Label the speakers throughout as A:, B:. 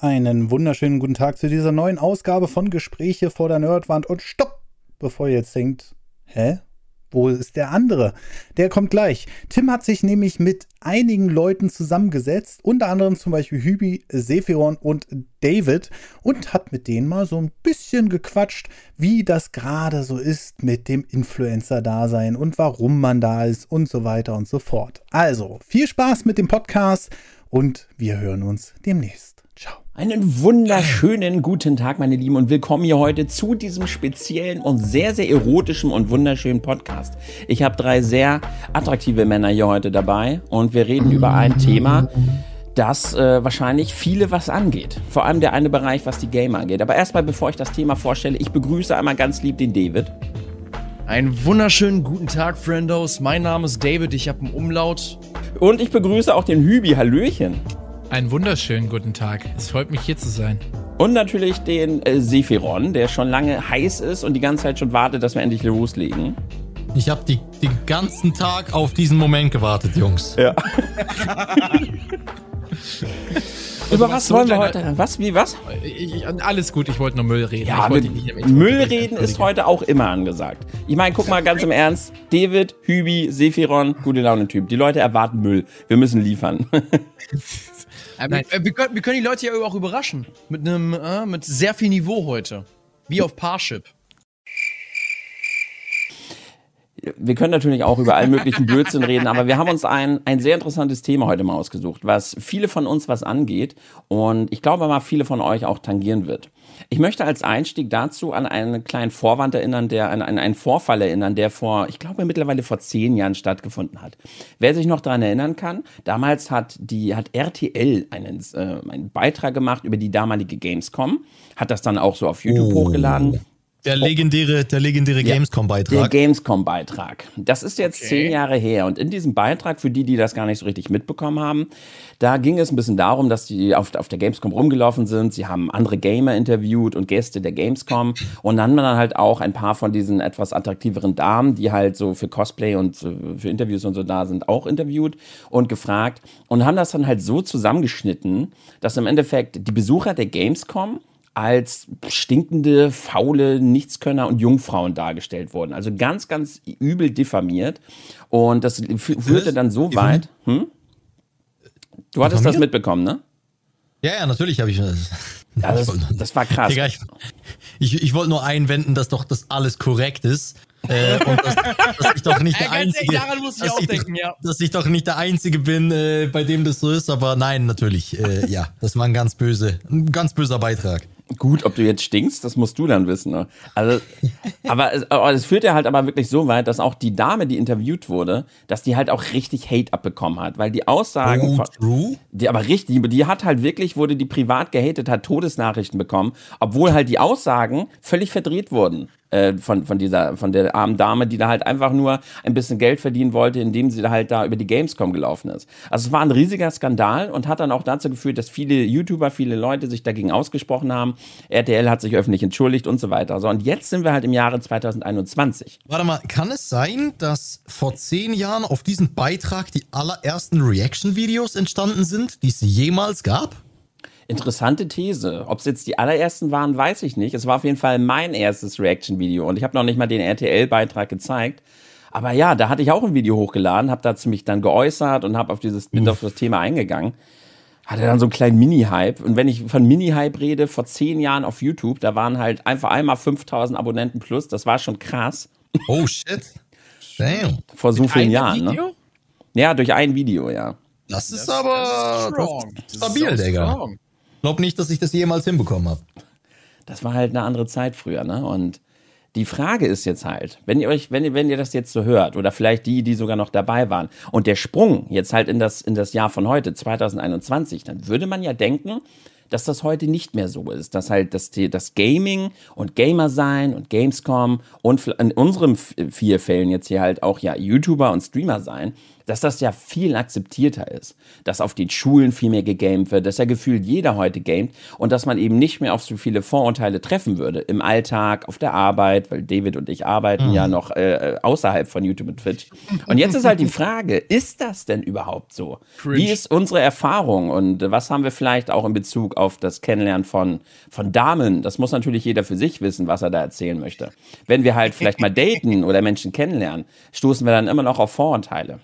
A: Einen wunderschönen guten Tag zu dieser neuen Ausgabe von Gespräche vor der Nerdwand. Und stopp, bevor ihr jetzt denkt, hä? Wo ist der andere? Der kommt gleich. Tim hat sich nämlich mit einigen Leuten zusammengesetzt, unter anderem zum Beispiel Hübi, Sephiron und David, und hat mit denen mal so ein bisschen gequatscht, wie das gerade so ist mit dem Influencer-Dasein und warum man da ist und so weiter und so fort. Also, viel Spaß mit dem Podcast und wir hören uns demnächst.
B: Einen wunderschönen guten Tag, meine Lieben, und willkommen hier heute zu diesem speziellen und sehr, sehr erotischen und wunderschönen Podcast. Ich habe drei sehr attraktive Männer hier heute dabei und wir reden über ein Thema, das äh, wahrscheinlich viele was angeht. Vor allem der eine Bereich, was die Gamer angeht. Aber erstmal, bevor ich das Thema vorstelle, ich begrüße einmal ganz lieb den David.
C: Einen wunderschönen guten Tag, Friendos. Mein Name ist David, ich habe einen Umlaut.
B: Und ich begrüße auch den Hübi. Hallöchen.
D: Einen wunderschönen guten Tag. Es freut mich hier zu sein.
B: Und natürlich den äh, Sephiron, der schon lange heiß ist und die ganze Zeit schon wartet, dass wir endlich loslegen.
E: Ich habe die, den ganzen Tag auf diesen Moment gewartet, Jungs.
B: Ja. Über was wollen wir heute? Was? Wie was?
D: Ich, ich, alles gut, ich wollte nur Müll reden.
B: Ja, mit, Müll reden ist heute auch immer angesagt. Ich meine, guck mal ganz im Ernst. David, Hübi, Sephiron, gute Laune-Typ. Die Leute erwarten Müll. Wir müssen liefern.
C: Nein. Wir, wir, können, wir, können, die Leute ja auch überraschen. Mit einem, äh, mit sehr viel Niveau heute. Wie auf Parship.
B: Wir können natürlich auch über allen möglichen Blödsinn reden, aber wir haben uns ein, ein sehr interessantes Thema heute mal ausgesucht, was viele von uns was angeht und ich glaube mal viele von euch auch tangieren wird. Ich möchte als Einstieg dazu an einen kleinen Vorwand erinnern, der an, an einen Vorfall erinnern, der vor, ich glaube mittlerweile vor zehn Jahren stattgefunden hat. Wer sich noch daran erinnern kann, damals hat die hat RTL einen, äh, einen Beitrag gemacht über die damalige Gamescom, hat das dann auch so auf YouTube oh. hochgeladen.
E: Der legendäre, der legendäre Gamescom-Beitrag.
B: Der Gamescom-Beitrag. Das ist jetzt okay. zehn Jahre her. Und in diesem Beitrag, für die, die das gar nicht so richtig mitbekommen haben, da ging es ein bisschen darum, dass die auf, auf der Gamescom rumgelaufen sind. Sie haben andere Gamer interviewt und Gäste der Gamescom. Und dann haben wir dann halt auch ein paar von diesen etwas attraktiveren Damen, die halt so für Cosplay und für Interviews und so da sind, auch interviewt und gefragt. Und haben das dann halt so zusammengeschnitten, dass im Endeffekt die Besucher der Gamescom als stinkende, faule Nichtskönner und Jungfrauen dargestellt wurden. Also ganz, ganz übel diffamiert. Und das führte dann so weit. Hm? Du hattest das mitbekommen, ne?
E: Ja, ja, natürlich habe ich das.
B: Ja, das, das, war krass. Digga,
E: ich, ich, ich wollte nur einwenden, dass doch das alles korrekt ist. Äh, und dass, dass, ich doch nicht der Einzige, dass, ich, denken, ja. dass ich doch nicht der Einzige bin, äh, bei dem das so ist. Aber nein, natürlich, äh, ja, das war ein ganz böse, ein ganz böser Beitrag.
B: Gut, ob du jetzt stinkst, das musst du dann wissen. Ne? Also, aber, es, aber es führt ja halt aber wirklich so weit, dass auch die Dame, die interviewt wurde, dass die halt auch richtig Hate abbekommen hat, weil die Aussagen, oh, true? die aber richtig, die hat halt wirklich, wurde die privat gehatet, hat Todesnachrichten bekommen, obwohl halt die Aussagen völlig verdreht wurden äh, von, von dieser, von der armen Dame, die da halt einfach nur ein bisschen Geld verdienen wollte, indem sie da halt da über die Gamescom gelaufen ist. Also es war ein riesiger Skandal und hat dann auch dazu geführt, dass viele YouTuber, viele Leute sich dagegen ausgesprochen haben. RTL hat sich öffentlich entschuldigt und so weiter. So, und jetzt sind wir halt im Jahre 2021.
E: Warte mal, kann es sein, dass vor zehn Jahren auf diesen Beitrag die allerersten Reaction-Videos entstanden sind, die es jemals gab?
B: Interessante These. Ob es jetzt die allerersten waren, weiß ich nicht. Es war auf jeden Fall mein erstes Reaction-Video und ich habe noch nicht mal den RTL-Beitrag gezeigt. Aber ja, da hatte ich auch ein Video hochgeladen, habe dazu mich dann geäußert und habe auf dieses bin auf das Thema eingegangen. Hatte dann so einen kleinen Mini-Hype. Und wenn ich von Mini-Hype rede, vor zehn Jahren auf YouTube, da waren halt einfach einmal 5000 Abonnenten plus. Das war schon krass.
E: Oh shit.
B: Damn. Vor so Mit vielen Jahren, ne? Video? ne? Ja, durch ein Video, ja.
E: Das ist das aber ist stabil, Digga. Strong. Glaub nicht, dass ich das jemals hinbekommen habe.
B: Das war halt eine andere Zeit früher, ne? Und die Frage ist jetzt halt, wenn ihr euch, wenn ihr, wenn ihr das jetzt so hört, oder vielleicht die, die sogar noch dabei waren, und der Sprung jetzt halt in das, in das Jahr von heute, 2021, dann würde man ja denken, dass das heute nicht mehr so ist. Dass halt das, das Gaming und Gamer sein und Gamescom und in unseren vier Fällen jetzt hier halt auch ja YouTuber und Streamer sein, dass das ja viel akzeptierter ist, dass auf den Schulen viel mehr gegamed wird, dass ja gefühlt jeder heute gamet und dass man eben nicht mehr auf so viele Vorurteile treffen würde im Alltag, auf der Arbeit, weil David und ich arbeiten mhm. ja noch äh, außerhalb von YouTube und Twitch. Und jetzt ist halt die Frage, ist das denn überhaupt so? Cringe. Wie ist unsere Erfahrung und was haben wir vielleicht auch in Bezug auf das Kennenlernen von, von Damen? Das muss natürlich jeder für sich wissen, was er da erzählen möchte. Wenn wir halt vielleicht mal daten oder Menschen kennenlernen, stoßen wir dann immer noch auf Vorurteile.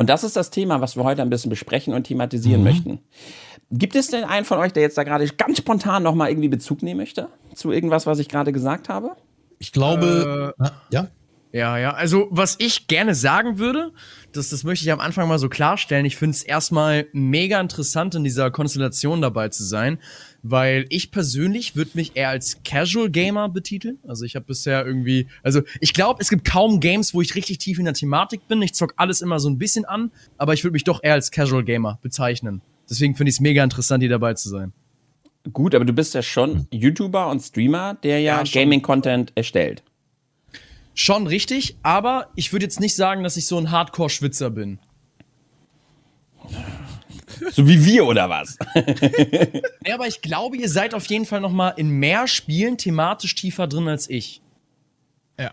B: Und das ist das Thema, was wir heute ein bisschen besprechen und thematisieren mhm. möchten. Gibt es denn einen von euch, der jetzt da gerade ganz spontan nochmal irgendwie Bezug nehmen möchte zu irgendwas, was ich gerade gesagt habe?
E: Ich glaube,
C: äh, ja. Ja, ja. Also, was ich gerne sagen würde, das, das möchte ich am Anfang mal so klarstellen. Ich finde es erstmal mega interessant, in dieser Konstellation dabei zu sein weil ich persönlich würde mich eher als Casual Gamer betiteln. Also ich habe bisher irgendwie, also ich glaube, es gibt kaum Games, wo ich richtig tief in der Thematik bin. Ich zock alles immer so ein bisschen an, aber ich würde mich doch eher als Casual Gamer bezeichnen. Deswegen finde ich es mega interessant, hier dabei zu sein.
B: Gut, aber du bist ja schon YouTuber und Streamer, der ja, ja Gaming-Content erstellt.
C: Schon richtig, aber ich würde jetzt nicht sagen, dass ich so ein Hardcore-Schwitzer bin.
B: So wie wir oder was?
C: ja, aber ich glaube, ihr seid auf jeden Fall noch mal in mehr Spielen thematisch tiefer drin als ich.
E: Ja.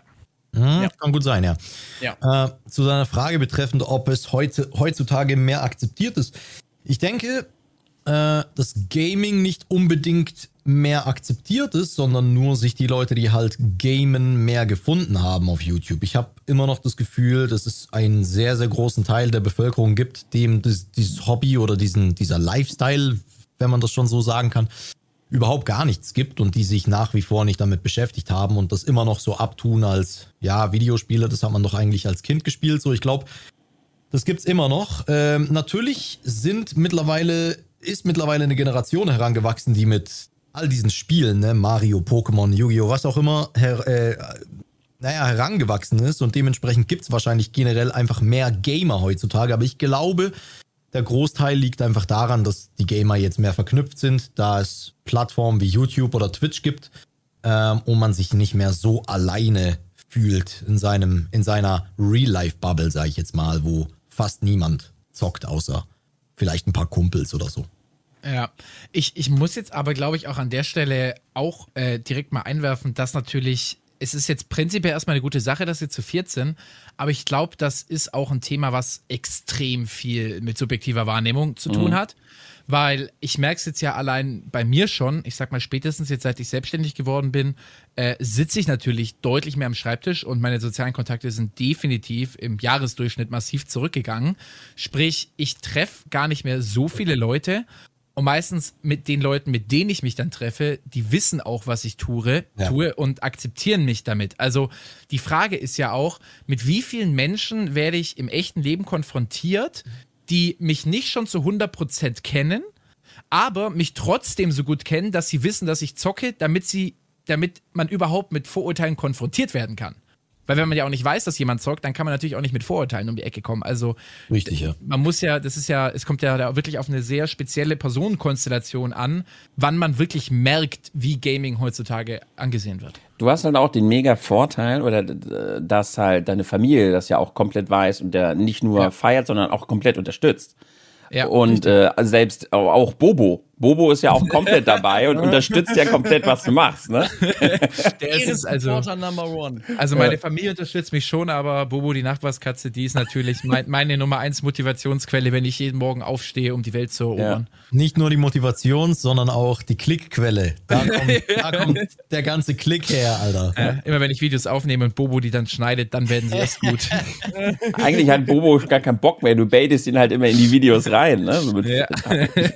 E: Hm, ja. Kann gut sein, ja. ja. Äh, zu seiner Frage betreffend, ob es heute, heutzutage mehr akzeptiert ist. Ich denke, äh, dass Gaming nicht unbedingt mehr akzeptiert ist, sondern nur sich die Leute, die halt gamen, mehr gefunden haben auf YouTube. Ich habe immer noch das Gefühl, dass es einen sehr, sehr großen Teil der Bevölkerung gibt, dem das, dieses Hobby oder diesen, dieser Lifestyle, wenn man das schon so sagen kann, überhaupt gar nichts gibt und die sich nach wie vor nicht damit beschäftigt haben und das immer noch so abtun als, ja, Videospiele, das hat man doch eigentlich als Kind gespielt. So, ich glaube, das gibt's immer noch. Ähm, natürlich sind mittlerweile, ist mittlerweile eine Generation herangewachsen, die mit all diesen Spielen, ne, Mario, Pokémon, Yu-Gi-Oh!, was auch immer, her, äh, naja, herangewachsen ist und dementsprechend gibt es wahrscheinlich generell einfach mehr Gamer heutzutage. Aber ich glaube, der Großteil liegt einfach daran, dass die Gamer jetzt mehr verknüpft sind, da es Plattformen wie YouTube oder Twitch gibt ähm, und man sich nicht mehr so alleine fühlt in seinem, in seiner Real-Life-Bubble, sag ich jetzt mal, wo fast niemand zockt, außer vielleicht ein paar Kumpels oder so.
D: Ja, ich, ich muss jetzt aber, glaube ich, auch an der Stelle auch äh, direkt mal einwerfen, dass natürlich, es ist jetzt prinzipiell erstmal eine gute Sache, dass sie zu viert sind, aber ich glaube, das ist auch ein Thema, was extrem viel mit subjektiver Wahrnehmung zu tun mhm. hat. Weil ich merke es jetzt ja allein bei mir schon, ich sag mal spätestens jetzt, seit ich selbstständig geworden bin, äh, sitze ich natürlich deutlich mehr am Schreibtisch und meine sozialen Kontakte sind definitiv im Jahresdurchschnitt massiv zurückgegangen. Sprich, ich treffe gar nicht mehr so viele Leute und meistens mit den Leuten, mit denen ich mich dann treffe, die wissen auch, was ich tue, ja. tue und akzeptieren mich damit. Also die Frage ist ja auch, mit wie vielen Menschen werde ich im echten Leben konfrontiert, die mich nicht schon zu 100% kennen, aber mich trotzdem so gut kennen, dass sie wissen, dass ich zocke, damit sie damit man überhaupt mit Vorurteilen konfrontiert werden kann. Weil wenn man ja auch nicht weiß, dass jemand zockt, dann kann man natürlich auch nicht mit Vorurteilen um die Ecke kommen. Also
E: Richtig, ja.
D: Man muss ja, das ist ja, es kommt ja da wirklich auf eine sehr spezielle Personenkonstellation an, wann man wirklich merkt, wie Gaming heutzutage angesehen wird.
B: Du hast halt auch den mega Vorteil, oder dass halt deine Familie das ja auch komplett weiß und der nicht nur ja. feiert, sondern auch komplett unterstützt. Ja, und äh, selbst auch Bobo. Bobo ist ja auch komplett dabei und unterstützt ja komplett, was du machst, ne?
D: Der ist es also. Number one. Also meine Familie unterstützt mich schon, aber Bobo, die Nachbarskatze, die ist natürlich mein, meine Nummer eins Motivationsquelle, wenn ich jeden Morgen aufstehe, um die Welt zu erobern.
E: Ja. Nicht nur die Motivations-, sondern auch die Klickquelle. Da kommt, da kommt der ganze Klick her, Alter.
D: Ja, immer wenn ich Videos aufnehme und Bobo die dann schneidet, dann werden sie erst gut.
B: Eigentlich hat Bobo gar keinen Bock mehr. Du baitest ihn halt immer in die Videos rein. Ne?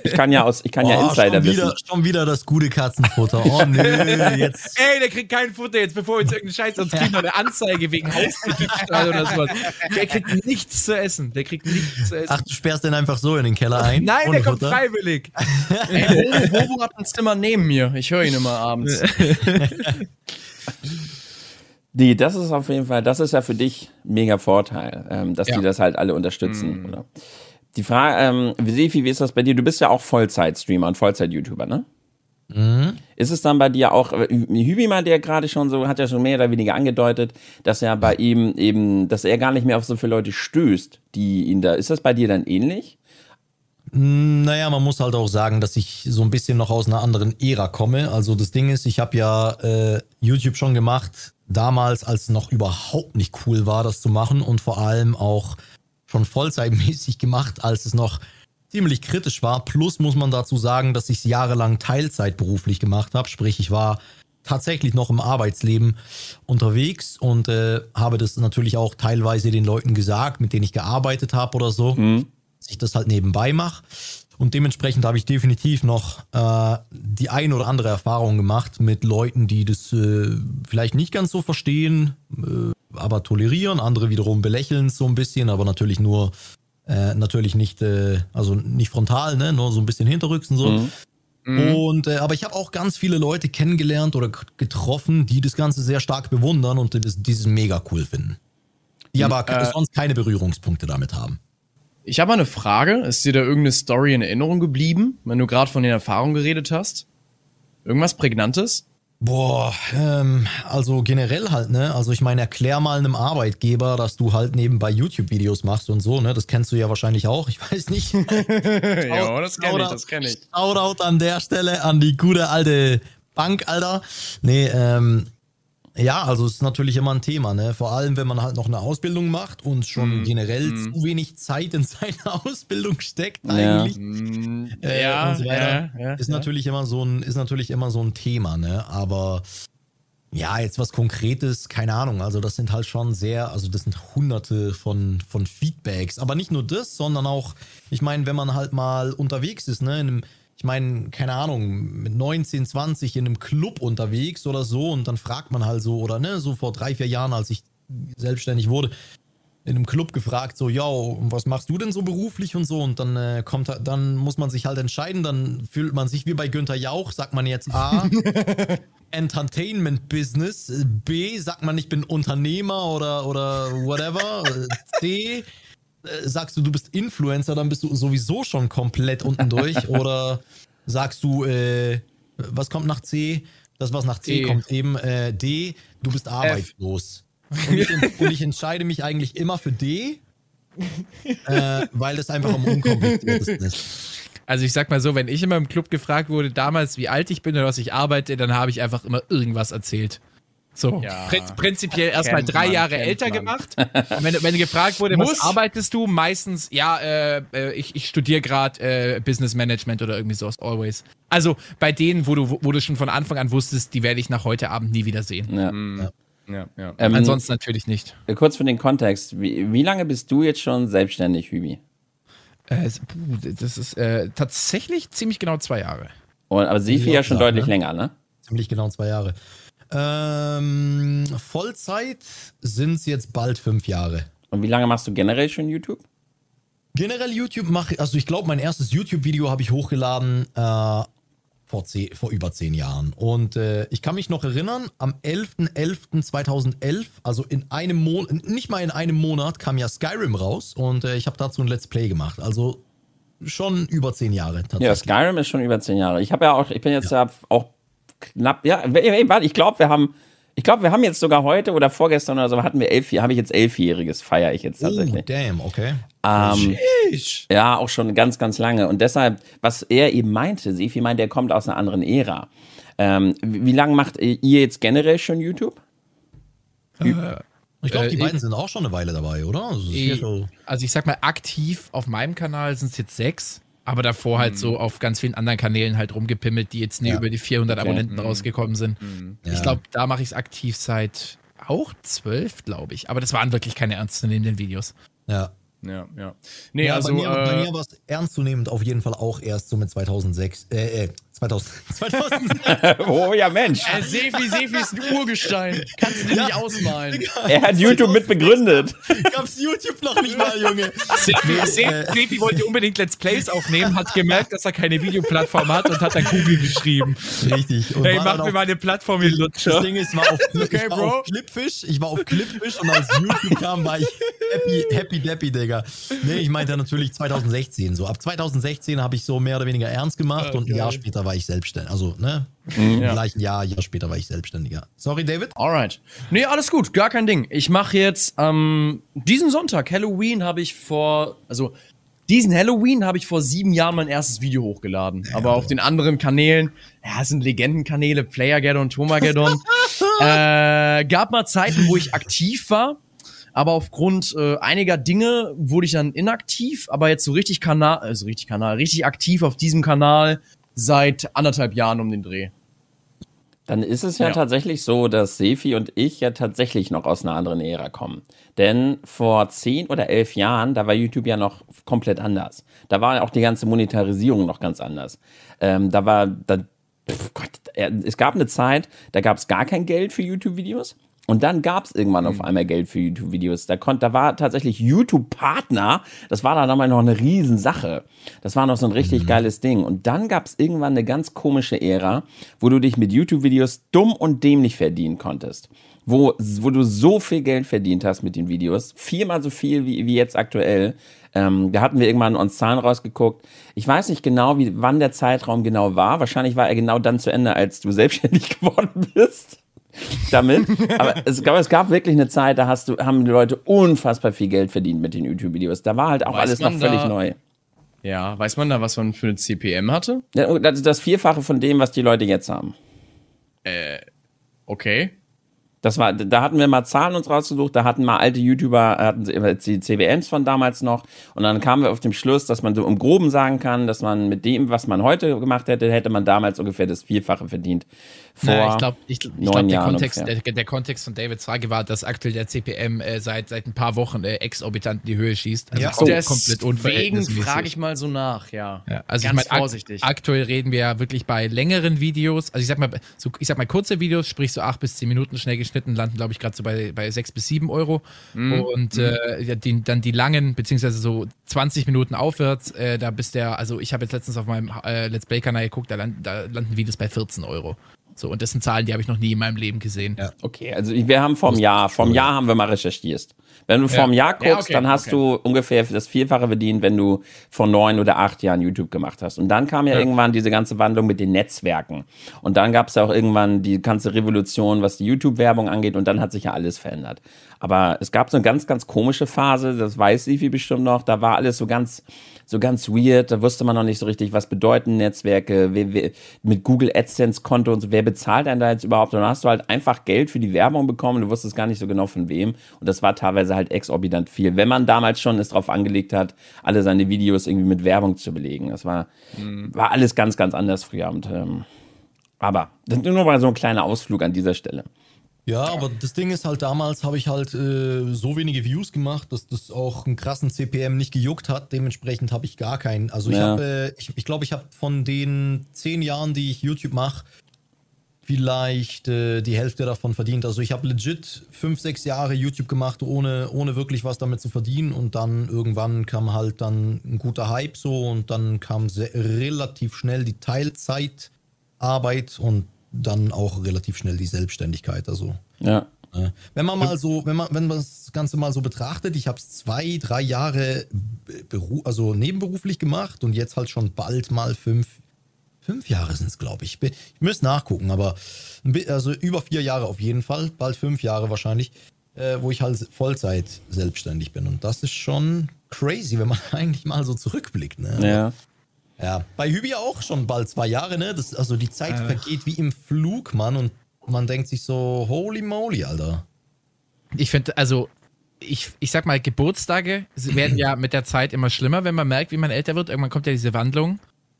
B: Ich kann ja aus, ich kann ja ja Insider
E: schon wieder,
B: wissen.
E: Schon wieder das gute Katzenfutter. Oh nö,
D: jetzt. Ey, der kriegt kein Futter jetzt, bevor wir uns irgendeinen Scheiß, sonst kriegt noch eine Anzeige wegen Hausdiebstahl oder sowas. Der kriegt nichts zu essen. Der kriegt nichts zu essen.
E: Ach, du sperrst den einfach so in den Keller ein?
D: Nein, der kommt Futter? freiwillig.
C: Ey, Bobo hat ein Zimmer neben mir. Ich höre ihn immer abends.
B: Die, das ist auf jeden Fall, das ist ja für dich mega Vorteil, ähm, dass ja. die das halt alle unterstützen, mm. Die Frage, ähm, Sefi, wie ist das bei dir? Du bist ja auch Vollzeit-Streamer und Vollzeit-YouTuber, ne? Mhm. Ist es dann bei dir auch, äh, Hübimann, der gerade schon so, hat ja schon mehr oder weniger angedeutet, dass er bei ihm eben, dass er gar nicht mehr auf so viele Leute stößt, die ihn da, ist das bei dir dann ähnlich?
E: Naja, man muss halt auch sagen, dass ich so ein bisschen noch aus einer anderen Ära komme. Also das Ding ist, ich habe ja äh, YouTube schon gemacht, damals, als es noch überhaupt nicht cool war, das zu machen und vor allem auch schon vollzeitmäßig gemacht, als es noch ziemlich kritisch war. Plus muss man dazu sagen, dass ich es jahrelang Teilzeit beruflich gemacht habe. Sprich, ich war tatsächlich noch im Arbeitsleben unterwegs und äh, habe das natürlich auch teilweise den Leuten gesagt, mit denen ich gearbeitet habe oder so, mhm. dass ich das halt nebenbei mache. Und dementsprechend habe ich definitiv noch äh, die ein oder andere Erfahrung gemacht mit Leuten, die das äh, vielleicht nicht ganz so verstehen, äh, aber tolerieren. Andere wiederum belächeln so ein bisschen, aber natürlich nur äh, natürlich nicht, äh, also nicht frontal, ne? nur so ein bisschen hinterrücks und so. Mhm. mhm. Und äh, aber ich habe auch ganz viele Leute kennengelernt oder getroffen, die das Ganze sehr stark bewundern und das, dieses mega cool finden. Die mhm. aber äh, sonst keine Berührungspunkte damit haben.
C: Ich habe mal eine Frage. Ist dir da irgendeine Story in Erinnerung geblieben, wenn du gerade von den Erfahrungen geredet hast? Irgendwas Prägnantes?
E: Boah, ähm, also generell halt, ne? Also ich meine, erklär mal einem Arbeitgeber, dass du halt nebenbei YouTube-Videos machst und so, ne? Das kennst du ja wahrscheinlich auch, ich weiß nicht.
C: ja, das kenne ich, das kenne ich.
E: Shoutout an der Stelle an die gute alte Bank, Alter. Nee, ähm, ja, also es ist natürlich immer ein Thema, ne? Vor allem, wenn man halt noch eine Ausbildung macht und schon mm. generell mm. zu wenig Zeit in seine Ausbildung steckt, eigentlich.
C: Mm. Äh, ja, so ja,
E: ja, ist ja. natürlich immer so ein, ist natürlich immer so ein Thema, ne? Aber ja, jetzt was Konkretes, keine Ahnung. Also das sind halt schon sehr, also das sind hunderte von, von Feedbacks. Aber nicht nur das, sondern auch, ich meine, wenn man halt mal unterwegs ist, ne, in einem ich meine, keine Ahnung, mit 19, 20 in einem Club unterwegs oder so und dann fragt man halt so, oder ne, so vor drei, vier Jahren, als ich selbstständig wurde, in einem Club gefragt, so, ja, was machst du denn so beruflich und so? Und dann äh, kommt, dann muss man sich halt entscheiden, dann fühlt man sich wie bei Günther Jauch, sagt man jetzt A, Entertainment Business, B, sagt man, ich bin Unternehmer oder, oder whatever, C, sagst du, du bist Influencer, dann bist du sowieso schon komplett unten durch. Oder sagst du, äh, was kommt nach C? Das, was nach C e. kommt, eben äh, D, du bist arbeitslos. Und ich, und ich, entscheide mich eigentlich immer für D, äh, weil das einfach am unkompliziertesten ist.
C: Also ich sag mal so, wenn ich immer im Club gefragt wurde, damals wie alt ich bin oder was ich arbeite, dann habe ich einfach immer irgendwas erzählt. So, ja. prinzipiell erstmal drei man, Jahre älter man. gemacht. wenn, wenn gefragt wurde, Muss. was arbeitest du? Meistens, ja, äh, äh ich, ich studiere gerade äh, Business Management oder irgendwie sowas, always. Also bei denen, wo du, wo du schon von Anfang an wusstest, die werde ich nach heute Abend nie wieder sehen. Ja. Mhm. Ja, ja. Ähm, Ansonsten natürlich nicht.
B: Äh, kurz für den Kontext, wie, wie lange bist du jetzt schon selbstständig, Hübi?
C: Äh, das ist äh, tatsächlich ziemlich genau zwei Jahre.
B: Und, aber Sifi ja schon deutlich ne? länger, ne?
E: Ziemlich genau zwei Jahre. Ähm, Vollzeit sind es jetzt bald fünf Jahre.
B: Und wie lange machst du generell schon YouTube?
E: Generell YouTube mache ich, also ich glaube, mein erstes YouTube-Video habe ich hochgeladen äh, vor, zehn, vor über zehn Jahren. Und äh, ich kann mich noch erinnern, am 11.11.2011, also in einem Monat, nicht mal in einem Monat, kam ja Skyrim raus und äh, ich habe dazu ein Let's Play gemacht. Also schon über zehn Jahre
B: tatsächlich. Ja, Skyrim ist schon über zehn Jahre. Ich habe ja auch, ich bin jetzt ja, ja auch knapp, ja, warte, ich glaube, wir haben, ich glaube, wir haben jetzt sogar heute oder vorgestern oder so, hatten wir elf, habe ich jetzt elfjähriges, feiere ich jetzt tatsächlich.
E: Oh, damn, okay.
B: Ähm, ja, auch schon ganz, ganz lange. Und deshalb, was er eben meinte, Sefi meint, der kommt aus einer anderen Ära. Ähm, wie lange macht ihr jetzt generell schon YouTube?
E: Äh, ich glaube, die äh, beiden sind auch schon eine Weile dabei, oder?
C: Also, ich, also ich sag mal, aktiv auf meinem Kanal sind es jetzt sechs. Aber davor halt mhm. so auf ganz vielen anderen Kanälen halt rumgepimmelt, die jetzt nie ja. über die 400 okay. Abonnenten mhm. rausgekommen sind. Mhm. Ja. Ich glaube, da mache ich es aktiv seit auch zwölf, glaube ich. Aber das waren wirklich keine ernstzunehmenden Videos.
E: Ja.
C: Ja, ja.
E: Nee, ja, also. Bei mir, äh, bei mir war es ernstzunehmend auf jeden Fall auch erst so mit 2006, äh, äh 2000.
B: 2000. oh ja, Mensch.
C: Äh, Sefi, Sefi ist ein Urgestein. Kannst du dir ja. nicht ausmalen.
B: Er hat YouTube mit begründet.
E: Gab's YouTube noch nicht mal, Junge.
C: Sefi wollte unbedingt Let's Plays aufnehmen, hat gemerkt, dass er keine Videoplattform hat und hat dann Google geschrieben.
E: Richtig.
C: Und hey, mach mir mal eine Plattform, ihr Lutscher.
E: Das Ding ist, war auf, okay, ich war auf Clipfish, ich war auf Clipfish und als YouTube kam, war ich happy, happy deppy, Digga. Nee, ich meinte natürlich 2016 so. Ab 2016 habe ich so mehr oder weniger ernst gemacht okay. und ein Jahr später war war ich selbstständig. Also, ne? Mhm. Im gleichen Jahr, Jahr später war ich selbstständiger. Sorry, David.
C: Alright. Nee, alles gut, gar kein Ding. Ich mache jetzt ähm, diesen Sonntag, Halloween, habe ich vor, also diesen Halloween habe ich vor sieben Jahren mein erstes Video hochgeladen. Ja, aber auf den anderen Kanälen, ja, es sind Legendenkanäle, Playergeddon, Tomageddon. äh, gab mal Zeiten, wo ich aktiv war. Aber aufgrund äh, einiger Dinge wurde ich dann inaktiv, aber jetzt so richtig Kanal, also richtig Kanal, richtig aktiv auf diesem Kanal seit anderthalb Jahren um den Dreh.
B: Dann ist es ja, ja, tatsächlich so, dass Sefi und ich ja tatsächlich noch aus einer anderen Ära kommen. Denn vor zehn oder elf Jahren, da war YouTube ja noch komplett anders. Da war auch die ganze Monetarisierung noch ganz anders. Ähm, da war, da, pf Gott, es gab eine Zeit, da gab es gar kein Geld für YouTube-Videos. Und dann gab es irgendwann auf mhm. einmal Geld für YouTube-Videos. Da, da war tatsächlich YouTube-Partner. Das war dann einmal noch eine Riesensache. Das war noch so ein richtig mhm. geiles Ding. Und dann gab es irgendwann eine ganz komische Ära, wo du dich mit YouTube-Videos dumm und dämlich verdienen konntest. Wo, wo du so viel Geld verdient hast mit den Videos. Viermal so viel wie, wie jetzt aktuell. Ähm, da hatten wir irgendwann uns Zahlen rausgeguckt. Ich weiß nicht genau, wie, wann der Zeitraum genau war. Wahrscheinlich war er genau dann zu Ende, als du selbstständig geworden bist damit. Aber es, gab, es gab wirklich eine Zeit, da hast du, haben die Leute unfassbar viel Geld verdient mit den YouTube-Videos. Da war halt auch weiß alles noch völlig da, neu.
C: Ja, weiß man da, was man für ein CPM hatte?
B: Ja, das das Vierfache von dem, was die Leute jetzt haben.
C: Äh, okay.
B: Das war, da hatten wir mal Zahlen uns rausgesucht, da hatten mal alte YouTuber, hatten die CWMs von damals noch und dann kamen wir auf den Schluss, dass man so im Groben sagen kann, dass man mit dem, was man heute gemacht hätte, hätte man damals ungefähr das Vierfache verdient
D: vor naja, ich glaube, ich, ich glaub, der, Kontext, der, der, Kontext von Davids Frage war, dass aktuell der CPM äh, seit, seit ein paar Wochen äh, exorbitant in die Höhe schießt.
C: Also ja, kom komplett unverhältnismäßig. frage ich mal so nach, ja.
D: ja also Ganz ich mein, vorsichtig. Ak aktuell reden wir ja wirklich bei längeren Videos. Also ich sag mal, so, ich sag mal kurze Videos, sprich so acht bis zehn Minuten schnell geschnitten, landen glaube ich gerade so bei, bei sechs bis sieben Euro. Mhm. Und mhm. äh, die, dann die langen, beziehungsweise so 20 Minuten aufwärts, äh, da bist der, also ich habe jetzt letztens auf meinem äh, Let's Play-Kanal geguckt, da, land, da landen Videos bei 14 Euro. So, und das sind Zahlen, die habe ich noch nie in meinem Leben gesehen.
B: Ja. Okay, also wir haben vom Jahr, vom Jahr haben wir mal recherchiert. Wenn du vom Jahr guckst, ja, okay, dann hast okay. du ungefähr das Vierfache verdient, wenn du vor neun oder acht Jahren YouTube gemacht hast. Und dann kam ja, ja. irgendwann diese ganze Wandlung mit den Netzwerken. Und dann gab es ja auch irgendwann die ganze Revolution, was die YouTube-Werbung angeht. Und dann hat sich ja alles verändert. Aber es gab so eine ganz, ganz komische Phase, das weiß Sifi bestimmt noch, da war alles so ganz, so ganz weird, da wusste man noch nicht so richtig, was bedeuten Netzwerke, wer, wer, mit Google AdSense Konto und so, wer bezahlt denn da jetzt überhaupt? Und dann hast du halt einfach Geld für die Werbung bekommen, du wusstest gar nicht so genau von wem und das war teilweise halt exorbitant viel, wenn man damals schon es drauf angelegt hat, alle seine Videos irgendwie mit Werbung zu belegen. Das war, mhm. war alles ganz, ganz anders früher und ähm, aber das ist nur mal so ein kleiner Ausflug an dieser Stelle.
E: Ja, aber das Ding ist halt, damals habe ich halt äh, so wenige Views gemacht, dass das auch einen krassen CPM nicht gejuckt hat. Dementsprechend habe ich gar keinen. Also ich ja. habe, äh, ich glaube, ich, glaub, ich habe von den zehn Jahren, die ich YouTube mache, vielleicht äh, die Hälfte davon verdient. Also ich habe legit fünf, sechs Jahre YouTube gemacht, ohne, ohne wirklich was damit zu verdienen. Und dann irgendwann kam halt dann ein guter Hype so und dann kam sehr, relativ schnell die Teilzeitarbeit und dann auch relativ schnell die Selbstständigkeit. Also.
B: Ja.
E: Wenn man mal so, wenn man, wenn man das Ganze mal so betrachtet, ich habe es zwei, drei Jahre Beru also nebenberuflich gemacht und jetzt halt schon bald mal fünf, fünf Jahre sind es, glaube ich. Ich müsste nachgucken, aber also über vier Jahre auf jeden Fall, bald fünf Jahre wahrscheinlich, äh, wo ich halt Vollzeit selbstständig bin. Und das ist schon crazy, wenn man eigentlich mal so zurückblickt. Ne?
B: Ja.
E: Ja, bei Hübi auch schon bald zwei Jahre, ne? Das, also die Zeit äh. vergeht wie im Flug, Mann. Und man denkt sich so, holy moly, Alter.
D: Ich finde, also, ich, ich sag mal, Geburtstage werden ja mit der Zeit immer schlimmer, wenn man merkt, wie man älter wird. Irgendwann kommt ja diese Wandlung.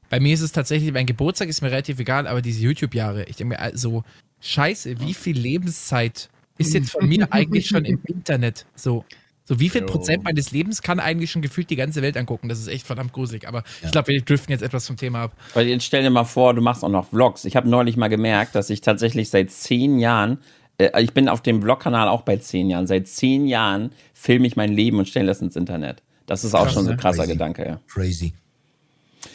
D: Bei mir ist es tatsächlich, mein Geburtstag ist mir relativ egal, aber diese YouTube-Jahre, ich denke mir, also, scheiße, wie viel Lebenszeit ist jetzt von mir eigentlich schon im Internet? So. So, wie viel jo. Prozent meines Lebens kann eigentlich schon gefühlt die ganze Welt angucken? Das ist echt verdammt gruselig. Aber ja. ich glaube, wir driften jetzt etwas vom Thema ab.
B: Weil jetzt stell dir mal vor, du machst auch noch Vlogs. Ich habe neulich mal gemerkt, dass ich tatsächlich seit zehn Jahren, äh, ich bin auf dem Vlog-Kanal auch bei zehn Jahren, seit zehn Jahren filme ich mein Leben und stelle das ins Internet. Das ist auch Krass, schon so ein krasser Crazy. Gedanke, ja.
E: Crazy.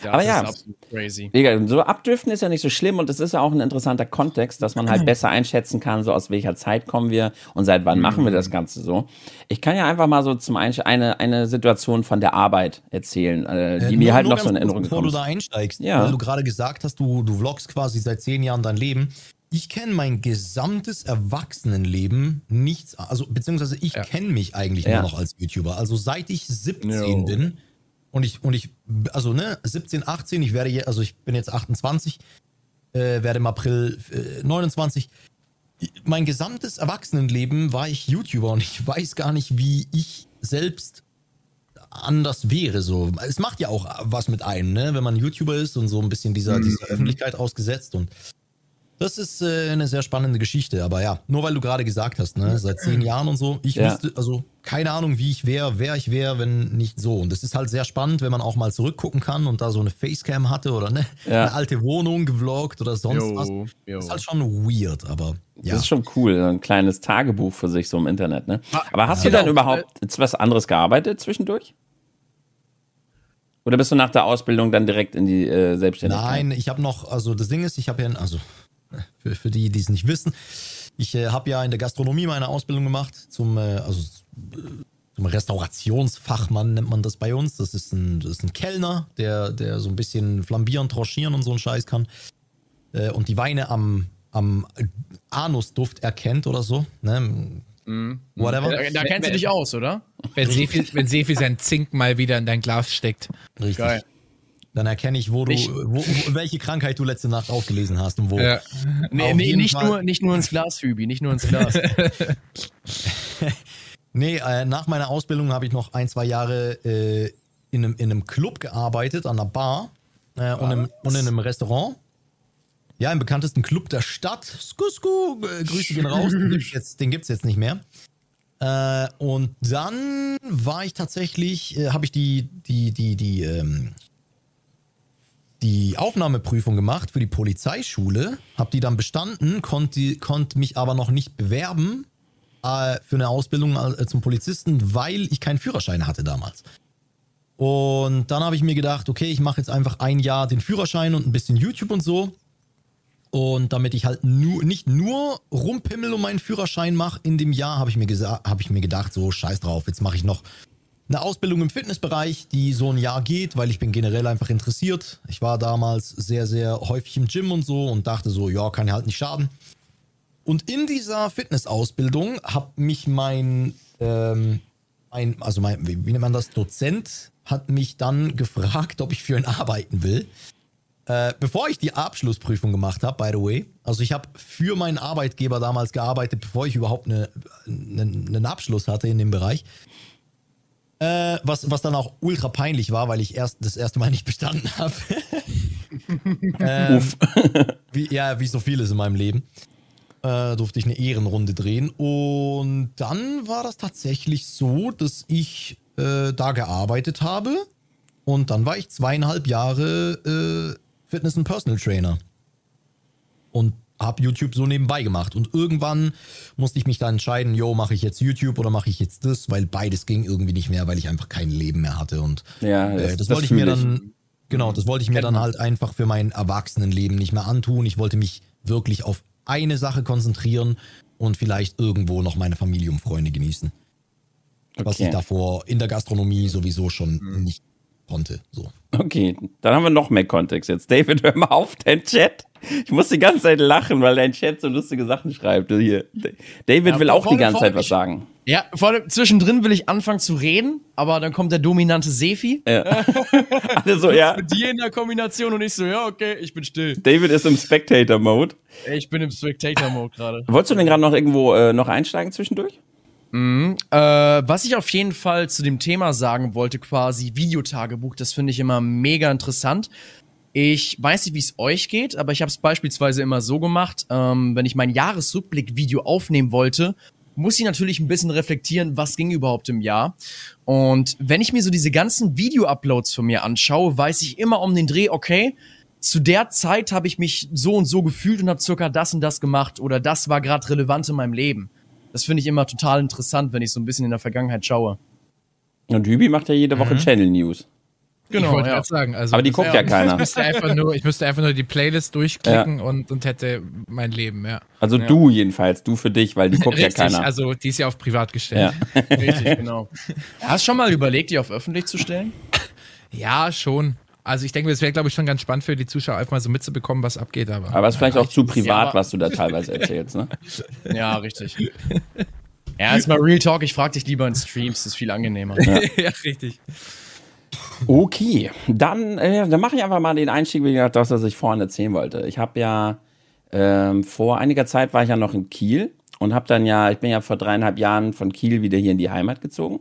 B: Das Aber ja, crazy. so abdriften ist ja nicht so schlimm und es ist ja auch ein interessanter Kontext, dass man halt besser einschätzen kann, so aus welcher Zeit kommen wir und seit wann machen wir das Ganze so. Ich kann ja einfach mal so zum Einstieg eine, eine Situation von der Arbeit erzählen, äh, die äh, mir halt noch so in Erinnerung kommt. Bevor
E: du da einsteigst, ja. weil du gerade gesagt hast, du, du vloggst quasi seit zehn Jahren dein Leben. Ich kenne mein gesamtes Erwachsenenleben nichts, also beziehungsweise ich ja. kenne mich eigentlich ja. nur noch als YouTuber. Also seit ich 17 no. bin, und ich, und ich, also ne, 17, 18, ich werde, also ich bin jetzt 28, äh, werde im April äh, 29. Mein gesamtes Erwachsenenleben war ich YouTuber und ich weiß gar nicht, wie ich selbst anders wäre. So, es macht ja auch was mit einem, ne, wenn man YouTuber ist und so ein bisschen dieser, dieser mhm. Öffentlichkeit ausgesetzt und das ist äh, eine sehr spannende Geschichte, aber ja, nur weil du gerade gesagt hast, ne, seit zehn Jahren und so, ich ja. wüsste, also keine Ahnung, wie ich wäre, wer ich wäre, wenn nicht so. Und das ist halt sehr spannend, wenn man auch mal zurückgucken kann und da so eine Facecam hatte oder ne, ja. eine alte Wohnung gevloggt oder sonst jo, was. Jo. Das ist halt schon weird, aber ja.
B: Das ist schon cool, ein kleines Tagebuch für sich so im Internet, ne? Aber hast ja, du dann überhaupt was anderes gearbeitet zwischendurch? Oder bist du nach der Ausbildung dann direkt in die äh, Selbstständigkeit?
E: Nein, ich habe noch, also das Ding ist, ich habe ja, also für, für die, die es nicht wissen. Ich äh, habe ja in der Gastronomie meine Ausbildung gemacht zum, äh, also, zum Restaurationsfachmann nennt man das bei uns. Das ist ein, das ist ein Kellner, der, der so ein bisschen flambieren, tranchieren und so einen Scheiß kann. Äh, und die Weine am, am Anusduft erkennt oder so. Ne?
C: Mhm. Whatever. Da, da kennst du dich aus, oder?
D: Wenn Sefi, wenn Sefi sein Zink mal wieder in dein Glas steckt.
E: Richtig. Geil. Dann erkenne ich, wo du, wo, wo, welche Krankheit du letzte Nacht aufgelesen hast und wo. Ja.
C: Nee, nee nicht, nur, nicht nur ins Glas, Hübi, nicht nur ins Glas.
E: nee, äh, nach meiner Ausbildung habe ich noch ein, zwei Jahre äh, in, einem, in einem Club gearbeitet, an einer Bar äh, und, im, und in einem Restaurant. Ja, im bekanntesten Club der Stadt. Sku, sku, äh, Grüße gehen raus. Den gibt es jetzt, jetzt nicht mehr. Äh, und dann war ich tatsächlich, äh, habe ich die, die, die, die, ähm, die Aufnahmeprüfung gemacht für die Polizeischule, habe die dann bestanden, konnte konnt mich aber noch nicht bewerben äh, für eine Ausbildung äh, zum Polizisten, weil ich keinen Führerschein hatte damals. Und dann habe ich mir gedacht, okay, ich mache jetzt einfach ein Jahr den Führerschein und ein bisschen YouTube und so. Und damit ich halt nur, nicht nur rumpimmel und meinen Führerschein mache in dem Jahr, habe ich, mir hab ich mir gedacht, so scheiß drauf, jetzt mache ich noch eine Ausbildung im Fitnessbereich, die so ein Jahr geht, weil ich bin generell einfach interessiert. Ich war damals sehr, sehr häufig im Gym und so und dachte so, ja, kann ja halt nicht schaden. Und in dieser Fitnessausbildung hat mich mein, ähm, ein, also mein, wie, wie nennt man das, Dozent, hat mich dann gefragt, ob ich für ihn arbeiten will. Äh, bevor ich die Abschlussprüfung gemacht habe, by the way, also ich habe für meinen Arbeitgeber damals gearbeitet, bevor ich überhaupt eine, eine, einen Abschluss hatte in dem Bereich. Äh, was, was dann auch ultra peinlich war, weil ich erst das erste Mal nicht bestanden habe. ähm, wie, ja, wie so vieles in meinem Leben. Äh, durfte ich eine Ehrenrunde drehen. Und dann war das tatsächlich so, dass ich äh, da gearbeitet habe. Und dann war ich zweieinhalb Jahre äh, Fitness- und Personal Trainer. Und habe YouTube so nebenbei gemacht. Und irgendwann musste ich mich dann entscheiden, yo, mache ich jetzt YouTube oder mache ich jetzt das, weil beides ging irgendwie nicht mehr, weil ich einfach kein Leben mehr hatte. Und ja, das, äh, das, das wollte ich mir dann, genau, das wollte ich mir dann halt einfach für mein Erwachsenenleben nicht mehr antun. Ich wollte mich wirklich auf eine Sache konzentrieren und vielleicht irgendwo noch meine Familie und Freunde genießen. Okay. Was ich davor in der Gastronomie sowieso schon mhm. nicht konnte. So.
B: Okay, dann haben wir noch mehr Kontext jetzt. David, hör mal auf, dein Chat. Ich muss die ganze Zeit lachen, weil dein Chat so lustige Sachen schreibt. Hier. David ja, will auch die ganze Zeit was sagen.
C: Ja, vor allem zwischendrin will ich anfangen zu reden, aber dann kommt der dominante Sefi. Ja. Alle so, ja. Mit dir in der Kombination und ich so, ja, okay, ich bin still.
B: David ist im Spectator-Mode.
C: Ich bin im Spectator-Mode gerade.
B: Wolltest du denn gerade noch irgendwo äh, noch einsteigen zwischendurch?
C: Mhm. Äh, was ich auf jeden Fall zu dem Thema sagen wollte, quasi Videotagebuch, das finde ich immer mega interessant. Ich weiß nicht, wie es euch geht, aber ich habe es beispielsweise immer so gemacht, ähm, wenn ich mein Jahresrückblick-Video aufnehmen wollte, muss ich natürlich ein bisschen reflektieren, was ging überhaupt im Jahr. Und wenn ich mir so diese ganzen Video-Uploads von mir anschaue, weiß ich immer um den Dreh, okay, zu der Zeit habe ich mich so und so gefühlt und habe circa das und das gemacht oder das war gerade relevant in meinem Leben. Das finde ich immer total interessant, wenn ich so ein bisschen in der Vergangenheit schaue.
B: Und Hübi macht ja jede Woche mhm. Channel News.
C: Genau,
D: ich wollte ja. sagen. Also
B: Aber die guckt ja, keiner.
D: Ich müsste, einfach nur, ich müsste einfach nur die Playlist durchklicken ja. und, und hätte mein Leben, ja.
B: Also
D: ja.
B: du jedenfalls, du für dich, weil die guckt
D: Richtig,
B: ja keiner.
D: Also die ist ja auf privat gestellt.
C: Ja. Richtig, genau. Hast du schon mal überlegt, die auf öffentlich zu stellen?
D: Ja, schon. Also ich denke, es wäre, glaube ich, schon ganz spannend für die Zuschauer, einfach mal so mitzubekommen, was abgeht. Aber,
B: aber es ist vielleicht auch zu privat, was du da teilweise erzählst, ne?
C: Ja, richtig. Ja, jetzt mal Real Talk, ich frage dich lieber in Streams, das ist viel angenehmer.
D: Ja, ja richtig.
B: Okay, dann, äh, dann mache ich einfach mal den Einstieg, wie gesagt, das, was ich vorhin erzählen wollte. Ich habe ja ähm, vor einiger Zeit war ich ja noch in Kiel und habe dann ja, ich bin ja vor dreieinhalb Jahren von Kiel wieder hier in die Heimat gezogen.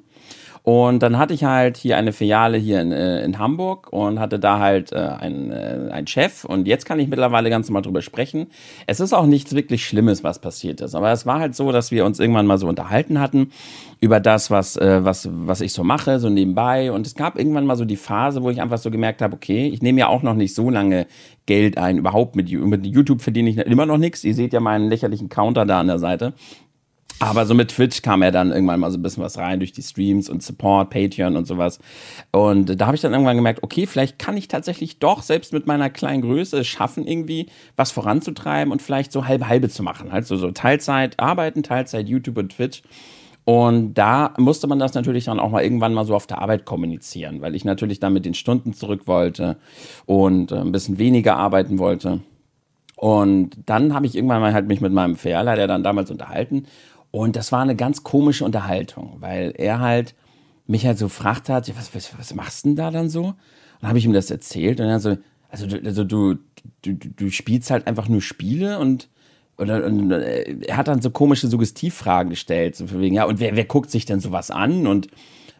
B: Und dann hatte ich halt hier eine Filiale hier in, äh, in Hamburg und hatte da halt äh, einen, äh, einen Chef. Und jetzt kann ich mittlerweile ganz normal drüber sprechen. Es ist auch nichts wirklich Schlimmes, was passiert ist. Aber es war halt so, dass wir uns irgendwann mal so unterhalten hatten über das, was, äh, was, was ich so mache, so nebenbei. Und es gab irgendwann mal so die Phase, wo ich einfach so gemerkt habe, okay, ich nehme ja auch noch nicht so lange Geld ein. Überhaupt mit, mit YouTube verdiene ich immer noch nichts. Ihr seht ja meinen lächerlichen Counter da an der Seite. Aber so mit Twitch kam er dann irgendwann mal so ein bisschen was rein durch die Streams und Support, Patreon und sowas. Und da habe ich dann irgendwann gemerkt, okay, vielleicht kann ich tatsächlich doch selbst mit meiner kleinen Größe schaffen, irgendwie was voranzutreiben und vielleicht so halbe halbe zu machen. Also so Teilzeit arbeiten, Teilzeit YouTube und Twitch. Und da musste man das natürlich dann auch mal irgendwann mal so auf der Arbeit kommunizieren, weil ich natürlich dann mit den Stunden zurück wollte und äh, ein bisschen weniger arbeiten wollte. Und dann habe ich irgendwann mal halt mich mit meinem Verleiter dann damals unterhalten und das war eine ganz komische Unterhaltung, weil er halt mich halt so fragt hat, was, was, was machst du denn da dann so? Und dann habe ich ihm das erzählt und er so, also, also du, du, du spielst halt einfach nur Spiele und, oder, und äh, er hat dann so komische Suggestivfragen gestellt, so von wegen, ja, und wer, wer guckt sich denn sowas an und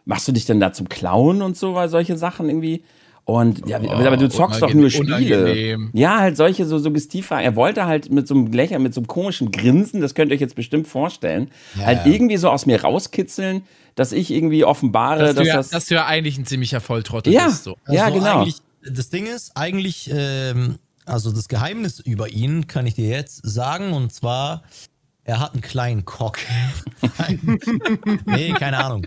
B: machst du dich denn da zum Clown und so, weil solche Sachen irgendwie. Und ja, oh, aber du zockst doch nur Spiele. Unangenehm. Ja, halt solche so Suggestivfragen. Er wollte halt mit so einem Lächeln, mit so einem komischen Grinsen, das könnt ihr euch jetzt bestimmt vorstellen, ja, halt ja. irgendwie so aus mir rauskitzeln, dass ich irgendwie offenbare, dass, dass
D: du ja,
B: das.
D: Dass du ja eigentlich ein ziemlicher Volltrottel
B: ja,
D: bist. So.
B: Also ja, genau.
E: Das Ding ist eigentlich, ähm, also das Geheimnis über ihn kann ich dir jetzt sagen, und zwar, er hat einen kleinen Cock. nee, keine Ahnung.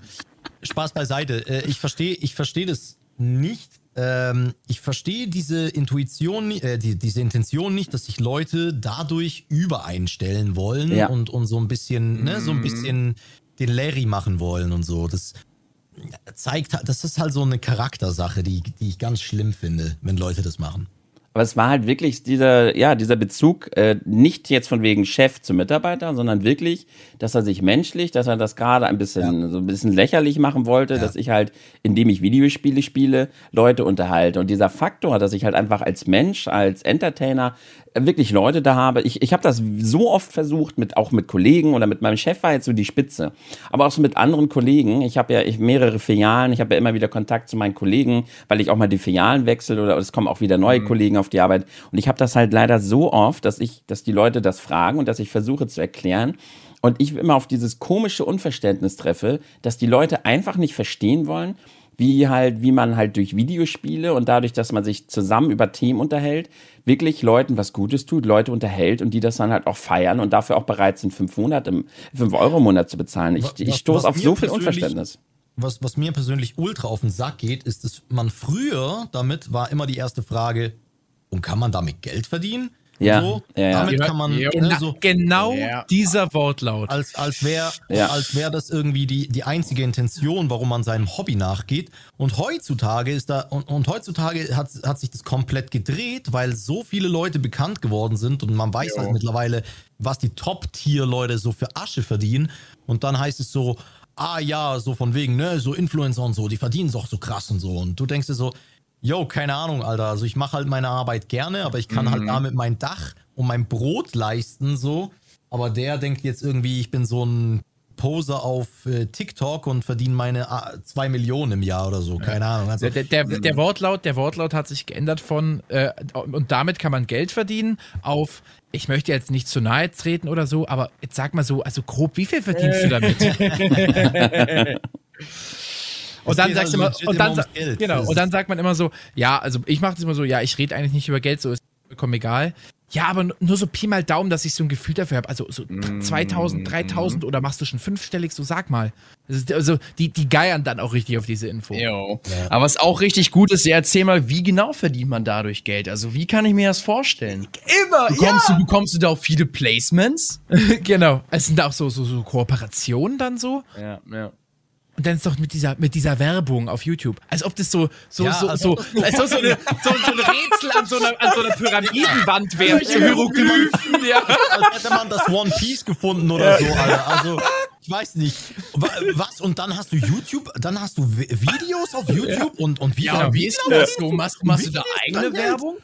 E: Spaß beiseite. Äh, ich verstehe ich versteh das nicht ähm, ich verstehe diese Intuition, äh, die, diese Intention nicht, dass sich Leute dadurch übereinstellen wollen ja. und, und so ein bisschen, ne, so ein mhm. bisschen den Larry machen wollen und so. Das zeigt, das ist halt so eine Charaktersache, die, die ich ganz schlimm finde, wenn Leute das machen.
B: Aber es war halt wirklich dieser, ja, dieser Bezug, äh, nicht jetzt von wegen Chef zu Mitarbeiter, sondern wirklich, dass er sich menschlich, dass er das gerade ein bisschen, ja. so ein bisschen lächerlich machen wollte, ja. dass ich halt, indem ich Videospiele spiele, Leute unterhalte. Und dieser Faktor, dass ich halt einfach als Mensch, als Entertainer wirklich Leute da habe. Ich, ich habe das so oft versucht, mit, auch mit Kollegen oder mit meinem Chef war jetzt so die Spitze. Aber auch so mit anderen Kollegen. Ich habe ja ich, mehrere Filialen, ich habe ja immer wieder Kontakt zu meinen Kollegen, weil ich auch mal die Filialen wechsle oder es kommen auch wieder neue mhm. Kollegen auf die Arbeit. Und ich habe das halt leider so oft, dass ich, dass die Leute das fragen und dass ich versuche zu erklären. Und ich immer auf dieses komische Unverständnis treffe, dass die Leute einfach nicht verstehen wollen, wie halt, wie man halt durch Videospiele und dadurch, dass man sich zusammen über Themen unterhält, wirklich Leuten was Gutes tut, Leute unterhält und die das dann halt auch feiern und dafür auch bereit sind, 500 im, 5 Euro im Monat zu bezahlen. Ich, ich stoße auf so viel Unverständnis.
E: Was, was mir persönlich ultra auf den Sack geht, ist, dass man früher, damit war immer die erste Frage, und kann man damit Geld verdienen?
B: Ja, so.
E: ja, ja. Damit kann man
D: ja, ne, so, genau ja. dieser Wortlaut.
E: Als, als wäre als wär das irgendwie die, die einzige Intention, warum man seinem Hobby nachgeht. Und heutzutage ist da, und, und heutzutage hat, hat sich das komplett gedreht, weil so viele Leute bekannt geworden sind und man weiß halt mittlerweile, was die Top-Tier-Leute so für Asche verdienen. Und dann heißt es so, ah ja, so von wegen, ne, so Influencer und so, die verdienen doch so krass und so. Und du denkst dir so, yo, keine Ahnung, Alter. Also ich mache halt meine Arbeit gerne, aber ich kann halt mhm. halt damit mein Dach und mein Brot leisten, so. Aber der denkt jetzt irgendwie, ich bin so ein Poser auf äh, TikTok und verdiene meine äh, zwei Millionen im Jahr oder so. Keine ja. Ahnung.
D: Also, der, der, der, Wortlaut, der Wortlaut hat sich geändert von äh, und damit kann man Geld verdienen auf ich möchte jetzt nicht zu nahe treten oder so, aber jetzt sag mal so, also grob, wie viel verdienst du damit? Und dann sagst also du immer, und dann, Geld. genau, und dann sagt man immer so, ja, also ich mache das immer so, ja, ich rede eigentlich nicht über Geld, so ist vollkommen egal. Ja, aber nur so Pi mal Daumen, dass ich so ein Gefühl dafür habe. Also so 2000, 3000 oder machst du schon fünfstellig? So sag mal. also die, die geiern dann auch richtig auf diese Info.
C: Jo. Ja. Aber was auch richtig gut ist, erzähl mal, wie genau verdient man dadurch Geld? Also wie kann ich mir das vorstellen?
D: Immer,
C: bekommst ja. Du, bekommst du da auch viele Placements?
D: genau. Es sind auch so, so, so Kooperationen dann so.
C: Ja, ja.
D: Und dann ist doch mit dieser, mit dieser Werbung auf YouTube. Als ob das so, so, ja, so, also so, als ob so, eine, so, so ein Rätsel an so einer, an so einer Pyramidenwand wäre.
E: Hieroglyphen, ja. Als hätte man das One Piece gefunden oder so, Alter. Also, ich weiß nicht. Was? Und dann hast du YouTube, dann hast du Videos auf YouTube ja. und, und
C: wie, ja, wie ist das so? Machst, machst du da eigene Werbung?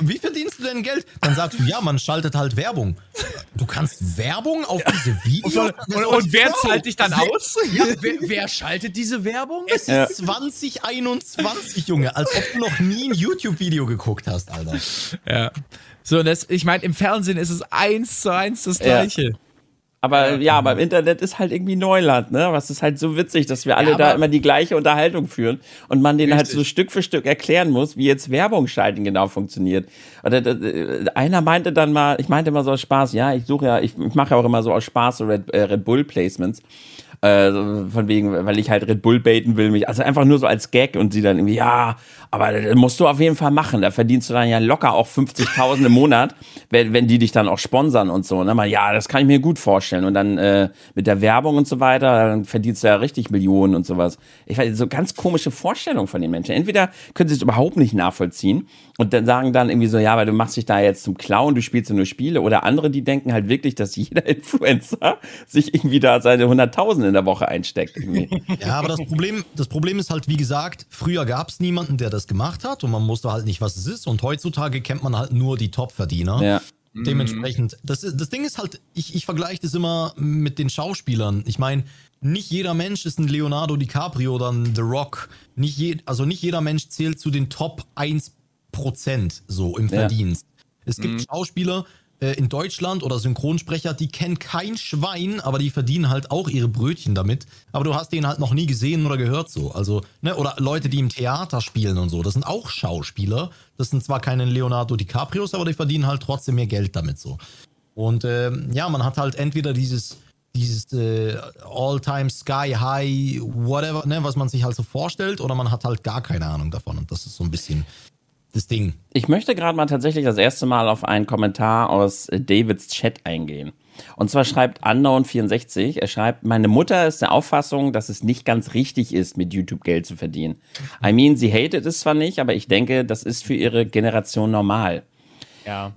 E: Wie verdienst du denn Geld? Dann sagst du, ja, man schaltet halt Werbung. Du kannst Werbung auf diese Videos.
C: Und, und, und wer zahlt dich dann aus? Ja, wer, wer, schaltet diese Werbung?
E: Es ist ja. 2021, Junge, als ob du noch nie ein YouTube-Video geguckt hast, Alter.
D: Ja. So, das, ich meine, im Fernsehen ist es eins zu eins das Gleiche.
B: Aber ja, aber im Internet ist halt irgendwie Neuland, ne? Was ist halt so witzig, dass wir alle ja, da immer die gleiche Unterhaltung führen und man denen halt so Stück für Stück erklären muss, wie jetzt Werbung schalten genau funktioniert. Oder einer meinte dann mal, ich meinte immer so aus Spaß, ja, ich suche ja, ich, ich mache ja auch immer so aus Spaß so Red, äh, Red Bull Placements. Äh, von wegen, weil ich halt Red Bull baiten will, mich, also einfach nur so als Gag und sie dann irgendwie, ja, aber das musst du auf jeden Fall machen. Da verdienst du dann ja locker auch 50.000 im Monat, wenn, wenn die dich dann auch sponsern und so. Ne? Mal, ja, das kann ich mir gut vorstellen. Und dann äh, mit der Werbung und so weiter, dann verdienst du ja richtig Millionen und sowas. Ich weiß, so ganz komische Vorstellungen von den Menschen. Entweder können sie es überhaupt nicht nachvollziehen und dann sagen dann irgendwie so, ja, weil du machst dich da jetzt zum Clown, du spielst ja nur Spiele. Oder andere, die denken halt wirklich, dass jeder Influencer sich irgendwie da seine 100.000 in der Woche einsteckt. Irgendwie.
E: Ja, aber das Problem, das Problem ist halt, wie gesagt, früher gab es niemanden, der das gemacht hat und man wusste halt nicht, was es ist. Und heutzutage kennt man halt nur die Top-Verdiener. Ja. Dementsprechend, das, das Ding ist halt, ich, ich vergleiche das immer mit den Schauspielern. Ich meine, nicht jeder Mensch ist ein Leonardo DiCaprio oder ein The Rock. Nicht je, also nicht jeder Mensch zählt zu den Top 1 Prozent so im Verdienst. Ja. Es gibt mhm. Schauspieler äh, in Deutschland oder Synchronsprecher, die kennen kein Schwein, aber die verdienen halt auch ihre Brötchen damit. Aber du hast den halt noch nie gesehen oder gehört so. Also, ne, oder Leute, die im Theater spielen und so, das sind auch Schauspieler. Das sind zwar keine Leonardo DiCaprios, aber die verdienen halt trotzdem mehr Geld damit so. Und äh, ja, man hat halt entweder dieses dieses äh, All-Time Sky High, whatever, ne, was man sich halt so vorstellt, oder man hat halt gar keine Ahnung davon. Und das ist so ein bisschen das Ding.
B: Ich möchte gerade mal tatsächlich das erste Mal auf einen Kommentar aus Davids Chat eingehen. Und zwar schreibt Unknown64, er schreibt, meine Mutter ist der Auffassung, dass es nicht ganz richtig ist, mit YouTube Geld zu verdienen. I mean, sie hatet es zwar nicht, aber ich denke, das ist für ihre Generation normal.
C: Ja.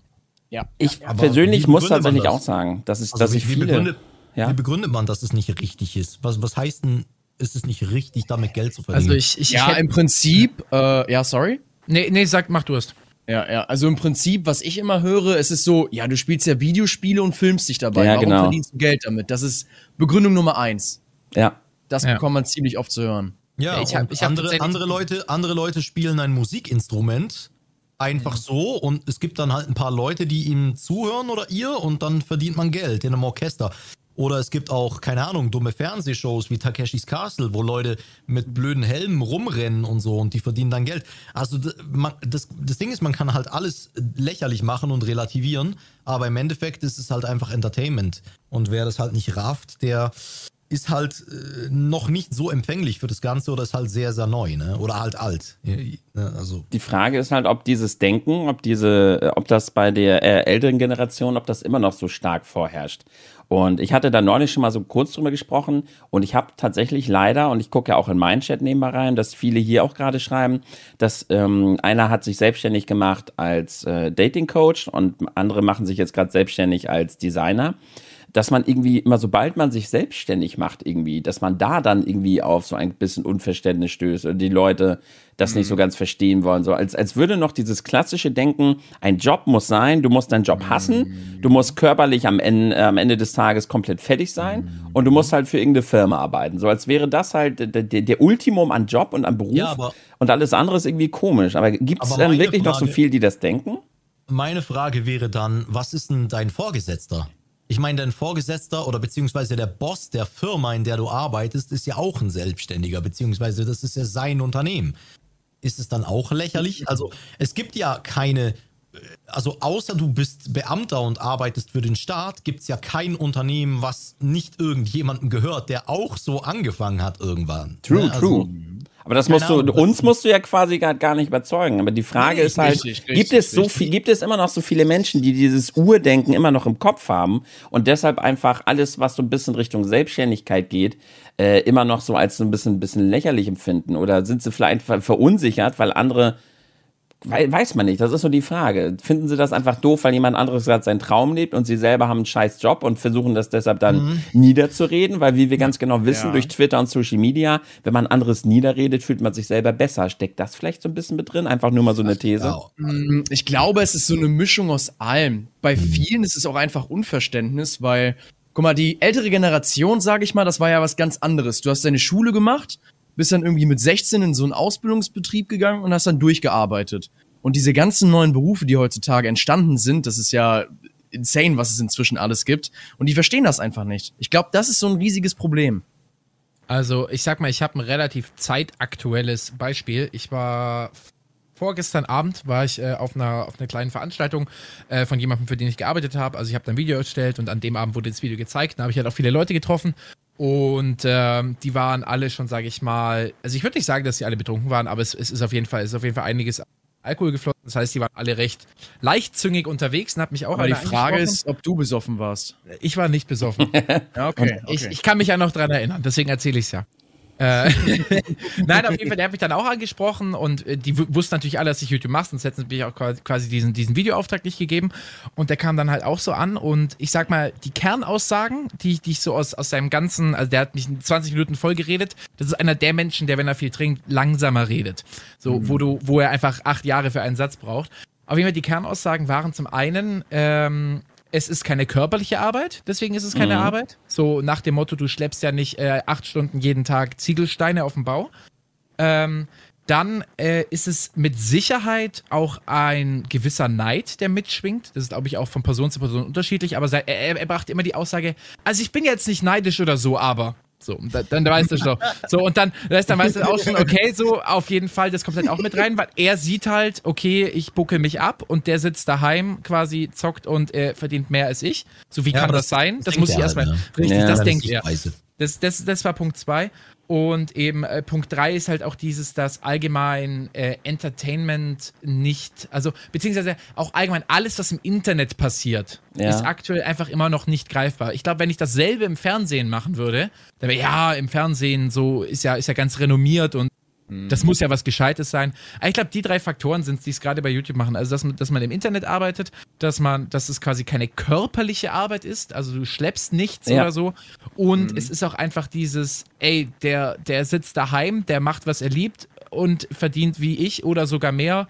C: Ja.
B: Ich ja, persönlich muss tatsächlich auch sagen, dass, ich, also dass wie, ich viele...
E: Wie begründet, ja? wie begründet man, dass es nicht richtig ist? Was, was heißt denn, ist es nicht richtig, damit Geld zu verdienen?
C: Also ich, ich ja, im Prinzip, äh, ja, sorry.
D: Nee, nee, sag, mach du es.
C: Ja, ja. Also im Prinzip, was ich immer höre, es ist so, ja, du spielst ja Videospiele und filmst dich dabei. Ja, Warum genau. verdienst du Geld damit? Das ist Begründung Nummer eins.
B: Ja.
C: Das
B: ja.
C: bekommt man ziemlich oft zu hören.
E: Ja, ich hab, ich hab andere, andere, Leute, andere Leute spielen ein Musikinstrument einfach mhm. so und es gibt dann halt ein paar Leute, die ihm zuhören oder ihr und dann verdient man Geld in einem Orchester. Oder es gibt auch, keine Ahnung, dumme Fernsehshows wie Takeshis Castle, wo Leute mit blöden Helmen rumrennen und so und die verdienen dann Geld. Also man, das, das Ding ist, man kann halt alles lächerlich machen und relativieren, aber im Endeffekt ist es halt einfach Entertainment. Und wer das halt nicht rafft, der ist halt äh, noch nicht so empfänglich für das Ganze oder ist halt sehr, sehr neu, ne? Oder halt alt.
B: Also. Die Frage ist halt, ob dieses Denken, ob diese, ob das bei der äh, älteren Generation, ob das immer noch so stark vorherrscht. Und ich hatte da neulich schon mal so kurz drüber gesprochen. Und ich habe tatsächlich leider, und ich gucke ja auch in meinen Chat nebenbei rein, dass viele hier auch gerade schreiben, dass ähm, einer hat sich selbstständig gemacht als äh, Dating Coach und andere machen sich jetzt gerade selbstständig als Designer dass man irgendwie immer, sobald man sich selbstständig macht, irgendwie, dass man da dann irgendwie auf so ein bisschen Unverständnis stößt und die Leute das mhm. nicht so mhm. ganz verstehen wollen. So als, als würde noch dieses klassische Denken, ein Job muss sein, du musst deinen Job hassen, mhm. du musst körperlich am Ende, äh, am Ende des Tages komplett fertig sein mhm. und du musst halt für irgendeine Firma arbeiten. So als wäre das halt der, der, der Ultimum an Job und an Beruf ja, und alles andere ist irgendwie komisch. Aber gibt es dann wirklich Frage, noch so viel, die das denken?
E: Meine Frage wäre dann, was ist denn dein Vorgesetzter? Ich meine, dein Vorgesetzter oder beziehungsweise der Boss der Firma, in der du arbeitest, ist ja auch ein Selbstständiger, beziehungsweise das ist ja sein Unternehmen. Ist es dann auch lächerlich? Also es gibt ja keine also außer du bist Beamter und arbeitest für den Staat, gibt es ja kein Unternehmen, was nicht irgendjemandem gehört, der auch so angefangen hat irgendwann.
B: True, ne? also, true. Aber das musst du, uns musst du ja quasi gar, gar nicht überzeugen. Aber die Frage nee, ist halt, richtig, richtig, gibt es so viel, gibt es immer noch so viele Menschen, die dieses Urdenken immer noch im Kopf haben und deshalb einfach alles, was so ein bisschen Richtung Selbstständigkeit geht, äh, immer noch so als so ein bisschen, bisschen lächerlich empfinden? Oder sind sie vielleicht verunsichert, weil andere Weiß man nicht, das ist so die Frage. Finden sie das einfach doof, weil jemand anderes gerade seinen Traum lebt und sie selber haben einen scheiß Job und versuchen das deshalb dann mhm. niederzureden? Weil wie wir ganz genau wissen, ja. durch Twitter und Social Media, wenn man anderes niederredet, fühlt man sich selber besser. Steckt das vielleicht so ein bisschen mit drin? Einfach nur mal so eine These?
C: Mm, ich glaube, es ist so eine Mischung aus allem. Bei mhm. vielen ist es auch einfach Unverständnis, weil, guck mal, die ältere Generation, sage ich mal, das war ja was ganz anderes. Du hast deine Schule gemacht bist dann irgendwie mit 16 in so einen Ausbildungsbetrieb gegangen und hast dann durchgearbeitet. Und diese ganzen neuen Berufe, die heutzutage entstanden sind, das ist ja insane, was es inzwischen alles gibt. Und die verstehen das einfach nicht. Ich glaube, das ist so ein riesiges Problem.
D: Also, ich sag mal, ich habe ein relativ zeitaktuelles Beispiel. Ich war vorgestern Abend war ich äh, auf, einer, auf einer kleinen Veranstaltung äh, von jemandem, für den ich gearbeitet habe. Also ich habe dann ein Video erstellt und an dem Abend wurde das Video gezeigt. Da habe ich halt auch viele Leute getroffen und ähm, die waren alle schon, sage ich mal, also ich würde nicht sagen, dass sie alle betrunken waren, aber es, es, ist auf jeden Fall, es ist auf jeden Fall einiges Alkohol geflossen. Das heißt, die waren alle recht leichtzüngig unterwegs und hat mich auch.
C: Aber die Frage ist, ob du besoffen warst.
D: Ich war nicht besoffen. ja, okay, okay. Ich, ich, kann mich ja noch dran erinnern, deswegen erzähle ich es ja. Äh, Nein, auf jeden Fall, der hat mich dann auch angesprochen und äh, die wussten natürlich alle, dass ich YouTube mache, sonst hätten sie mir auch quasi diesen, diesen Videoauftrag nicht gegeben. Und der kam dann halt auch so an und ich sag mal, die Kernaussagen, die, die ich so aus, aus seinem ganzen, also der hat mich 20 Minuten voll geredet, das ist einer der Menschen, der, wenn er viel trinkt, langsamer redet. So, mhm. wo du, wo er einfach acht Jahre für einen Satz braucht. Auf jeden Fall, die Kernaussagen waren zum einen, ähm, es ist keine körperliche Arbeit, deswegen ist es keine mhm. Arbeit. So nach dem Motto, du schleppst ja nicht äh, acht Stunden jeden Tag Ziegelsteine auf dem Bau. Ähm, dann äh, ist es mit Sicherheit auch ein gewisser Neid, der mitschwingt. Das ist, glaube ich, auch von Person zu Person unterschiedlich. Aber er, er, er brachte immer die Aussage, also ich bin jetzt nicht neidisch oder so, aber so, dann, dann weißt du schon. So, und dann, dann weißt du auch schon, okay, so, auf jeden Fall, das kommt halt auch mit rein, weil er sieht halt, okay, ich buckel mich ab und der sitzt daheim, quasi zockt und äh, verdient mehr als ich. So, wie ja, kann das, das, sein? Das, das muss ich erstmal, halt, ne? richtig, ja, das denkt er. Das, das, das war Punkt zwei. Und eben äh, Punkt 3 ist halt auch dieses, dass allgemein äh, Entertainment nicht, also beziehungsweise auch allgemein alles, was im Internet passiert, ja. ist aktuell einfach immer noch nicht greifbar. Ich glaube, wenn ich dasselbe im Fernsehen machen würde, dann wäre ja im Fernsehen so, ist ja, ist ja ganz renommiert und das muss ja was Gescheites sein. Aber ich glaube, die drei Faktoren sind es, die es gerade bei YouTube machen. Also, dass man, dass man im Internet arbeitet, dass man, dass es quasi keine körperliche Arbeit ist, also du schleppst nichts ja. oder so. Und mhm. es ist auch einfach dieses, ey, der, der sitzt daheim, der macht, was er liebt und verdient wie ich oder sogar mehr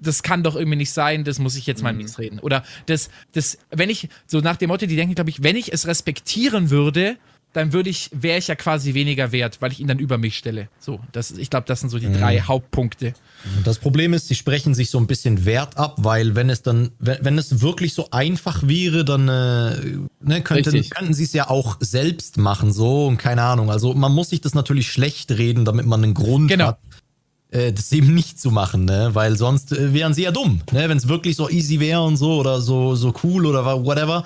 D: das kann doch irgendwie nicht sein, das muss ich jetzt mal mhm. reden. Oder das, das, wenn ich, so nach dem Motto, die denken, glaube ich, wenn ich es respektieren würde, dann würde ich, wäre ich ja quasi weniger wert, weil ich ihn dann über mich stelle. So, das, ich glaube, das sind so die mhm. drei Hauptpunkte.
E: Das Problem ist, sie sprechen sich so ein bisschen Wert ab, weil wenn es dann, wenn, wenn es wirklich so einfach wäre, dann äh, ne, könnten, könnten sie es ja auch selbst machen, so und keine Ahnung. Also man muss sich das natürlich schlecht reden, damit man einen Grund genau. hat, äh, das eben nicht zu machen, ne? Weil sonst äh, wären sie ja dumm, ne? Wenn es wirklich so easy wäre und so oder so, so cool oder whatever,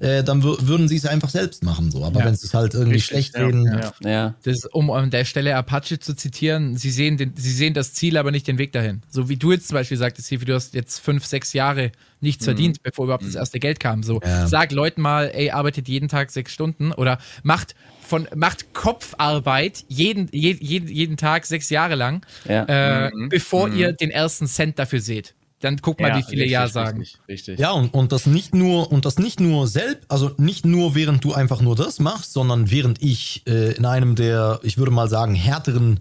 E: äh, dann würden sie es einfach selbst machen. So. Aber ja. wenn sie es halt irgendwie Richtig, schlecht ja, reden.
D: Ja. ja. Das ist, um an der Stelle Apache zu zitieren, sie sehen, den, sie sehen das Ziel, aber nicht den Weg dahin. So wie du jetzt zum Beispiel sagtest, Hifi, du hast jetzt fünf, sechs Jahre nichts mhm. verdient, bevor überhaupt das mhm. erste Geld kam. So, sag Leuten mal, ey, arbeitet jeden Tag sechs Stunden oder macht von macht Kopfarbeit jeden, jeden, jeden Tag sechs Jahre lang, äh, mhm. bevor mhm. ihr den ersten Cent dafür seht. Dann guck mal, ja, wie viele richtig, Ja sagen.
E: Richtig, richtig. Ja, und, und das nicht nur, und das nicht nur selbst, also nicht nur während du einfach nur das machst, sondern während ich äh, in einem der, ich würde mal sagen, härteren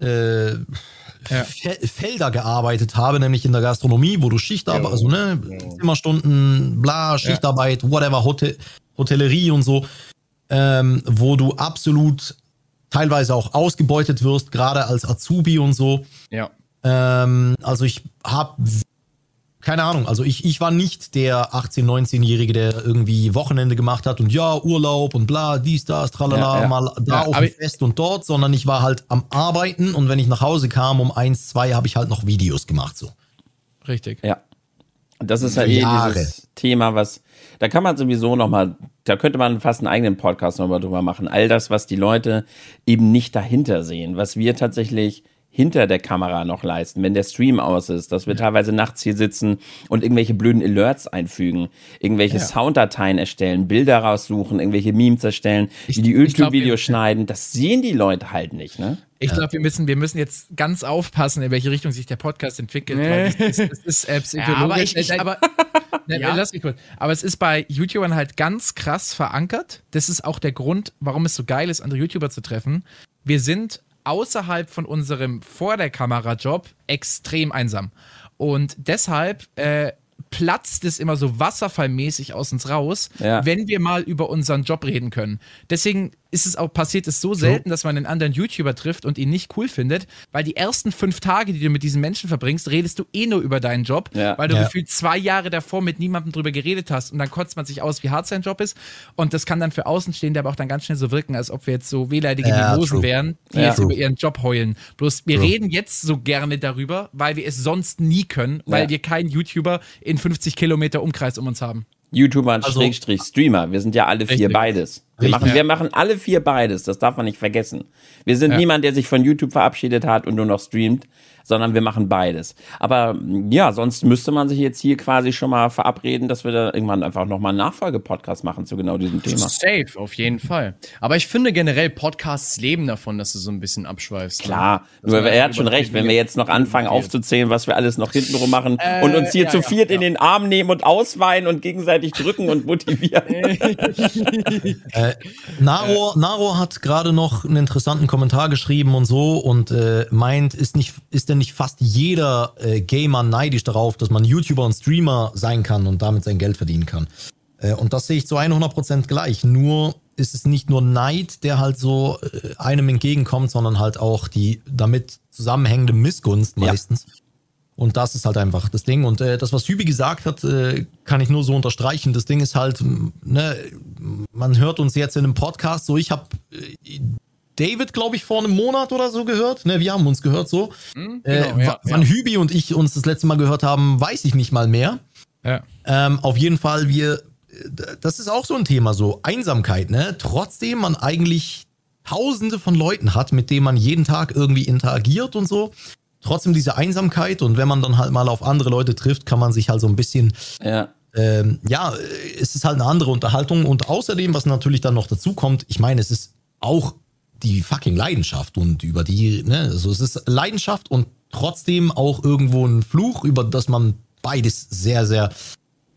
E: äh, ja. Felder gearbeitet habe, nämlich in der Gastronomie, wo du Schichtarbeit, also ne, Zimmerstunden, bla, Schichtarbeit, ja. whatever, Hotel, Hotellerie und so, ähm, wo du absolut teilweise auch ausgebeutet wirst, gerade als Azubi und so.
C: Ja.
E: Ähm, also ich habe keine Ahnung, also ich, ich war nicht der 18-, 19-Jährige, der irgendwie Wochenende gemacht hat und ja, Urlaub und bla, dies, das, tralala, ja, ja. mal da ja, auf dem Fest und dort, sondern ich war halt am Arbeiten und wenn ich nach Hause kam um eins, zwei, habe ich halt noch Videos gemacht, so.
D: Richtig.
B: Ja. Das ist ja eh dieses Thema, was, da kann man sowieso nochmal, da könnte man fast einen eigenen Podcast nochmal drüber machen. All das, was die Leute eben nicht dahinter sehen, was wir tatsächlich hinter der Kamera noch leisten, wenn der Stream aus ist, dass wir teilweise nachts hier sitzen und irgendwelche blöden Alerts einfügen, irgendwelche ja. Sounddateien erstellen, Bilder raussuchen, irgendwelche Memes erstellen, die die YouTube-Videos schneiden, das sehen die Leute halt nicht, ne?
D: Ich glaube, wir müssen, wir müssen jetzt ganz aufpassen, in welche Richtung sich der Podcast entwickelt. Nee. Das, das, das, ist äh, psychologisch. Ja, aber, ich, ich, aber, ne, ja. lass mich kurz. aber es ist bei YouTubern halt ganz krass verankert. Das ist auch der Grund, warum es so geil ist, andere YouTuber zu treffen. Wir sind außerhalb von unserem vor der Kamera Job extrem einsam. Und deshalb äh, platzt es immer so wasserfallmäßig aus uns raus, ja. wenn wir mal über unseren Job reden können. Deswegen ist es auch passiert es so selten, dass man einen anderen YouTuber trifft und ihn nicht cool findet, weil die ersten fünf Tage, die du mit diesen Menschen verbringst, redest du eh nur über deinen Job, ja. weil du ja. gefühlt zwei Jahre davor mit niemandem drüber geredet hast und dann kotzt man sich aus, wie hart sein Job ist und das kann dann für Außenstehende aber auch dann ganz schnell so wirken, als ob wir jetzt so wehleidige ja, Mimosen wären, die ja. jetzt über ihren Job heulen. Bloß wir true. reden jetzt so gerne darüber, weil wir es sonst nie können, weil wir keinen YouTuber in 50 Kilometer Umkreis um uns haben.
B: YouTuber und also, Schrägstrich Streamer. Wir sind ja alle vier richtig. beides. Wir machen, wir machen alle vier beides. Das darf man nicht vergessen. Wir sind ja. niemand, der sich von YouTube verabschiedet hat und nur noch streamt sondern wir machen beides. Aber ja, sonst müsste man sich jetzt hier quasi schon mal verabreden, dass wir da irgendwann einfach nochmal einen Nachfolgepodcast machen zu genau diesem Thema.
C: Safe, auf jeden Fall. Aber ich finde generell Podcasts leben davon, dass du so ein bisschen abschweifst.
B: Ne? Klar, ne? nur er hat schon recht, wenn wir jetzt noch anfangen aufzuzählen, was wir alles noch hintenrum machen äh, und uns hier ja, zu viert ja, in den Arm nehmen und ausweinen und gegenseitig drücken und motivieren.
E: äh, Naro, Naro hat gerade noch einen interessanten Kommentar geschrieben und so und äh, meint, ist nicht, ist denn nicht fast jeder äh, Gamer neidisch darauf, dass man YouTuber und Streamer sein kann und damit sein Geld verdienen kann. Äh, und das sehe ich zu 100% gleich. Nur ist es nicht nur Neid, der halt so äh, einem entgegenkommt, sondern halt auch die damit zusammenhängende Missgunst meistens. Ja. Und das ist halt einfach das Ding. Und äh, das, was Hübi gesagt hat, äh, kann ich nur so unterstreichen. Das Ding ist halt, ne, man hört uns jetzt in einem Podcast so, ich habe äh, David, glaube ich, vor einem Monat oder so gehört. Ne, wir haben uns gehört so. Mhm, genau, äh, ja, wann ja. Hübi und ich uns das letzte Mal gehört haben, weiß ich nicht mal mehr. Ja. Ähm, auf jeden Fall, wir, das ist auch so ein Thema, so Einsamkeit, ne? Trotzdem man eigentlich tausende von Leuten hat, mit denen man jeden Tag irgendwie interagiert und so. Trotzdem diese Einsamkeit und wenn man dann halt mal auf andere Leute trifft, kann man sich halt so ein bisschen ja. Ähm, ja, es ist halt eine andere Unterhaltung. Und außerdem, was natürlich dann noch dazu kommt, ich meine, es ist auch die fucking Leidenschaft und über die, ne, also es ist Leidenschaft und trotzdem auch irgendwo ein Fluch, über das man beides sehr, sehr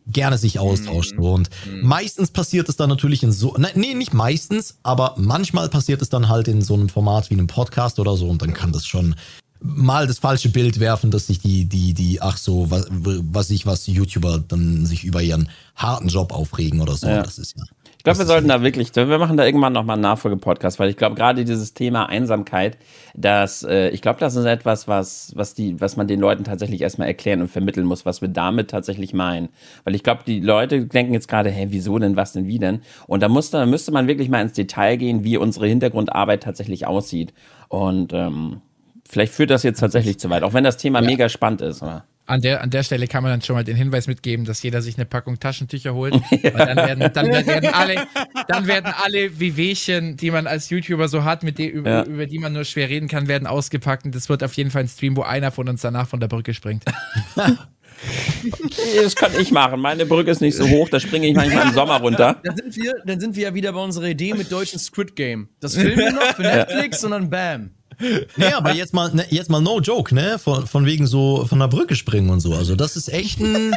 E: gerne sich austauscht. Mhm. Und mhm. meistens passiert es dann natürlich in so, ne, nee, nicht meistens, aber manchmal passiert es dann halt in so einem Format wie einem Podcast oder so und dann kann das schon mal das falsche Bild werfen, dass sich die, die, die, ach so, was, was ich, was YouTuber dann sich über ihren harten Job aufregen oder so. Ja. Das ist ja.
B: Ich glaube, wir sollten da wirklich, wir machen da irgendwann nochmal einen Nachfolgepodcast, weil ich glaube, gerade dieses Thema Einsamkeit, das, äh, ich glaube, das ist etwas, was, was die, was man den Leuten tatsächlich erstmal erklären und vermitteln muss, was wir damit tatsächlich meinen. Weil ich glaube, die Leute denken jetzt gerade, hä, wieso denn, was denn, wie denn? Und da musste, da müsste man wirklich mal ins Detail gehen, wie unsere Hintergrundarbeit tatsächlich aussieht. Und ähm, vielleicht führt das jetzt tatsächlich zu weit, auch wenn das Thema ja. mega spannend ist. Oder?
D: An der, an der Stelle kann man dann schon mal den Hinweis mitgeben, dass jeder sich eine Packung Taschentücher holt. Ja. Dann, werden, dann, werden alle, dann werden alle Wehwehchen, die man als YouTuber so hat, mit die, über, ja. über die man nur schwer reden kann, werden ausgepackt. Und das wird auf jeden Fall ein Stream, wo einer von uns danach von der Brücke springt.
B: das kann ich machen. Meine Brücke ist nicht so hoch, da springe ich manchmal im Sommer runter.
C: Dann sind wir, dann sind wir ja wieder bei unserer Idee mit deutschen Squid Game. Das filmen wir noch für Netflix und dann bam.
E: Nee, aber jetzt mal, ne, jetzt mal no joke, ne? Von, von wegen so von der Brücke springen und so. Also, das ist echt ein.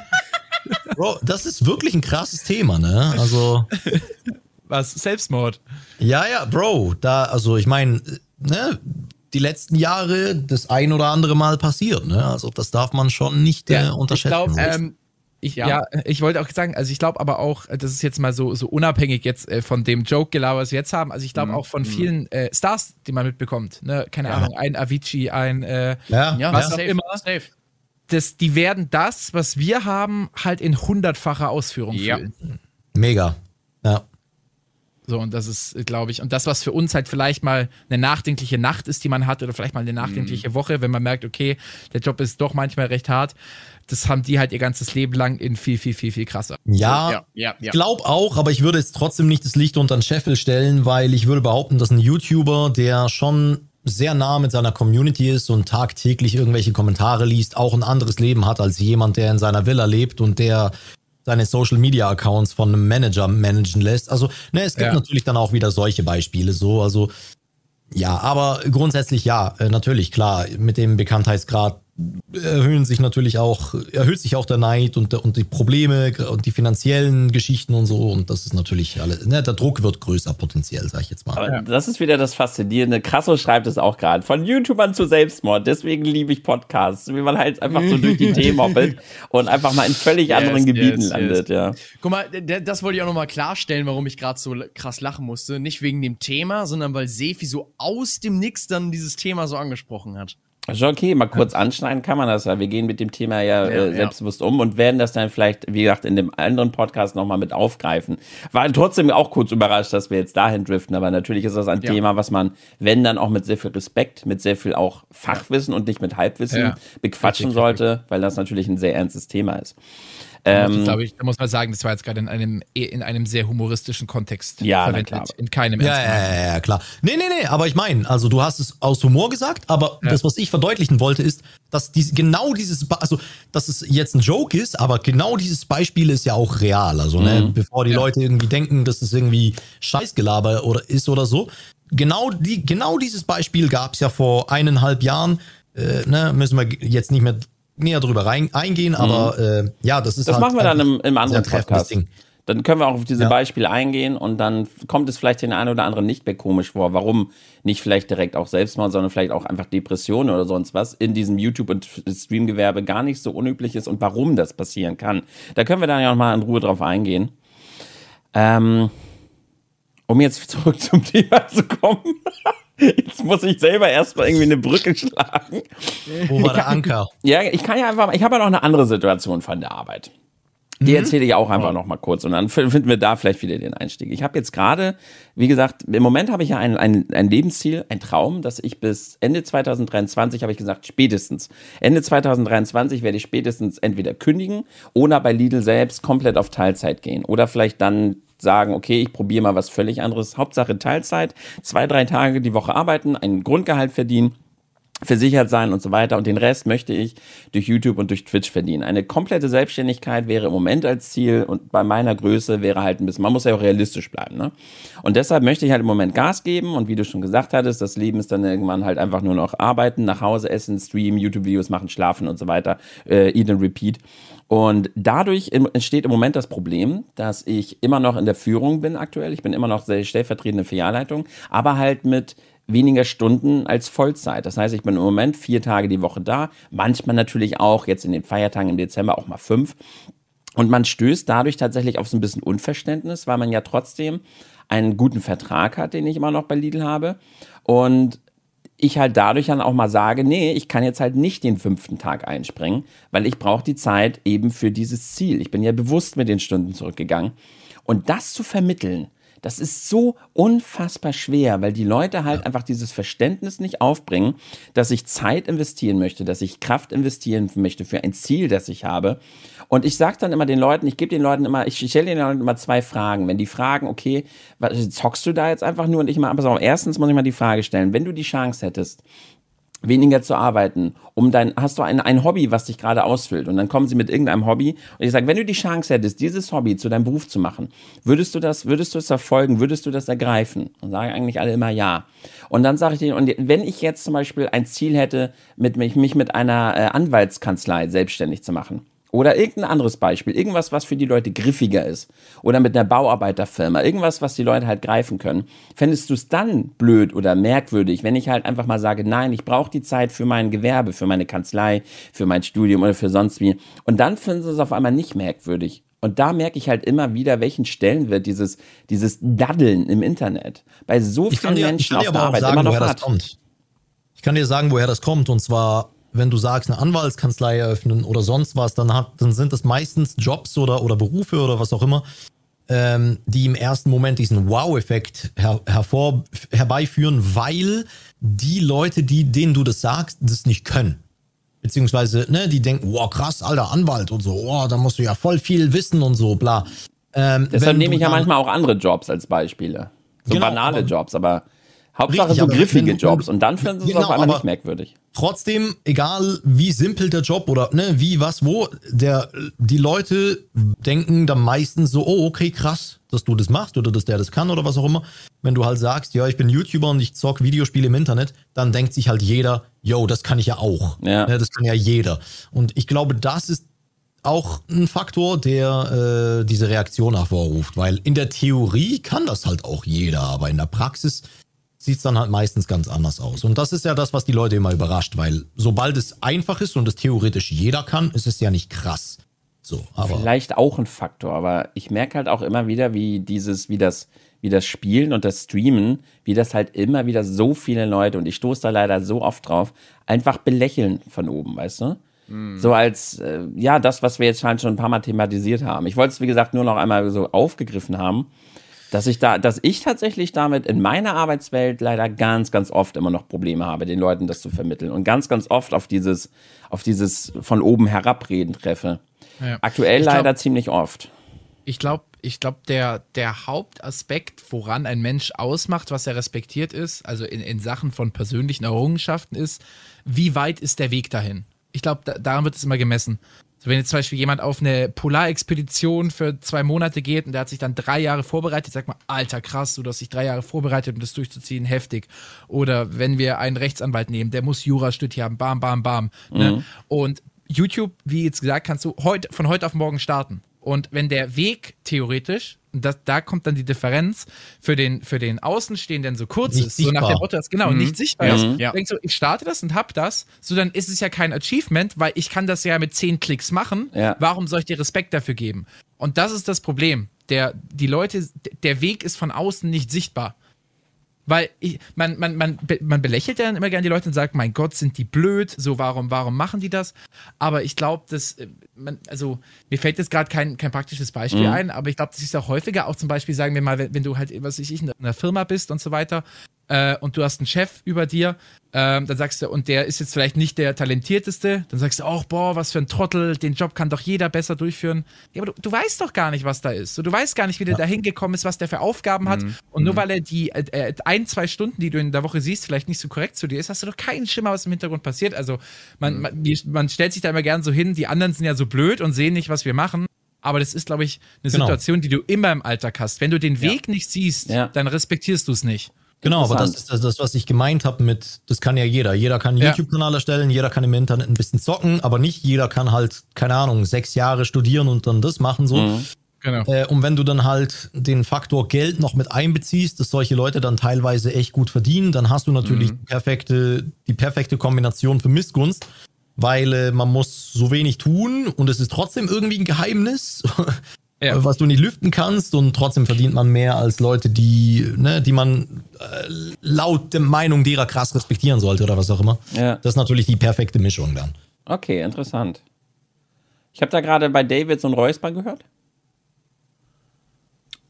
E: Bro, das ist wirklich ein krasses Thema, ne? Also.
D: Was? Selbstmord?
E: Ja, ja, Bro. Da, also, ich meine, ne? Die letzten Jahre das ein oder andere Mal passiert, ne? Also, das darf man schon nicht ja, äh, unterschätzen.
D: Ich glaube, ähm, ich, ja. ja. ich wollte auch sagen, also ich glaube aber auch, das ist jetzt mal so, so unabhängig jetzt äh, von dem Joke-Gelaber, was wir jetzt haben. Also ich glaube mhm. auch von mhm. vielen äh, Stars, die man mitbekommt. Ne? Keine ja. Ahnung, ein Avicii, ein äh, ja. was auch immer. Safe. Das, die werden das, was wir haben, halt in hundertfacher Ausführung ja. fühlen.
E: Mega. Ja.
D: So, und das ist, glaube ich, und das, was für uns halt vielleicht mal eine nachdenkliche Nacht ist, die man hat, oder vielleicht mal eine nachdenkliche mhm. Woche, wenn man merkt, okay, der Job ist doch manchmal recht hart, das haben die halt ihr ganzes Leben lang in viel, viel, viel, viel krasser.
E: Ja, ja, ja, ja. glaub auch, aber ich würde jetzt trotzdem nicht das Licht unter den Scheffel stellen, weil ich würde behaupten, dass ein YouTuber, der schon sehr nah mit seiner Community ist und tagtäglich irgendwelche Kommentare liest, auch ein anderes Leben hat als jemand, der in seiner Villa lebt und der seine Social Media Accounts von einem Manager managen lässt. Also, ne, es gibt ja. natürlich dann auch wieder solche Beispiele so. Also, ja, aber grundsätzlich ja, äh, natürlich, klar, mit dem Bekanntheitsgrad erhöhen sich natürlich auch, erhöht sich auch der Neid und, und die Probleme und die finanziellen Geschichten und so. Und das ist natürlich alles, ne, der Druck wird größer potenziell, sag ich jetzt mal.
B: Aber das ist wieder das Faszinierende. Krasso schreibt es auch gerade. Von YouTubern zu Selbstmord. Deswegen liebe ich Podcasts. Wie man halt einfach so durch die Themen hoppelt und einfach mal in völlig yes, anderen Gebieten yes, landet, yes. ja.
C: Guck mal, das wollte ich auch nochmal klarstellen, warum ich gerade so krass lachen musste. Nicht wegen dem Thema, sondern weil Sefi so aus dem Nix dann dieses Thema so angesprochen hat.
B: Schon okay, mal kurz anschneiden kann man das ja. Wir gehen mit dem Thema ja, ja, äh, selbstbewusst ja. um und werden das dann vielleicht, wie gesagt, in dem anderen Podcast nochmal mit aufgreifen. War trotzdem auch kurz überrascht, dass wir jetzt dahin driften, aber natürlich ist das ein ja. Thema, was man, wenn dann auch mit sehr viel Respekt, mit sehr viel auch Fachwissen und nicht mit Halbwissen bequatschen sollte, weil das natürlich ein sehr ernstes Thema ist.
D: Ähm, glaube ich, da muss man sagen, das war jetzt gerade in einem, in einem sehr humoristischen Kontext
B: ja, verwendet. Klar.
D: In keinem
E: ja, ja, ja, ja, klar. Nee, nee, nee, aber ich meine, also du hast es aus Humor gesagt, aber ja. das, was ich verdeutlichen wollte, ist, dass dies, genau dieses, also, dass es jetzt ein Joke ist, aber genau dieses Beispiel ist ja auch real. Also, ne, mhm. ne, bevor die ja. Leute irgendwie denken, dass es irgendwie Scheißgelaber oder ist oder so. Genau, die, genau dieses Beispiel gab es ja vor eineinhalb Jahren. Äh, ne, müssen wir jetzt nicht mehr näher drüber rein, eingehen, mhm. aber äh, ja, das ist
B: Das halt machen wir dann im, im anderen Podcast. Ding. Dann können wir auch auf diese ja. Beispiele eingehen und dann kommt es vielleicht den einen oder anderen nicht mehr komisch vor. Warum nicht vielleicht direkt auch Selbstmord, sondern vielleicht auch einfach Depressionen oder sonst was in diesem YouTube- und Streamgewerbe gar nicht so unüblich ist und warum das passieren kann. Da können wir dann ja auch mal in Ruhe drauf eingehen. Ähm, um jetzt zurück zum Thema zu kommen. Jetzt muss ich selber erstmal irgendwie eine Brücke schlagen.
E: Wo war der Anker?
B: Ja, ich kann ja einfach, ich habe ja noch eine andere Situation von der Arbeit. Die mhm. erzähle ich auch einfach noch mal kurz und dann finden wir da vielleicht wieder den Einstieg. Ich habe jetzt gerade, wie gesagt, im Moment habe ich ja ein, ein, ein Lebensziel, ein Traum, dass ich bis Ende 2023, habe ich gesagt, spätestens, Ende 2023 werde ich spätestens entweder kündigen oder bei Lidl selbst komplett auf Teilzeit gehen oder vielleicht dann sagen, okay, ich probiere mal was völlig anderes. Hauptsache Teilzeit, zwei, drei Tage die Woche arbeiten, ein Grundgehalt verdienen versichert sein und so weiter. Und den Rest möchte ich durch YouTube und durch Twitch verdienen. Eine komplette Selbstständigkeit wäre im Moment als Ziel und bei meiner Größe wäre halt ein bisschen, man muss ja auch realistisch bleiben. Ne? Und deshalb möchte ich halt im Moment Gas geben und wie du schon gesagt hattest, das Leben ist dann irgendwann halt einfach nur noch arbeiten, nach Hause essen, streamen, YouTube-Videos machen, schlafen und so weiter, äh, eat and repeat. Und dadurch entsteht im Moment das Problem, dass ich immer noch in der Führung bin aktuell. Ich bin immer noch stellvertretende Filialleitung, aber halt mit weniger Stunden als Vollzeit. Das heißt, ich bin im Moment vier Tage die Woche da, manchmal natürlich auch jetzt in den Feiertagen im Dezember auch mal fünf. Und man stößt dadurch tatsächlich auf so ein bisschen Unverständnis, weil man ja trotzdem einen guten Vertrag hat, den ich immer noch bei Lidl habe. Und ich halt dadurch dann auch mal sage, nee, ich kann jetzt halt nicht den fünften Tag einspringen, weil ich brauche die Zeit eben für dieses Ziel. Ich bin ja bewusst mit den Stunden zurückgegangen. Und das zu vermitteln, das ist so unfassbar schwer, weil die Leute halt einfach dieses Verständnis nicht aufbringen, dass ich Zeit investieren möchte, dass ich Kraft investieren möchte für ein Ziel, das ich habe. Und ich sage dann immer den Leuten, ich gebe den Leuten immer, ich stelle den Leuten immer zwei Fragen. Wenn die fragen, okay, was, zockst du da jetzt einfach nur? Und ich mal, aber erstens muss ich mal die Frage stellen, wenn du die Chance hättest, weniger zu arbeiten, um dein, hast du ein, ein Hobby, was dich gerade ausfüllt und dann kommen sie mit irgendeinem Hobby und ich sage, wenn du die Chance hättest, dieses Hobby zu deinem Beruf zu machen, würdest du das, würdest du es verfolgen, würdest du das ergreifen? Und sagen eigentlich alle immer ja. Und dann sage ich denen, und wenn ich jetzt zum Beispiel ein Ziel hätte, mit mich, mich mit einer äh, Anwaltskanzlei selbstständig zu machen, oder irgendein anderes Beispiel, irgendwas, was für die Leute griffiger ist. Oder mit einer Bauarbeiterfirma, irgendwas, was die Leute halt greifen können. Fändest du es dann blöd oder merkwürdig, wenn ich halt einfach mal sage, nein, ich brauche die Zeit für mein Gewerbe, für meine Kanzlei, für mein Studium oder für sonst wie. Und dann finden sie es auf einmal nicht merkwürdig. Und da merke ich halt immer wieder, welchen Stellenwert dieses, dieses Daddeln im Internet bei so vielen dir, Menschen auf der Arbeit sagen, immer noch hat.
E: Ich kann dir sagen, woher das kommt. Und zwar wenn du sagst, eine Anwaltskanzlei eröffnen oder sonst was, dann, hat, dann sind das meistens Jobs oder, oder Berufe oder was auch immer, ähm, die im ersten Moment diesen Wow-Effekt her hervor herbeiführen, weil die Leute, die, denen du das sagst, das nicht können. Beziehungsweise, ne, die denken, wow, krass, alter Anwalt und so, oh, da musst du ja voll viel wissen und so, bla.
B: Ähm, Deshalb nehme ich ja manchmal auch andere Jobs als Beispiele. So genau, banale Jobs, aber Hauptsache richtig, so griffige wenn, Jobs und dann finden sie genau, es auf einmal nicht merkwürdig.
E: Trotzdem, egal wie simpel der Job oder ne, wie, was, wo, der, die Leute denken dann meistens so, oh, okay, krass, dass du das machst oder dass der das kann oder was auch immer. Wenn du halt sagst, ja, ich bin YouTuber und ich zock Videospiele im Internet, dann denkt sich halt jeder, yo, das kann ich ja auch. Ja. Ne, das kann ja jeder. Und ich glaube, das ist auch ein Faktor, der äh, diese Reaktion hervorruft, weil in der Theorie kann das halt auch jeder, aber in der Praxis sieht es dann halt meistens ganz anders aus. Und das ist ja das, was die Leute immer überrascht, weil sobald es einfach ist und es theoretisch jeder kann, ist es ja nicht krass. So,
B: aber Vielleicht auch ein Faktor, aber ich merke halt auch immer wieder, wie dieses, wie das, wie das Spielen und das Streamen, wie das halt immer wieder so viele Leute, und ich stoße da leider so oft drauf, einfach belächeln von oben, weißt du? Mhm. So als, äh, ja, das, was wir jetzt halt schon ein paar Mal thematisiert haben. Ich wollte es, wie gesagt, nur noch einmal so aufgegriffen haben, dass ich da, dass ich tatsächlich damit in meiner Arbeitswelt leider ganz, ganz oft immer noch Probleme habe, den Leuten das zu vermitteln und ganz, ganz oft auf dieses, auf dieses von oben herabreden treffe. Ja. Aktuell glaub, leider ziemlich oft.
D: Ich glaube, ich glaube, der, der Hauptaspekt, woran ein Mensch ausmacht, was er respektiert ist, also in, in Sachen von persönlichen Errungenschaften ist, wie weit ist der Weg dahin? Ich glaube, da, daran wird es immer gemessen. So, wenn jetzt zum Beispiel jemand auf eine Polarexpedition für zwei Monate geht und der hat sich dann drei Jahre vorbereitet, sag mal, alter krass, du hast dich drei Jahre vorbereitet, um das durchzuziehen, heftig. Oder wenn wir einen Rechtsanwalt nehmen, der muss Jura studiert haben, bam, bam, bam. Ne? Mhm. Ne? Und YouTube, wie jetzt gesagt, kannst du heut, von heute auf morgen starten. Und wenn der Weg theoretisch das, da kommt dann die Differenz für den, für den Außenstehenden so kurz nicht ist, sichtbar. so nach dem Motto, dass genau mhm. nicht sichtbar ist. Mhm. Ja. Denkst du, ich starte das und hab das, so dann ist es ja kein Achievement, weil ich kann das ja mit zehn Klicks machen. Ja. Warum soll ich dir Respekt dafür geben? Und das ist das Problem. Der, die Leute, der Weg ist von außen nicht sichtbar. Weil ich, man, man, man, man belächelt ja dann immer gerne die Leute und sagt, mein Gott, sind die blöd, so warum, warum machen die das? Aber ich glaube, dass, äh, man, also mir fällt jetzt gerade kein, kein praktisches Beispiel mhm. ein, aber ich glaube, das ist auch häufiger, auch zum Beispiel, sagen wir mal, wenn, wenn du halt, was weiß ich, in einer Firma bist und so weiter äh, und du hast einen Chef über dir, ähm, dann sagst du, und der ist jetzt vielleicht nicht der talentierteste, dann sagst du auch, boah, was für ein Trottel, den Job kann doch jeder besser durchführen. Ja, aber du, du weißt doch gar nicht, was da ist. So, du weißt gar nicht, wie der ja. da hingekommen ist, was der für Aufgaben hat. Mhm. Und nur mhm. weil er die äh, äh, ein, zwei Stunden, die du in der Woche siehst, vielleicht nicht so korrekt zu dir ist, hast du doch keinen Schimmer, was im Hintergrund passiert. Also man, mhm. man, man stellt sich da immer gern so hin, die anderen sind ja so blöd und sehen nicht, was wir machen. Aber das ist, glaube ich, eine genau. Situation, die du immer im Alltag hast. Wenn du den Weg ja. nicht siehst, ja. dann respektierst du es nicht.
E: Genau, aber das ist das, was ich gemeint habe mit, das kann ja jeder. Jeder kann einen ja. YouTube-Kanal erstellen, jeder kann im Internet ein bisschen zocken, aber nicht jeder kann halt, keine Ahnung, sechs Jahre studieren und dann das machen so. Mhm. Genau. Äh, und wenn du dann halt den Faktor Geld noch mit einbeziehst, dass solche Leute dann teilweise echt gut verdienen, dann hast du natürlich mhm. perfekte, die perfekte Kombination für Missgunst, weil äh, man muss so wenig tun und es ist trotzdem irgendwie ein Geheimnis. ja. was du nicht lüften kannst und trotzdem verdient man mehr als Leute, die, ne, die man äh, laut der Meinung derer krass respektieren sollte oder was auch immer. Ja. Das ist natürlich die perfekte Mischung dann.
B: Okay, interessant. Ich habe da gerade bei David so ein Räusper gehört.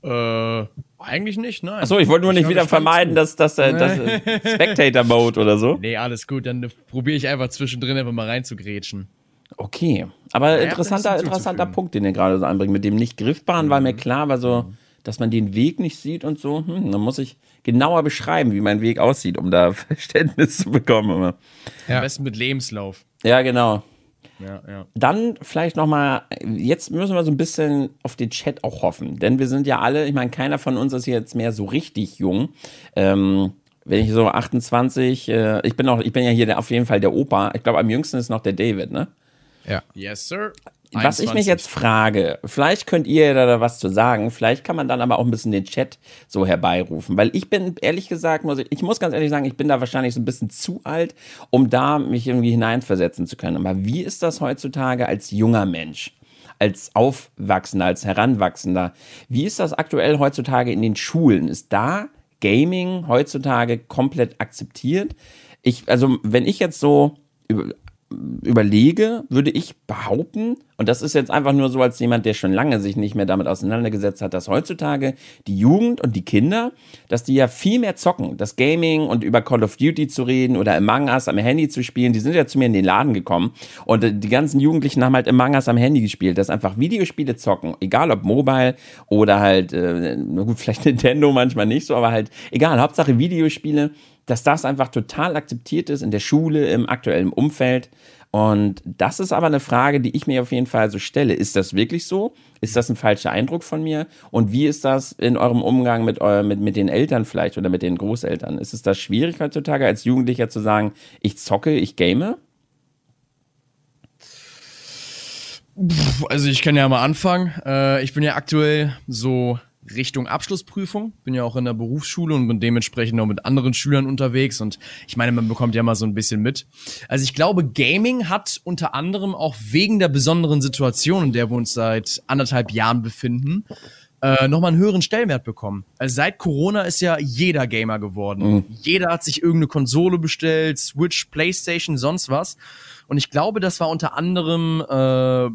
C: Äh, eigentlich nicht, nein.
B: Achso, ich wollte nur ich nicht wieder vermeiden, dass das, äh, das äh, Spectator-Mode oder so.
C: Nee, alles gut, dann probiere ich einfach zwischendrin einfach mal reinzugrätschen.
B: Okay, aber ja, interessanter, interessanter Punkt, den ihr gerade so anbringt, mit dem nicht griffbaren, mhm. war mir klar, war so, mhm. dass man den Weg nicht sieht und so. Hm, dann muss ich genauer beschreiben, wie mein Weg aussieht, um da Verständnis zu bekommen.
C: Ja. Am besten mit Lebenslauf.
B: Ja, genau. Ja, ja. Dann vielleicht noch mal, jetzt müssen wir so ein bisschen auf den Chat auch hoffen, denn wir sind ja alle, ich meine, keiner von uns ist jetzt mehr so richtig jung. Ähm, wenn ich so 28, äh, ich bin auch, ich bin ja hier der, auf jeden Fall der Opa. Ich glaube, am jüngsten ist noch der David, ne?
C: Ja. Yes, sir.
B: Was ich mich jetzt frage, vielleicht könnt ihr da was zu sagen, vielleicht kann man dann aber auch ein bisschen den Chat so herbeirufen, weil ich bin ehrlich gesagt, muss ich, ich muss ganz ehrlich sagen, ich bin da wahrscheinlich so ein bisschen zu alt, um da mich irgendwie hineinversetzen zu können. Aber wie ist das heutzutage als junger Mensch? als Aufwachsender, als Heranwachsender. Wie ist das aktuell heutzutage in den Schulen? Ist da Gaming heutzutage komplett akzeptiert? Ich, also, wenn ich jetzt so überlege, würde ich behaupten, und das ist jetzt einfach nur so als jemand, der schon lange sich nicht mehr damit auseinandergesetzt hat, dass heutzutage die Jugend und die Kinder, dass die ja viel mehr zocken. Das Gaming und über Call of Duty zu reden oder Among Us am Handy zu spielen, die sind ja zu mir in den Laden gekommen und die ganzen Jugendlichen haben halt Among Us am Handy gespielt. Das ist einfach Videospiele zocken, egal ob Mobile oder halt, äh, gut, vielleicht Nintendo manchmal nicht so, aber halt egal, Hauptsache Videospiele dass das einfach total akzeptiert ist in der Schule, im aktuellen Umfeld. Und das ist aber eine Frage, die ich mir auf jeden Fall so stelle. Ist das wirklich so? Ist das ein falscher Eindruck von mir? Und wie ist das in eurem Umgang mit, eu mit, mit den Eltern vielleicht oder mit den Großeltern? Ist es da schwierig heutzutage als Jugendlicher zu sagen, ich zocke, ich game?
C: Also ich kann ja mal anfangen. Äh, ich bin ja aktuell so Richtung Abschlussprüfung. Bin ja auch in der Berufsschule und bin dementsprechend auch mit anderen Schülern unterwegs. Und ich meine, man bekommt ja mal so ein bisschen mit. Also ich glaube, Gaming hat unter anderem auch wegen der besonderen Situation, in der wir uns seit anderthalb Jahren befinden, äh, nochmal einen höheren Stellenwert bekommen. Also seit Corona ist ja jeder Gamer geworden. Mhm. Jeder hat sich irgendeine Konsole bestellt, Switch, Playstation, sonst was. Und ich glaube, das war unter anderem äh,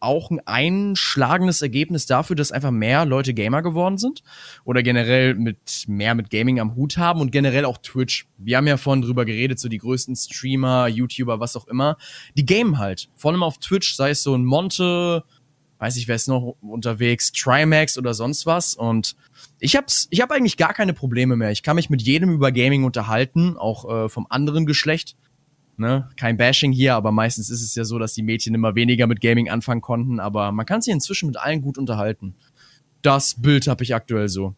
C: auch ein einschlagendes Ergebnis dafür, dass einfach mehr Leute Gamer geworden sind oder generell mit mehr mit Gaming am Hut haben und generell auch Twitch. Wir haben ja vorhin drüber geredet, so die größten Streamer, YouTuber, was auch immer, die gamen halt. Vor allem auf Twitch, sei es so ein Monte, weiß ich, wer ist noch unterwegs, Trimax oder sonst was und ich hab's, ich hab eigentlich gar keine Probleme mehr. Ich kann mich mit jedem über Gaming unterhalten, auch äh, vom anderen Geschlecht. Ne? Kein Bashing hier, aber meistens ist es ja so, dass die Mädchen immer weniger mit Gaming anfangen konnten, aber man kann sich inzwischen mit allen gut unterhalten. Das Bild habe ich aktuell so.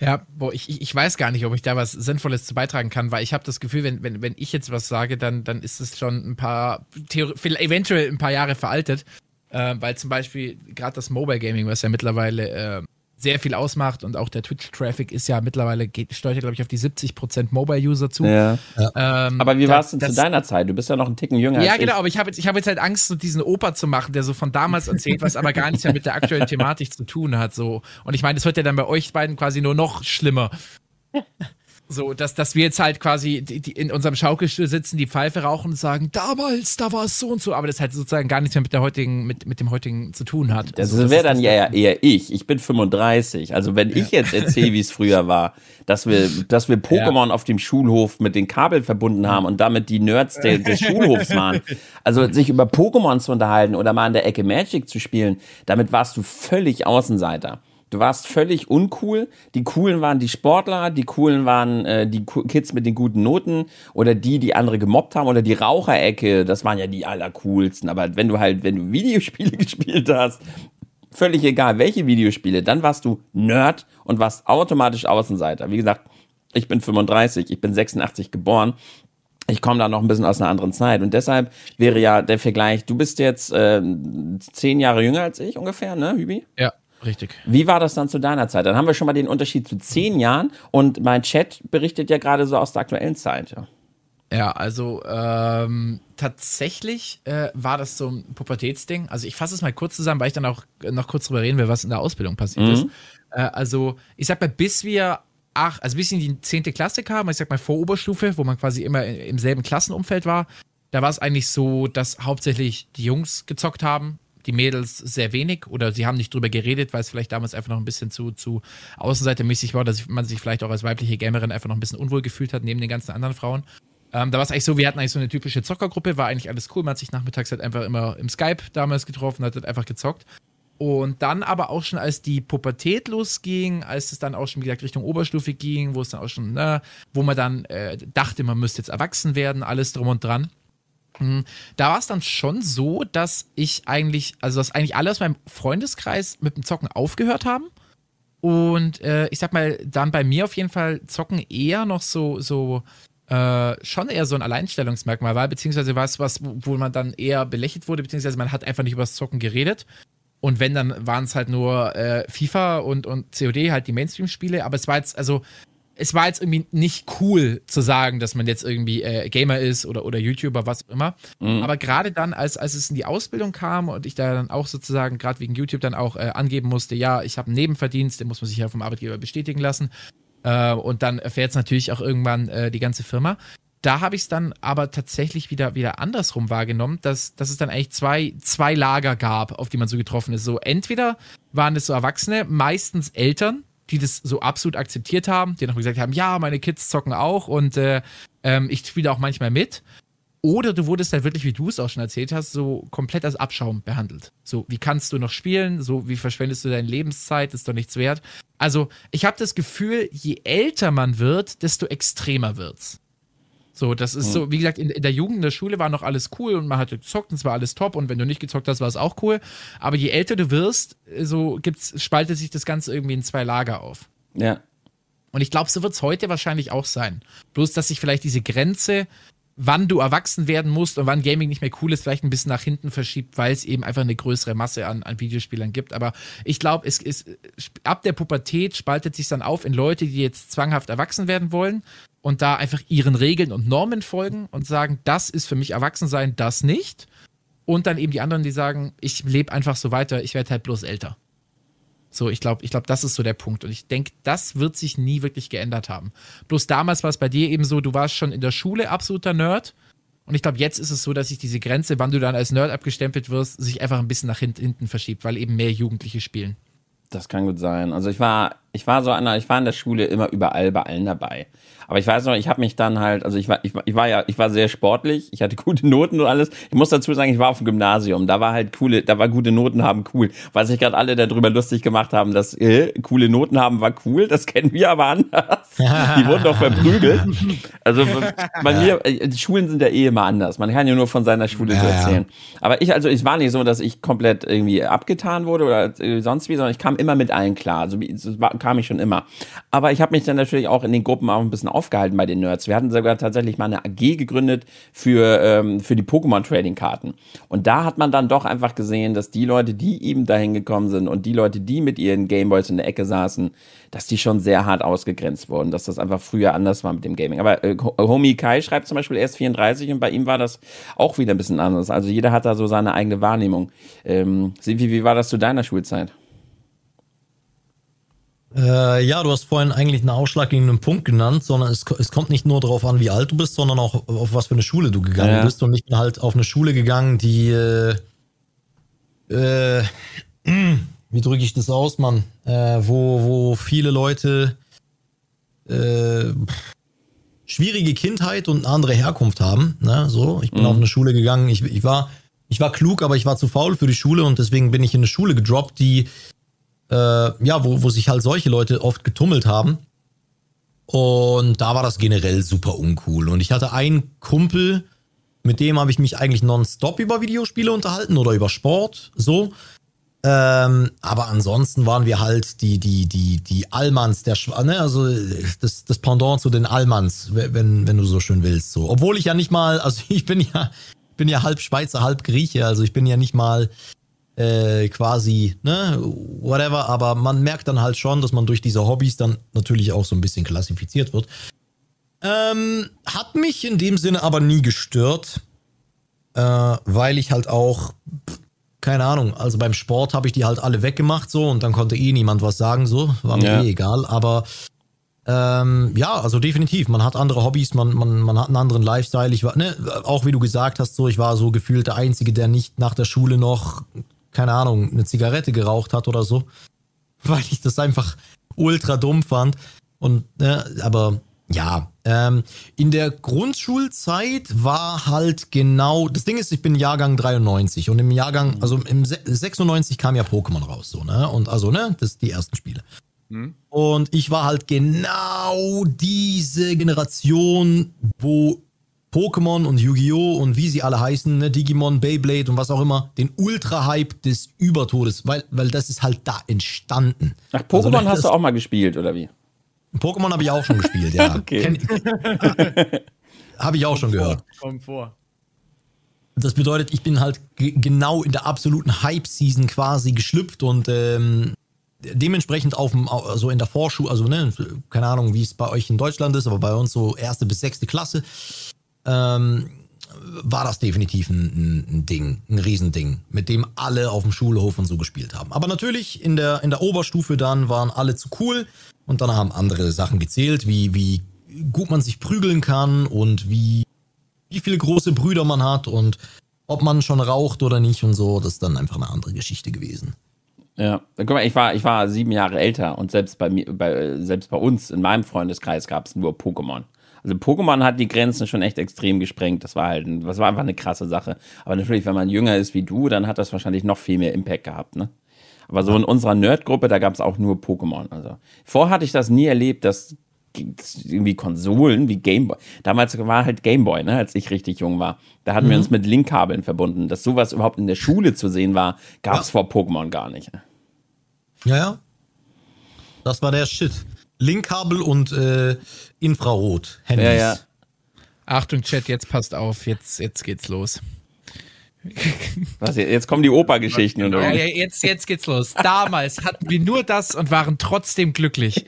D: Ja, boah, ich, ich weiß gar nicht, ob ich da was Sinnvolles zu beitragen kann, weil ich habe das Gefühl, wenn, wenn, wenn ich jetzt was sage, dann, dann ist es schon ein paar, eventuell ein paar Jahre veraltet. Äh, weil zum Beispiel gerade das Mobile Gaming, was ja mittlerweile äh, sehr viel ausmacht und auch der Twitch-Traffic ist ja mittlerweile, geht, steuert glaube ich, auf die 70% Mobile-User zu. Ja.
B: Ähm, aber wie war es denn zu deiner Zeit? Du bist ja noch ein Ticken jünger.
D: Ja, genau, ich. aber ich habe jetzt, hab jetzt halt Angst, so diesen Opa zu machen, der so von damals erzählt, was aber gar nichts mehr mit der aktuellen Thematik zu tun hat. So. Und ich meine, das wird ja dann bei euch beiden quasi nur noch schlimmer. So, dass, dass wir jetzt halt quasi die, die in unserem Schaukelstuhl sitzen, die Pfeife rauchen und sagen, damals, da war es so und so, aber das halt sozusagen gar nichts mehr mit der heutigen, mit, mit dem heutigen zu tun hat.
B: Das, also, das wäre dann ja eher ich. Ich bin 35. Also wenn ja. ich jetzt erzähle, wie es früher war, dass wir, dass wir Pokémon ja. auf dem Schulhof mit den Kabeln verbunden haben und damit die Nerds de, des Schulhofs waren. Also sich über Pokémon zu unterhalten oder mal in der Ecke Magic zu spielen, damit warst du völlig Außenseiter. Du warst völlig uncool. Die coolen waren die Sportler, die coolen waren äh, die Kids mit den guten Noten oder die, die andere gemobbt haben oder die Raucherecke. Das waren ja die allercoolsten. Aber wenn du halt, wenn du Videospiele gespielt hast, völlig egal welche Videospiele, dann warst du Nerd und warst automatisch Außenseiter. Wie gesagt, ich bin 35, ich bin 86 geboren. Ich komme da noch ein bisschen aus einer anderen Zeit und deshalb wäre ja der Vergleich, du bist jetzt äh, zehn Jahre jünger als ich ungefähr, ne, Hübi?
D: Ja. Richtig.
B: Wie war das dann zu deiner Zeit? Dann haben wir schon mal den Unterschied zu zehn Jahren und mein Chat berichtet ja gerade so aus der aktuellen Zeit. Ja,
D: ja also ähm, tatsächlich äh, war das so ein Pubertätsding. Also ich fasse es mal kurz zusammen, weil ich dann auch noch kurz drüber reden will, was in der Ausbildung passiert mhm. ist. Äh, also ich sag mal, bis wir ach, also bis in die zehnte Klasse kamen, ich sag mal vor Oberstufe, wo man quasi immer im selben Klassenumfeld war, da war es eigentlich so, dass hauptsächlich die Jungs gezockt haben die Mädels sehr wenig oder sie haben nicht drüber geredet, weil es vielleicht damals einfach noch ein bisschen zu, zu außenseitermäßig war, dass man sich vielleicht auch als weibliche Gamerin einfach noch ein bisschen unwohl gefühlt hat, neben den ganzen anderen Frauen. Ähm, da war es eigentlich so, wir hatten eigentlich so eine typische Zockergruppe, war eigentlich alles cool. Man hat sich nachmittags halt einfach immer im Skype damals getroffen, hat halt einfach gezockt. Und dann aber auch schon, als die Pubertät losging, als es dann auch schon, wie gesagt, Richtung Oberstufe ging, wo es dann auch schon, ne, wo man dann äh, dachte, man müsste jetzt erwachsen werden, alles drum und dran. Hm, da war es dann schon so, dass ich eigentlich, also dass eigentlich alle aus meinem Freundeskreis mit dem Zocken aufgehört haben. Und äh, ich sag mal, dann bei mir auf jeden Fall Zocken eher noch so, so äh, schon eher so ein Alleinstellungsmerkmal war, beziehungsweise war es was, wo man dann eher belächelt wurde, beziehungsweise man hat einfach nicht über das Zocken geredet. Und wenn, dann waren es halt nur äh, FIFA und, und COD, halt die Mainstream-Spiele. Aber es war jetzt, also es war jetzt irgendwie nicht cool zu sagen, dass man jetzt irgendwie äh, Gamer ist oder, oder YouTuber, was auch immer. Mhm. Aber gerade dann, als, als es in die Ausbildung kam und ich da dann auch sozusagen gerade wegen YouTube dann auch äh, angeben musste, ja, ich habe einen Nebenverdienst, den muss man sich ja vom Arbeitgeber bestätigen lassen. Äh, und dann erfährt es natürlich auch irgendwann äh, die ganze Firma. da habe ich es dann aber tatsächlich wieder, wieder andersrum wahrgenommen, dass, dass es dann eigentlich zwei, zwei Lager gab, auf die man so getroffen ist. So, entweder waren es so Erwachsene, meistens Eltern, die das so absolut akzeptiert haben, die dann gesagt haben, ja, meine Kids zocken auch und äh, ähm, ich spiele auch manchmal mit. Oder du wurdest halt wirklich, wie du es auch schon erzählt hast, so komplett als Abschaum behandelt. So, wie kannst du noch spielen? So, wie verschwendest du deine Lebenszeit? Ist doch nichts wert. Also, ich habe das Gefühl, je älter man wird, desto extremer wird's. So, das ist mhm. so, wie gesagt, in, in, der Jugend, in der Schule war noch alles cool und man hat gezockt und es war alles top und wenn du nicht gezockt hast, war es auch cool. Aber je älter du wirst, so gibt's, spaltet sich das Ganze irgendwie in zwei Lager auf.
B: Ja.
D: Und ich glaube, so wird es heute wahrscheinlich auch sein. Bloß, dass sich vielleicht diese Grenze wann du erwachsen werden musst und wann Gaming nicht mehr cool ist, vielleicht ein bisschen nach hinten verschiebt, weil es eben einfach eine größere Masse an, an Videospielern gibt. Aber ich glaube, es ist ab der Pubertät spaltet sich dann auf in Leute, die jetzt zwanghaft erwachsen werden wollen und da einfach ihren Regeln und Normen folgen und sagen, das ist für mich Erwachsensein, das nicht. Und dann eben die anderen, die sagen, ich lebe einfach so weiter, ich werde halt bloß älter. So, ich glaube, ich glaube, das ist so der Punkt. Und ich denke, das wird sich nie wirklich geändert haben. Bloß damals war es bei dir eben so, du warst schon in der Schule absoluter Nerd. Und ich glaube, jetzt ist es so, dass sich diese Grenze, wann du dann als Nerd abgestempelt wirst, sich einfach ein bisschen nach hinten verschiebt, weil eben mehr Jugendliche spielen.
B: Das kann gut sein. Also ich war, ich war so einer, ich war in der Schule immer überall bei allen dabei. Aber ich weiß noch, ich habe mich dann halt, also ich war, ich, war, ich war ja, ich war sehr sportlich, ich hatte gute Noten und alles. Ich muss dazu sagen, ich war auf dem Gymnasium, da war halt coole, da war gute Noten haben cool. Weil sich gerade alle darüber lustig gemacht haben, dass äh, coole Noten haben war cool, das kennen wir aber anders. Die wurden doch verprügelt. Also bei mir, äh, die Schulen sind ja eh immer anders. Man kann ja nur von seiner Schule ja, so erzählen. Aber ich, also es war nicht so, dass ich komplett irgendwie abgetan wurde oder äh, sonst wie, sondern ich kam immer mit allen klar. Also so kam ich schon immer. Aber ich habe mich dann natürlich auch in den Gruppen auch ein bisschen aufgehalten bei den Nerds. Wir hatten sogar tatsächlich mal eine AG gegründet für, ähm, für die Pokémon Trading Karten. Und da hat man dann doch einfach gesehen, dass die Leute, die eben dahin gekommen sind und die Leute, die mit ihren Gameboys in der Ecke saßen, dass die schon sehr hart ausgegrenzt wurden, dass das einfach früher anders war mit dem Gaming. Aber äh, Homie Kai schreibt zum Beispiel erst 34 und bei ihm war das auch wieder ein bisschen anders. Also jeder hat da so seine eigene Wahrnehmung. Ähm, wie, wie war das zu deiner Schulzeit?
E: Äh, ja, du hast vorhin eigentlich einen ausschlaggebenden Punkt genannt, sondern es, es, kommt nicht nur darauf an, wie alt du bist, sondern auch auf was für eine Schule du gegangen ja. bist. Und ich bin halt auf eine Schule gegangen, die, äh, äh, wie drücke ich das aus, Mann? Äh, wo, wo viele Leute äh, schwierige Kindheit und eine andere Herkunft haben. Ne? So, ich bin mhm. auf eine Schule gegangen. Ich, ich war, ich war klug, aber ich war zu faul für die Schule und deswegen bin ich in eine Schule gedroppt, die äh, ja, wo, wo sich halt solche Leute oft getummelt haben. Und da war das generell super uncool. Und ich hatte einen Kumpel, mit dem habe ich mich eigentlich nonstop über Videospiele unterhalten oder über Sport, so. Ähm, aber ansonsten waren wir halt die, die, die, die Allmanns der Schwa ne? also das, das Pendant zu den Allmanns, wenn, wenn du so schön willst. So. Obwohl ich ja nicht mal, also ich bin ja, bin ja halb Schweizer, halb Grieche, also ich bin ja nicht mal äh, quasi, ne, whatever, aber man merkt dann halt schon, dass man durch diese Hobbys dann natürlich auch so ein bisschen klassifiziert wird. Ähm, hat mich in dem Sinne aber nie gestört, äh, weil ich halt auch, keine Ahnung, also beim Sport habe ich die halt alle weggemacht so und dann konnte eh niemand was sagen, so, war mir ja. eh egal, aber ähm, ja, also definitiv. Man hat andere Hobbys, man, man, man hat einen anderen Lifestyle. Ich war, ne, auch wie du gesagt hast, so, ich war so gefühlt der Einzige, der nicht nach der Schule noch keine Ahnung, eine Zigarette geraucht hat oder so. Weil ich das einfach ultra dumm fand. Und, ne, aber ja, ähm, in der Grundschulzeit war halt genau, das Ding ist, ich bin Jahrgang 93 und im Jahrgang, also im 96 kam ja Pokémon raus, so, ne? Und also, ne, das sind die ersten Spiele. Hm. Und ich war halt genau diese Generation, wo Pokémon und Yu-Gi-Oh! und wie sie alle heißen, ne, Digimon, Beyblade und was auch immer, den Ultra-Hype des Übertodes, weil, weil das ist halt da entstanden.
B: Ach, Pokémon also, hast du auch mal gespielt, oder wie?
E: Pokémon habe ich auch schon gespielt, ja. okay. habe ich auch schon gehört. Komm vor. Das bedeutet, ich bin halt genau in der absoluten Hype-Season quasi geschlüpft und ähm, dementsprechend auf dem, also in der Vorschule, also ne, keine Ahnung, wie es bei euch in Deutschland ist, aber bei uns so erste bis sechste Klasse ähm, war das definitiv ein, ein, Ding, ein Riesending, mit dem alle auf dem Schulhof und so gespielt haben. Aber natürlich in der, in der Oberstufe dann waren alle zu cool und dann haben andere Sachen gezählt, wie, wie gut man sich prügeln kann und wie, wie viele große Brüder man hat und ob man schon raucht oder nicht und so, das ist dann einfach eine andere Geschichte gewesen.
B: Ja, guck mal, ich war, ich war sieben Jahre älter und selbst bei mir, bei, selbst bei uns in meinem Freundeskreis gab es nur Pokémon. Also Pokémon hat die Grenzen schon echt extrem gesprengt. Das war halt, das war einfach eine krasse Sache. Aber natürlich, wenn man jünger ist wie du, dann hat das wahrscheinlich noch viel mehr Impact gehabt, ne? Aber so in unserer Nerdgruppe, da gab es auch nur Pokémon. Also vorher hatte ich das nie erlebt, dass irgendwie Konsolen wie Gameboy. Damals war halt Gameboy, ne, als ich richtig jung war. Da hatten mhm. wir uns mit Linkkabeln verbunden. Dass sowas überhaupt in der Schule zu sehen war, gab es ja. vor Pokémon gar nicht.
E: Ja, ja. Das war der Shit. Linkkabel und äh, Infrarot.
D: Handys. Ja, ja. Achtung, Chat, jetzt passt auf, jetzt, jetzt geht's los.
B: Was, jetzt kommen die Opa-Geschichten.
D: Ja, ja, jetzt, jetzt geht's los. Damals hatten wir nur das und waren trotzdem glücklich.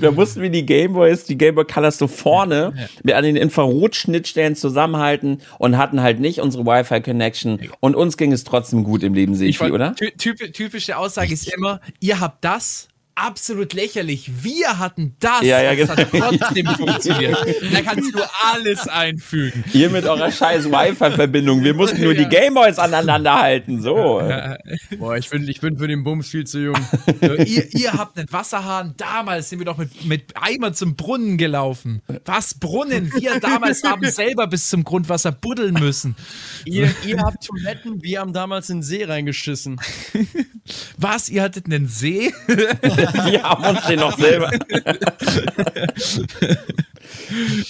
B: da wussten wir die Gameboys, die Gameboy Colors so vorne ja. an den Infrarotschnittstellen zusammenhalten und hatten halt nicht unsere Wi-Fi-Connection. Und uns ging es trotzdem gut im Leben, Sefi, oder?
D: Typische Aussage ist immer, ihr habt das absolut lächerlich. Wir hatten das.
B: Ja, ja, genau. Das
D: hat trotzdem funktioniert. da kannst du alles einfügen.
B: Ihr mit eurer scheiß Wi-Fi-Verbindung. Wir mussten nur die Gameboys aneinander halten. So.
C: Boah, ich bin, ich bin für den Bums viel zu jung.
D: ihr, ihr habt einen Wasserhahn. Damals sind wir doch mit, mit Eimer zum Brunnen gelaufen. Was Brunnen? Wir damals haben selber bis zum Grundwasser buddeln müssen.
C: Ihr, ihr habt Toiletten, wir haben damals in den See reingeschissen.
D: Was? Ihr hattet einen See?
B: Wir haben uns den noch selber.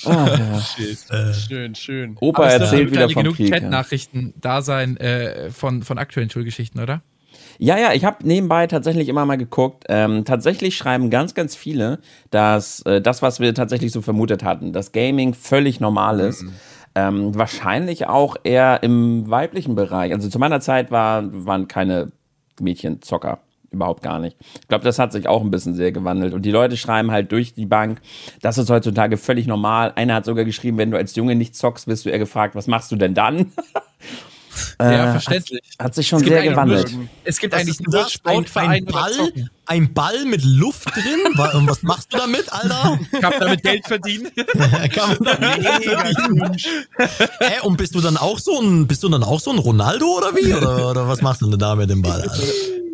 C: ah, ja. Schön, schön.
B: Opa Aber erzählt wieder von
D: genug Chat-Nachrichten da sein äh, von, von aktuellen Schulgeschichten, oder?
B: Ja, ja, ich habe nebenbei tatsächlich immer mal geguckt. Ähm, tatsächlich schreiben ganz, ganz viele, dass äh, das, was wir tatsächlich so vermutet hatten, dass Gaming völlig normal ist. Mhm. Ähm, wahrscheinlich auch eher im weiblichen Bereich. Also zu meiner Zeit war, waren keine Mädchen Zocker überhaupt gar nicht. Ich glaube, das hat sich auch ein bisschen sehr gewandelt. Und die Leute schreiben halt durch die Bank, das ist heutzutage völlig normal. Einer hat sogar geschrieben, wenn du als Junge nicht zockst, wirst du eher gefragt, was machst du denn dann?
D: Ja, äh, verständlich.
B: Hat, hat sich schon sehr gewandelt.
D: Nur, es gibt was eigentlich nur Sportverein
E: ein, Ball, ein Ball mit Luft drin? Und was machst du damit, Alter?
D: Ich hab damit Geld verdient. Kann man
E: damit Hä, und bist du dann auch so ein, bist du dann auch so ein Ronaldo oder wie? Oder, oder was machst du denn da mit dem Ball? Alter?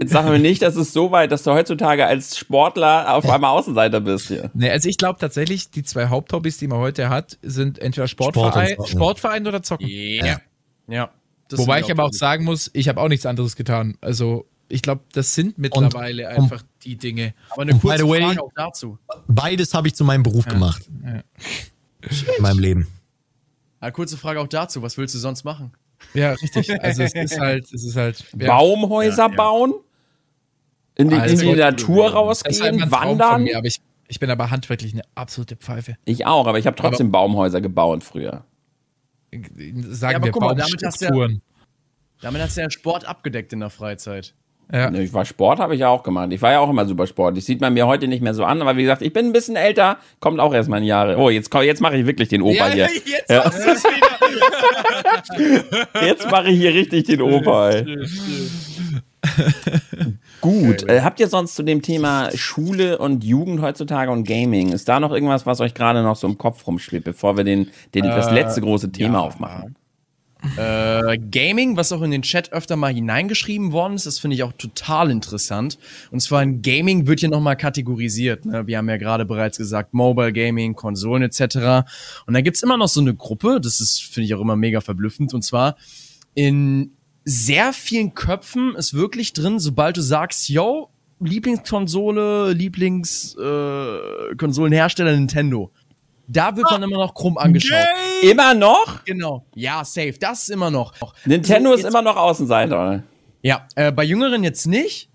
B: Jetzt sagen wir nicht, dass es so weit, dass du heutzutage als Sportler auf einmal Außenseiter bist hier.
D: Nee, also ich glaube tatsächlich, die zwei Haupthobbys, die man heute hat, sind entweder Sportverein, Sport Sportverein oder Zocken.
C: Yeah. Ja. Ja.
D: Wobei ich aber auch sagen muss, ich habe auch nichts anderes getan. Also ich glaube, das sind mittlerweile und, einfach die Dinge.
E: Aber eine kurze way, Frage auch dazu. Beides habe ich zu meinem Beruf ja. gemacht. Ja. In meinem Leben.
C: Eine kurze Frage auch dazu. Was willst du sonst machen?
D: Ja, richtig. Also es ist halt, es ist halt.
B: Ja. Baumhäuser bauen? In die, also, in die Natur rausgehen, halt wandern?
D: Mir, aber ich, ich bin aber handwerklich eine absolute Pfeife.
B: Ich auch, aber ich habe trotzdem aber, Baumhäuser gebaut früher
D: sagen ja, wir mal, damit hast,
C: ja, damit hast du ja Sport abgedeckt in der Freizeit.
B: Ja. Ich war Sport, habe ich ja auch gemacht. Ich war ja auch immer super sportlich. Sieht man mir heute nicht mehr so an, aber wie gesagt, ich bin ein bisschen älter, kommt auch erst mal in Jahre. Oh, jetzt, jetzt mache ich wirklich den Opa ja, hier. Jetzt, ja. jetzt mache ich hier richtig den Opa. Ey. Gut. Äh, habt ihr sonst zu dem Thema Schule und Jugend heutzutage und Gaming, ist da noch irgendwas, was euch gerade noch so im Kopf rumschwebt, bevor wir den, den äh, das letzte große Thema ja. aufmachen?
C: Äh, Gaming, was auch in den Chat öfter mal hineingeschrieben worden ist, das finde ich auch total interessant. Und zwar in Gaming wird hier nochmal kategorisiert. Ne? Wir haben ja gerade bereits gesagt, Mobile Gaming, Konsolen etc. Und da gibt's immer noch so eine Gruppe, das ist, finde ich auch immer mega verblüffend. Und zwar in sehr vielen Köpfen ist wirklich drin, sobald du sagst, yo, Lieblingskonsole, Lieblingskonsolenhersteller äh, Nintendo. Da wird man immer noch krumm angeschaut.
B: Okay. Immer noch?
C: Genau. Ja, safe. Das ist immer noch.
B: Nintendo so, ist immer noch Außenseiter.
C: Ja, äh, bei Jüngeren jetzt nicht.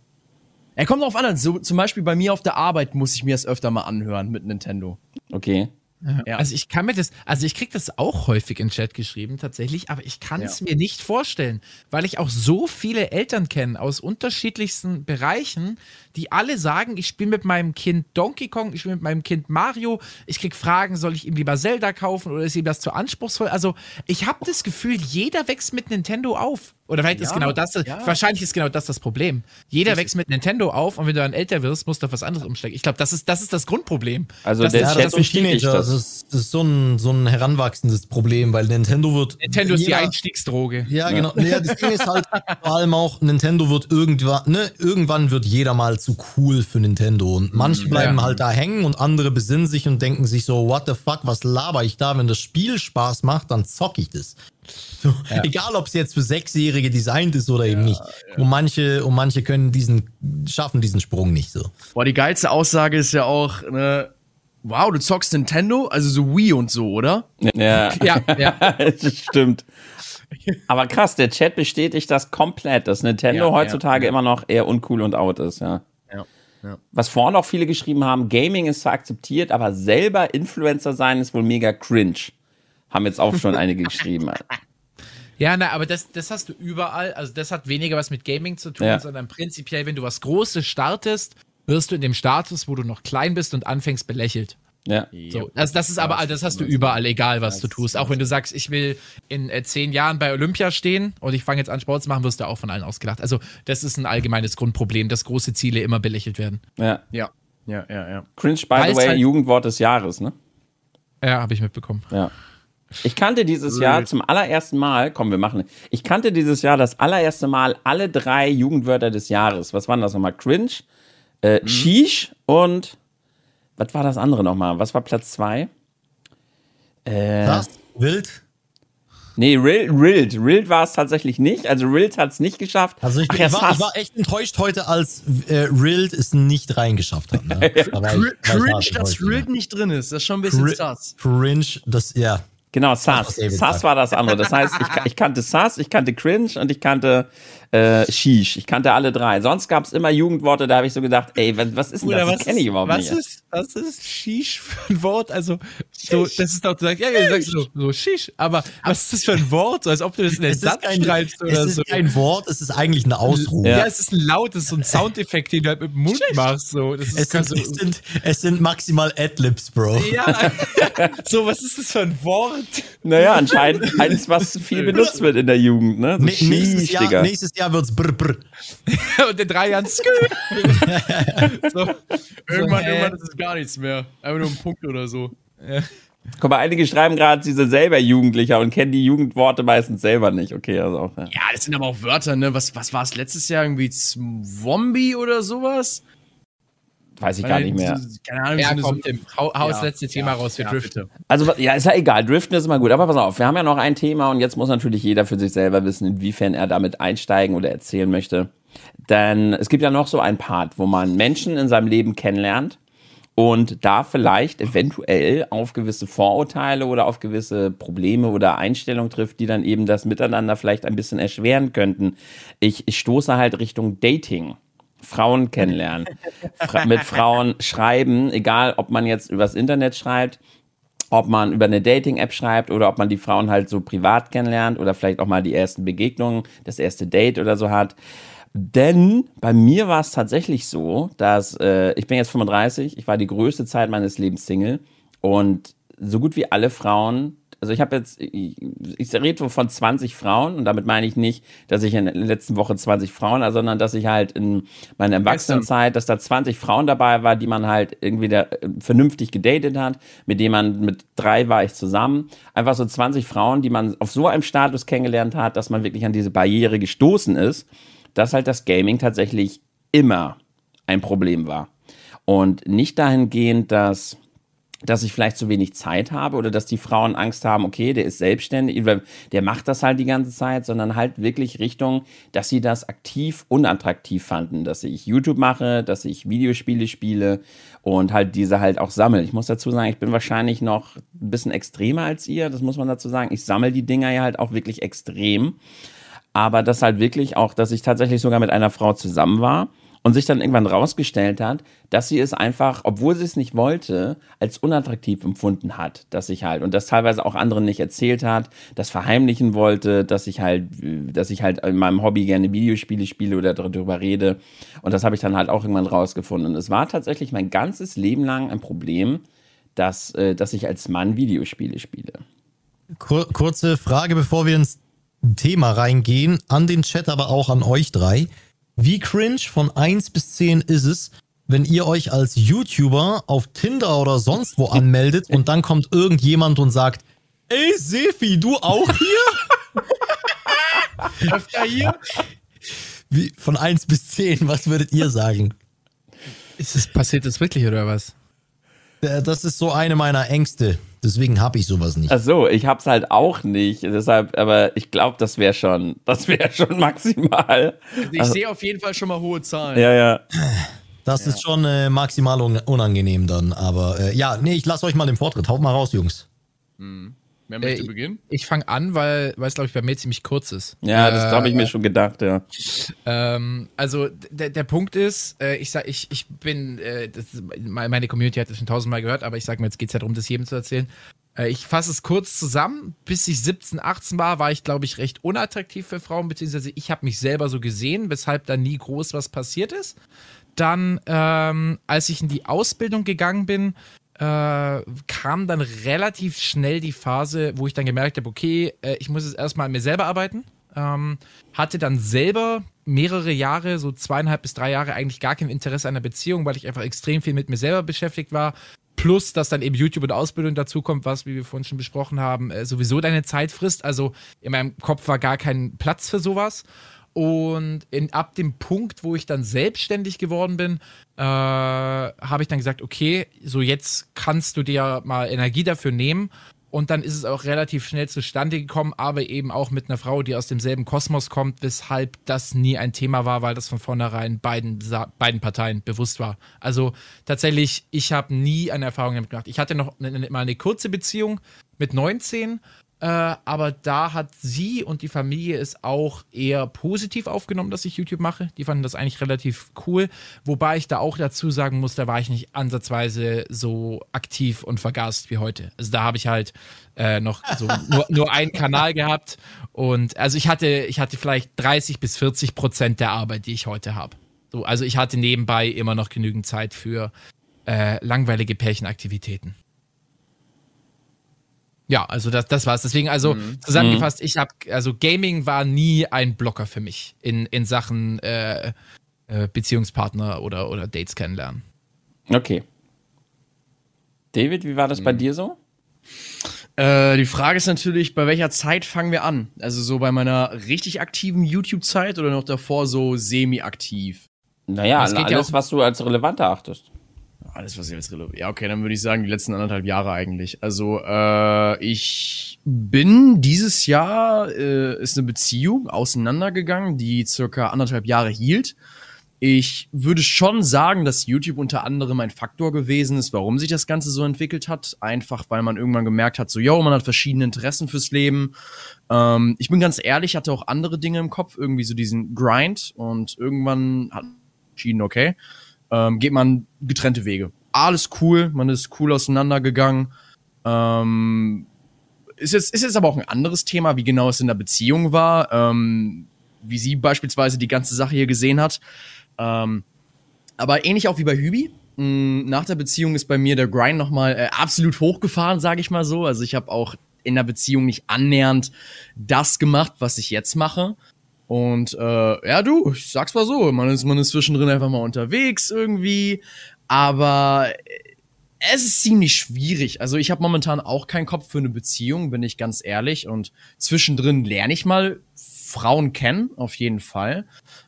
C: Er kommt darauf an, so, zum Beispiel bei mir auf der Arbeit muss ich mir das öfter mal anhören mit Nintendo.
B: Okay.
D: Ja. Also ich kann mir das, also ich krieg das auch häufig in Chat geschrieben tatsächlich, aber ich kann es ja. mir nicht vorstellen, weil ich auch so viele Eltern kenne aus unterschiedlichsten Bereichen, die alle sagen, ich spiele mit meinem Kind Donkey Kong, ich spiele mit meinem Kind Mario, ich krieg Fragen, soll ich ihm lieber Zelda kaufen oder ist ihm das zu anspruchsvoll? Also ich habe das Gefühl, jeder wächst mit Nintendo auf. Oder vielleicht ja, ist genau das, ja. wahrscheinlich ist genau das das Problem. Jeder das wächst mit Nintendo auf und wenn du dann älter wirst, musst du auf was anderes umsteigen. Ich glaube, das ist, das ist das Grundproblem.
E: Also das, der ja, Chat das das. Das ist, das ist so, ein, so ein heranwachsendes Problem, weil Nintendo wird.
D: Nintendo ist die Einstiegsdroge.
E: Ja, genau. Ja, das Ding ist halt vor allem auch, Nintendo wird irgendwann, ne, irgendwann wird jeder mal zu cool für Nintendo. Und manche mhm, bleiben halt da hängen und andere besinnen sich und denken sich so, what the fuck, was laber ich da? Wenn das Spiel Spaß macht, dann zock ich das. So, ja. Egal, ob es jetzt für Sechsjährige designt ist oder ja, eben nicht. Ja. Und manche, und manche können diesen, schaffen diesen Sprung nicht so.
C: Boah, die geilste Aussage ist ja auch, ne, wow, du zockst Nintendo, also so Wii und so, oder?
B: Ja, ja, ja. das stimmt. Aber krass, der Chat bestätigt das komplett, dass Nintendo heutzutage immer noch eher uncool und out ist, ja. Ja. Was vorhin auch viele geschrieben haben, Gaming ist zwar akzeptiert, aber selber Influencer sein ist wohl mega cringe. Haben jetzt auch schon einige geschrieben.
D: Ja, na, aber das, das hast du überall. Also das hat weniger was mit Gaming zu tun, ja. sondern prinzipiell, wenn du was Großes startest, wirst du in dem Status, wo du noch klein bist und anfängst, belächelt.
B: Ja.
D: So, das, das ist aber, das hast du überall, egal was du tust. Auch wenn du sagst, ich will in äh, zehn Jahren bei Olympia stehen und ich fange jetzt an, Sport zu machen, wirst du auch von allen ausgelacht. Also, das ist ein allgemeines Grundproblem, dass große Ziele immer belächelt werden.
B: Ja. Ja. Ja, ja, ja. Cringe, by Weil the way, halt Jugendwort des Jahres, ne?
D: Ja, habe ich mitbekommen.
B: Ja. Ich kannte dieses Jahr zum allerersten Mal, komm, wir machen, ich kannte dieses Jahr das allererste Mal alle drei Jugendwörter des Jahres. Was waren das nochmal? Cringe, äh, mhm. Sheesh und was war das andere nochmal? Was war Platz zwei?
E: Äh, was? Wild?
B: Nee, Rild, Rild. Rild war es tatsächlich nicht. Also Rild hat es nicht geschafft.
E: Also ich, Ach, ich, war, ich, war, echt enttäuscht heute, als äh, Rild es nicht reingeschafft hat. Ne?
C: Cringe, dass Rild nicht drin ist. Das ist schon ein bisschen sass.
E: Cringe, das, ja.
B: Genau, Sass. Sass war das andere. Das heißt, ich, ich kannte Sass, ich kannte Cringe und ich kannte äh, Shish. Ich kannte alle drei. Sonst gab es immer Jugendworte, da habe ich so gedacht, ey, was, was ist denn das? Das kenne ich überhaupt
D: was
B: nicht.
D: Ist, was ist Shish für ein Wort? Also, so, das ist doch, du sagst, ja, du sagst so, so Shish, aber was ist das für ein Wort? So, als ob du das in den Satz schreibst oder
E: so. Es ist kein Wort, es ist eigentlich ein Ausruf.
D: Ja. ja, es ist ein Laut, es ist so ein Soundeffekt, den du halt mit dem Mund Shish. machst. So. Das ist
E: es, sind, so. es, sind, es sind maximal Adlibs, Bro. Ja,
D: so, was ist das für ein Wort?
B: Naja, anscheinend eins, was viel benutzt wird in der Jugend, ne? So
E: nächstes, Jahr, nächstes Jahr wird's brr, brr.
D: und in drei Jahren so,
C: irgendwann, so, irgendwann ist es gar nichts mehr. Einfach nur ein Punkt oder so. Ja.
B: Guck mal, einige schreiben gerade, sie sind selber Jugendlicher und kennen die Jugendworte meistens selber nicht. Okay, also auch.
C: Ja, ja das sind aber auch Wörter, ne? Was, was war es letztes Jahr? Irgendwie Zombie oder sowas?
B: Weiß ich gar nicht mehr.
D: Keine Ahnung, ja, komm, Tim, hau, hau ja, das letzte Thema ja, raus, wir ja, driften.
B: Also, ja, ist ja egal, driften ist immer gut. Aber pass auf, wir haben ja noch ein Thema und jetzt muss natürlich jeder für sich selber wissen, inwiefern er damit einsteigen oder erzählen möchte. Denn es gibt ja noch so ein Part, wo man Menschen in seinem Leben kennenlernt und da vielleicht eventuell auf gewisse Vorurteile oder auf gewisse Probleme oder Einstellungen trifft, die dann eben das Miteinander vielleicht ein bisschen erschweren könnten. Ich, ich stoße halt Richtung Dating. Frauen kennenlernen, Fra mit Frauen schreiben, egal ob man jetzt übers Internet schreibt, ob man über eine Dating-App schreibt oder ob man die Frauen halt so privat kennenlernt oder vielleicht auch mal die ersten Begegnungen, das erste Date oder so hat. Denn bei mir war es tatsächlich so, dass äh, ich bin jetzt 35, ich war die größte Zeit meines Lebens Single und so gut wie alle Frauen also ich habe jetzt, ich, ich rede von 20 Frauen und damit meine ich nicht, dass ich in der letzten Woche 20 Frauen, sondern dass ich halt in meiner Erwachsenenzeit, dass da 20 Frauen dabei war, die man halt irgendwie da äh, vernünftig gedatet hat, mit denen man, mit drei war ich zusammen. Einfach so 20 Frauen, die man auf so einem Status kennengelernt hat, dass man wirklich an diese Barriere gestoßen ist, dass halt das Gaming tatsächlich immer ein Problem war. Und nicht dahingehend, dass dass ich vielleicht zu wenig Zeit habe oder dass die Frauen Angst haben, okay, der ist selbstständig, der macht das halt die ganze Zeit, sondern halt wirklich Richtung, dass sie das aktiv unattraktiv fanden, dass ich YouTube mache, dass ich Videospiele spiele und halt diese halt auch sammle. Ich muss dazu sagen, ich bin wahrscheinlich noch ein bisschen extremer als ihr, das muss man dazu sagen. Ich sammle die Dinger ja halt auch wirklich extrem. Aber das halt wirklich auch, dass ich tatsächlich sogar mit einer Frau zusammen war und sich dann irgendwann rausgestellt hat, dass sie es einfach, obwohl sie es nicht wollte, als unattraktiv empfunden hat, dass ich halt und das teilweise auch anderen nicht erzählt hat, das verheimlichen wollte, dass ich halt, dass ich halt in meinem Hobby gerne Videospiele spiele oder darüber rede und das habe ich dann halt auch irgendwann rausgefunden. Und es war tatsächlich mein ganzes Leben lang ein Problem, dass, äh, dass ich als Mann Videospiele spiele.
E: Kur kurze Frage, bevor wir ins Thema reingehen, an den Chat, aber auch an euch drei. Wie cringe von 1 bis 10 ist es, wenn ihr euch als YouTuber auf Tinder oder sonst wo anmeldet und dann kommt irgendjemand und sagt, ey Sefi, du auch hier? Öfter hier? Wie, von 1 bis 10, was würdet ihr sagen?
D: Ist es passiert das wirklich oder was?
E: Das ist so eine meiner Ängste. Deswegen habe ich sowas nicht.
B: Ach so, ich hab's halt auch nicht. Deshalb, aber ich glaube, das wäre schon, das wäre schon maximal.
C: Also ich also, sehe auf jeden Fall schon mal hohe Zahlen.
B: Ja, ja.
E: Das ja. ist schon äh, maximal un unangenehm dann. Aber äh, ja, nee, ich lasse euch mal den Vortritt. Haut mal raus, Jungs.
C: Mhm. Wer möchte äh, beginnen?
D: Ich, fange an, weil es, glaube ich, bei mir ziemlich kurz ist.
B: Ja, das habe ich mir äh, schon gedacht, ja.
D: Ähm, also der, der Punkt ist, äh, ich sag, ich, ich bin, äh, das, meine Community hat das schon tausendmal gehört, aber ich sage mir, jetzt geht es ja darum, das jedem zu erzählen. Äh, ich fasse es kurz zusammen. Bis ich 17, 18 war, war ich, glaube ich, recht unattraktiv für Frauen, beziehungsweise ich habe mich selber so gesehen, weshalb da nie groß was passiert ist. Dann, ähm, als ich in die Ausbildung gegangen bin, äh, kam dann relativ schnell die Phase, wo ich dann gemerkt habe, okay, äh, ich muss jetzt erstmal an mir selber arbeiten. Ähm, hatte dann selber mehrere Jahre, so zweieinhalb bis drei Jahre, eigentlich gar kein Interesse an einer Beziehung, weil ich einfach extrem viel mit mir selber beschäftigt war. Plus, dass dann eben YouTube und Ausbildung dazukommt, was, wie wir vorhin schon besprochen haben, äh, sowieso deine Zeit frisst. Also in meinem Kopf war gar kein Platz für sowas. Und in, ab dem Punkt, wo ich dann selbstständig geworden bin, äh, habe ich dann gesagt, okay, so jetzt kannst du dir mal Energie dafür nehmen. Und dann ist es auch relativ schnell zustande gekommen, aber eben auch mit einer Frau, die aus demselben Kosmos kommt, weshalb das nie ein Thema war, weil das von vornherein beiden, beiden Parteien bewusst war. Also tatsächlich, ich habe nie eine Erfahrung damit gemacht. Ich hatte noch mal eine kurze Beziehung mit 19 äh, aber da hat sie und die Familie es auch eher positiv aufgenommen, dass ich YouTube mache. Die fanden das eigentlich relativ cool. Wobei ich da auch dazu sagen muss, da war ich nicht ansatzweise so aktiv und vergast wie heute. Also da habe ich halt äh, noch so nur, nur einen Kanal gehabt. Und also ich hatte, ich hatte vielleicht 30 bis 40 Prozent der Arbeit, die ich heute habe. So, also ich hatte nebenbei immer noch genügend Zeit für äh, langweilige Pärchenaktivitäten. Ja, also das, das war's. Deswegen, also mhm. zusammengefasst, ich habe, also Gaming war nie ein Blocker für mich in, in Sachen äh, äh, Beziehungspartner oder, oder Dates kennenlernen.
B: Okay. David, wie war das mhm. bei dir so?
C: Äh, die Frage ist natürlich, bei welcher Zeit fangen wir an? Also so bei meiner richtig aktiven YouTube-Zeit oder noch davor so semi-aktiv?
B: Naja, alles, ja was du als relevant erachtest
C: alles, was ich als relevant. Ja, okay, dann würde ich sagen, die letzten anderthalb Jahre eigentlich. Also, äh, ich bin dieses Jahr äh, ist eine Beziehung auseinandergegangen, die circa anderthalb Jahre hielt. Ich würde schon sagen, dass YouTube unter anderem ein Faktor gewesen ist, warum sich das Ganze so entwickelt hat. Einfach, weil man irgendwann gemerkt hat, so, yo, man hat verschiedene Interessen fürs Leben. Ähm, ich bin ganz ehrlich, hatte auch andere Dinge im Kopf, irgendwie so diesen Grind und irgendwann hat entschieden, okay, ähm, geht man getrennte Wege. Alles cool, man ist cool auseinandergegangen. Ähm, ist, jetzt, ist jetzt aber auch ein anderes Thema, wie genau es in der Beziehung war, ähm, wie sie beispielsweise die ganze Sache hier gesehen hat. Ähm, aber ähnlich auch wie bei Hübi. Mm, nach der Beziehung ist bei mir der Grind nochmal äh, absolut hochgefahren, sage ich mal so. Also ich habe auch in der Beziehung nicht annähernd das gemacht, was ich jetzt mache. Und äh, ja, du, ich sag's mal so, man ist, man ist zwischendrin einfach mal unterwegs irgendwie, aber es ist ziemlich schwierig. Also ich habe momentan auch keinen Kopf für eine Beziehung, bin ich ganz ehrlich. Und zwischendrin lerne ich mal Frauen kennen, auf jeden Fall.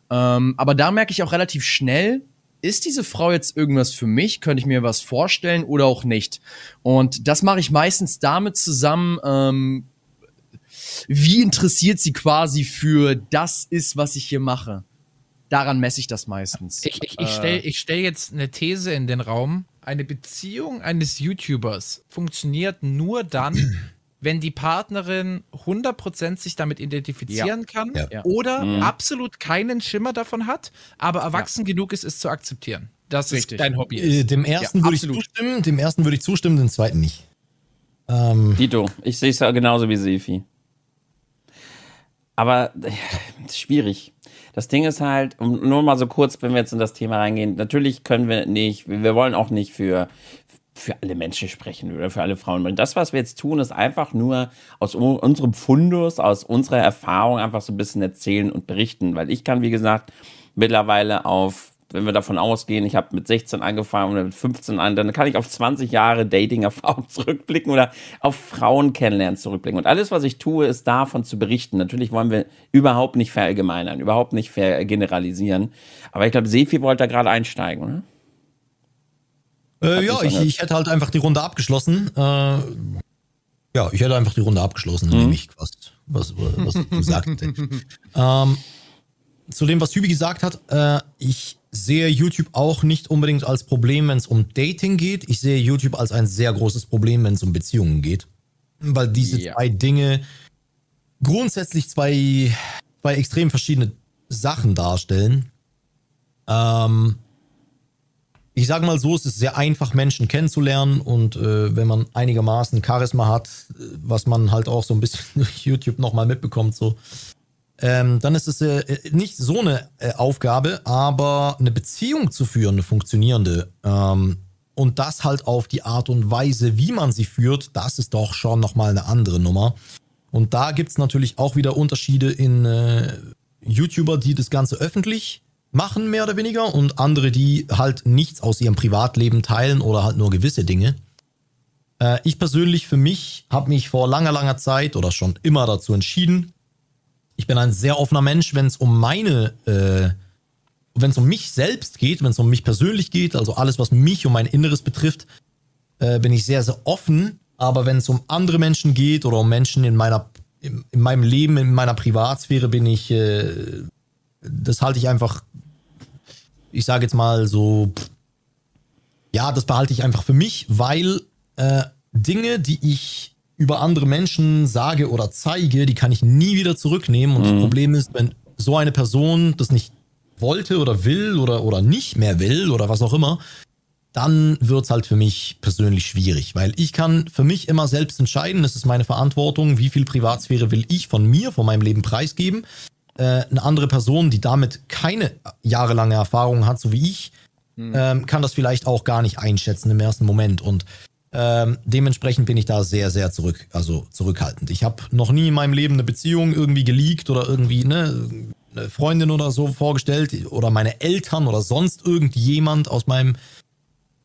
C: Ähm, aber da merke ich auch relativ schnell, ist diese Frau jetzt irgendwas für mich? Könnte ich mir was vorstellen oder auch nicht? Und das mache ich meistens damit zusammen, ähm, wie interessiert sie quasi für das ist, was ich hier mache. Daran messe ich das meistens.
D: Ich, ich, ich stelle äh. stell jetzt eine These in den Raum. Eine Beziehung eines YouTubers funktioniert nur dann, wenn die Partnerin 100% sich damit identifizieren ja. kann ja. oder mhm. absolut keinen Schimmer davon hat, aber erwachsen ja. genug ist, es zu akzeptieren. Dass Richtig. es dein Hobby ist.
E: Äh, dem ersten würde ich zustimmen, dem ersten würde ich zustimmen, dem zweiten nicht.
B: Ähm. Dito, ich sehe es ja genauso wie Sefi. Aber schwierig. Das Ding ist halt, nur mal so kurz, wenn wir jetzt in das Thema reingehen, natürlich können wir nicht, wir wollen auch nicht für für alle Menschen sprechen oder für alle Frauen. Das, was wir jetzt tun, ist einfach nur aus unserem Fundus, aus unserer Erfahrung einfach so ein bisschen erzählen und berichten. Weil ich kann, wie gesagt, mittlerweile auf wenn wir davon ausgehen, ich habe mit 16 angefangen oder mit 15 an, dann kann ich auf 20 Jahre Dating-Erfahrung zurückblicken oder auf Frauen kennenlernen zurückblicken. Und alles, was ich tue, ist davon zu berichten. Natürlich wollen wir überhaupt nicht verallgemeinern, überhaupt nicht vergeneralisieren. Aber ich glaube, Sefi wollte da gerade einsteigen, oder?
E: Äh, ja, ich, ich, hätte halt einfach die Runde abgeschlossen. Äh, ja, ich hätte einfach die Runde abgeschlossen, mhm. nämlich was, was, was du gesagt hätte. ähm, zu dem, was Hübi gesagt hat, äh, ich sehe YouTube auch nicht unbedingt als Problem, wenn es um Dating geht. Ich sehe YouTube als ein sehr großes Problem, wenn es um Beziehungen geht. Weil diese ja. zwei Dinge grundsätzlich zwei, zwei extrem verschiedene Sachen darstellen. Ähm, ich sage mal so, es ist sehr einfach, Menschen kennenzulernen und äh, wenn man einigermaßen Charisma hat, äh, was man halt auch so ein bisschen durch YouTube nochmal mitbekommt, so, ähm, dann ist es äh, nicht so eine äh, Aufgabe, aber eine Beziehung zu führen, eine funktionierende. Ähm, und das halt auf die Art und Weise, wie man sie führt, das ist doch schon nochmal eine andere Nummer. Und da gibt es natürlich auch wieder Unterschiede in äh, YouTuber, die das Ganze öffentlich machen, mehr oder weniger, und andere, die halt nichts aus ihrem Privatleben teilen oder halt nur gewisse Dinge. Äh, ich persönlich für mich habe mich vor langer, langer Zeit oder schon immer dazu entschieden, ich bin ein sehr offener Mensch, wenn es um meine, äh, wenn es um mich selbst geht, wenn es um mich persönlich geht, also alles, was mich und mein Inneres betrifft, äh, bin ich sehr, sehr offen. Aber wenn es um andere Menschen geht oder um Menschen in meiner, in, in meinem Leben, in meiner Privatsphäre, bin ich, äh, das halte ich einfach, ich sage jetzt mal so, ja, das behalte ich einfach für mich, weil äh, Dinge, die ich über andere Menschen sage oder zeige, die kann ich nie wieder zurücknehmen. Und mhm. das Problem ist, wenn so eine Person das nicht wollte oder will oder, oder nicht mehr will oder was auch immer, dann wird es halt für mich persönlich schwierig, weil ich kann für mich immer selbst entscheiden, das ist meine Verantwortung, wie viel Privatsphäre will ich von mir, von meinem Leben preisgeben. Äh, eine andere Person, die damit keine jahrelange Erfahrung hat, so wie ich, mhm. ähm, kann das vielleicht auch gar nicht einschätzen im ersten Moment. Und ähm, dementsprechend bin ich da sehr, sehr zurück, also zurückhaltend. Ich habe noch nie in meinem Leben eine Beziehung irgendwie geleakt oder irgendwie ne, eine Freundin oder so vorgestellt oder meine Eltern oder sonst irgendjemand aus meinem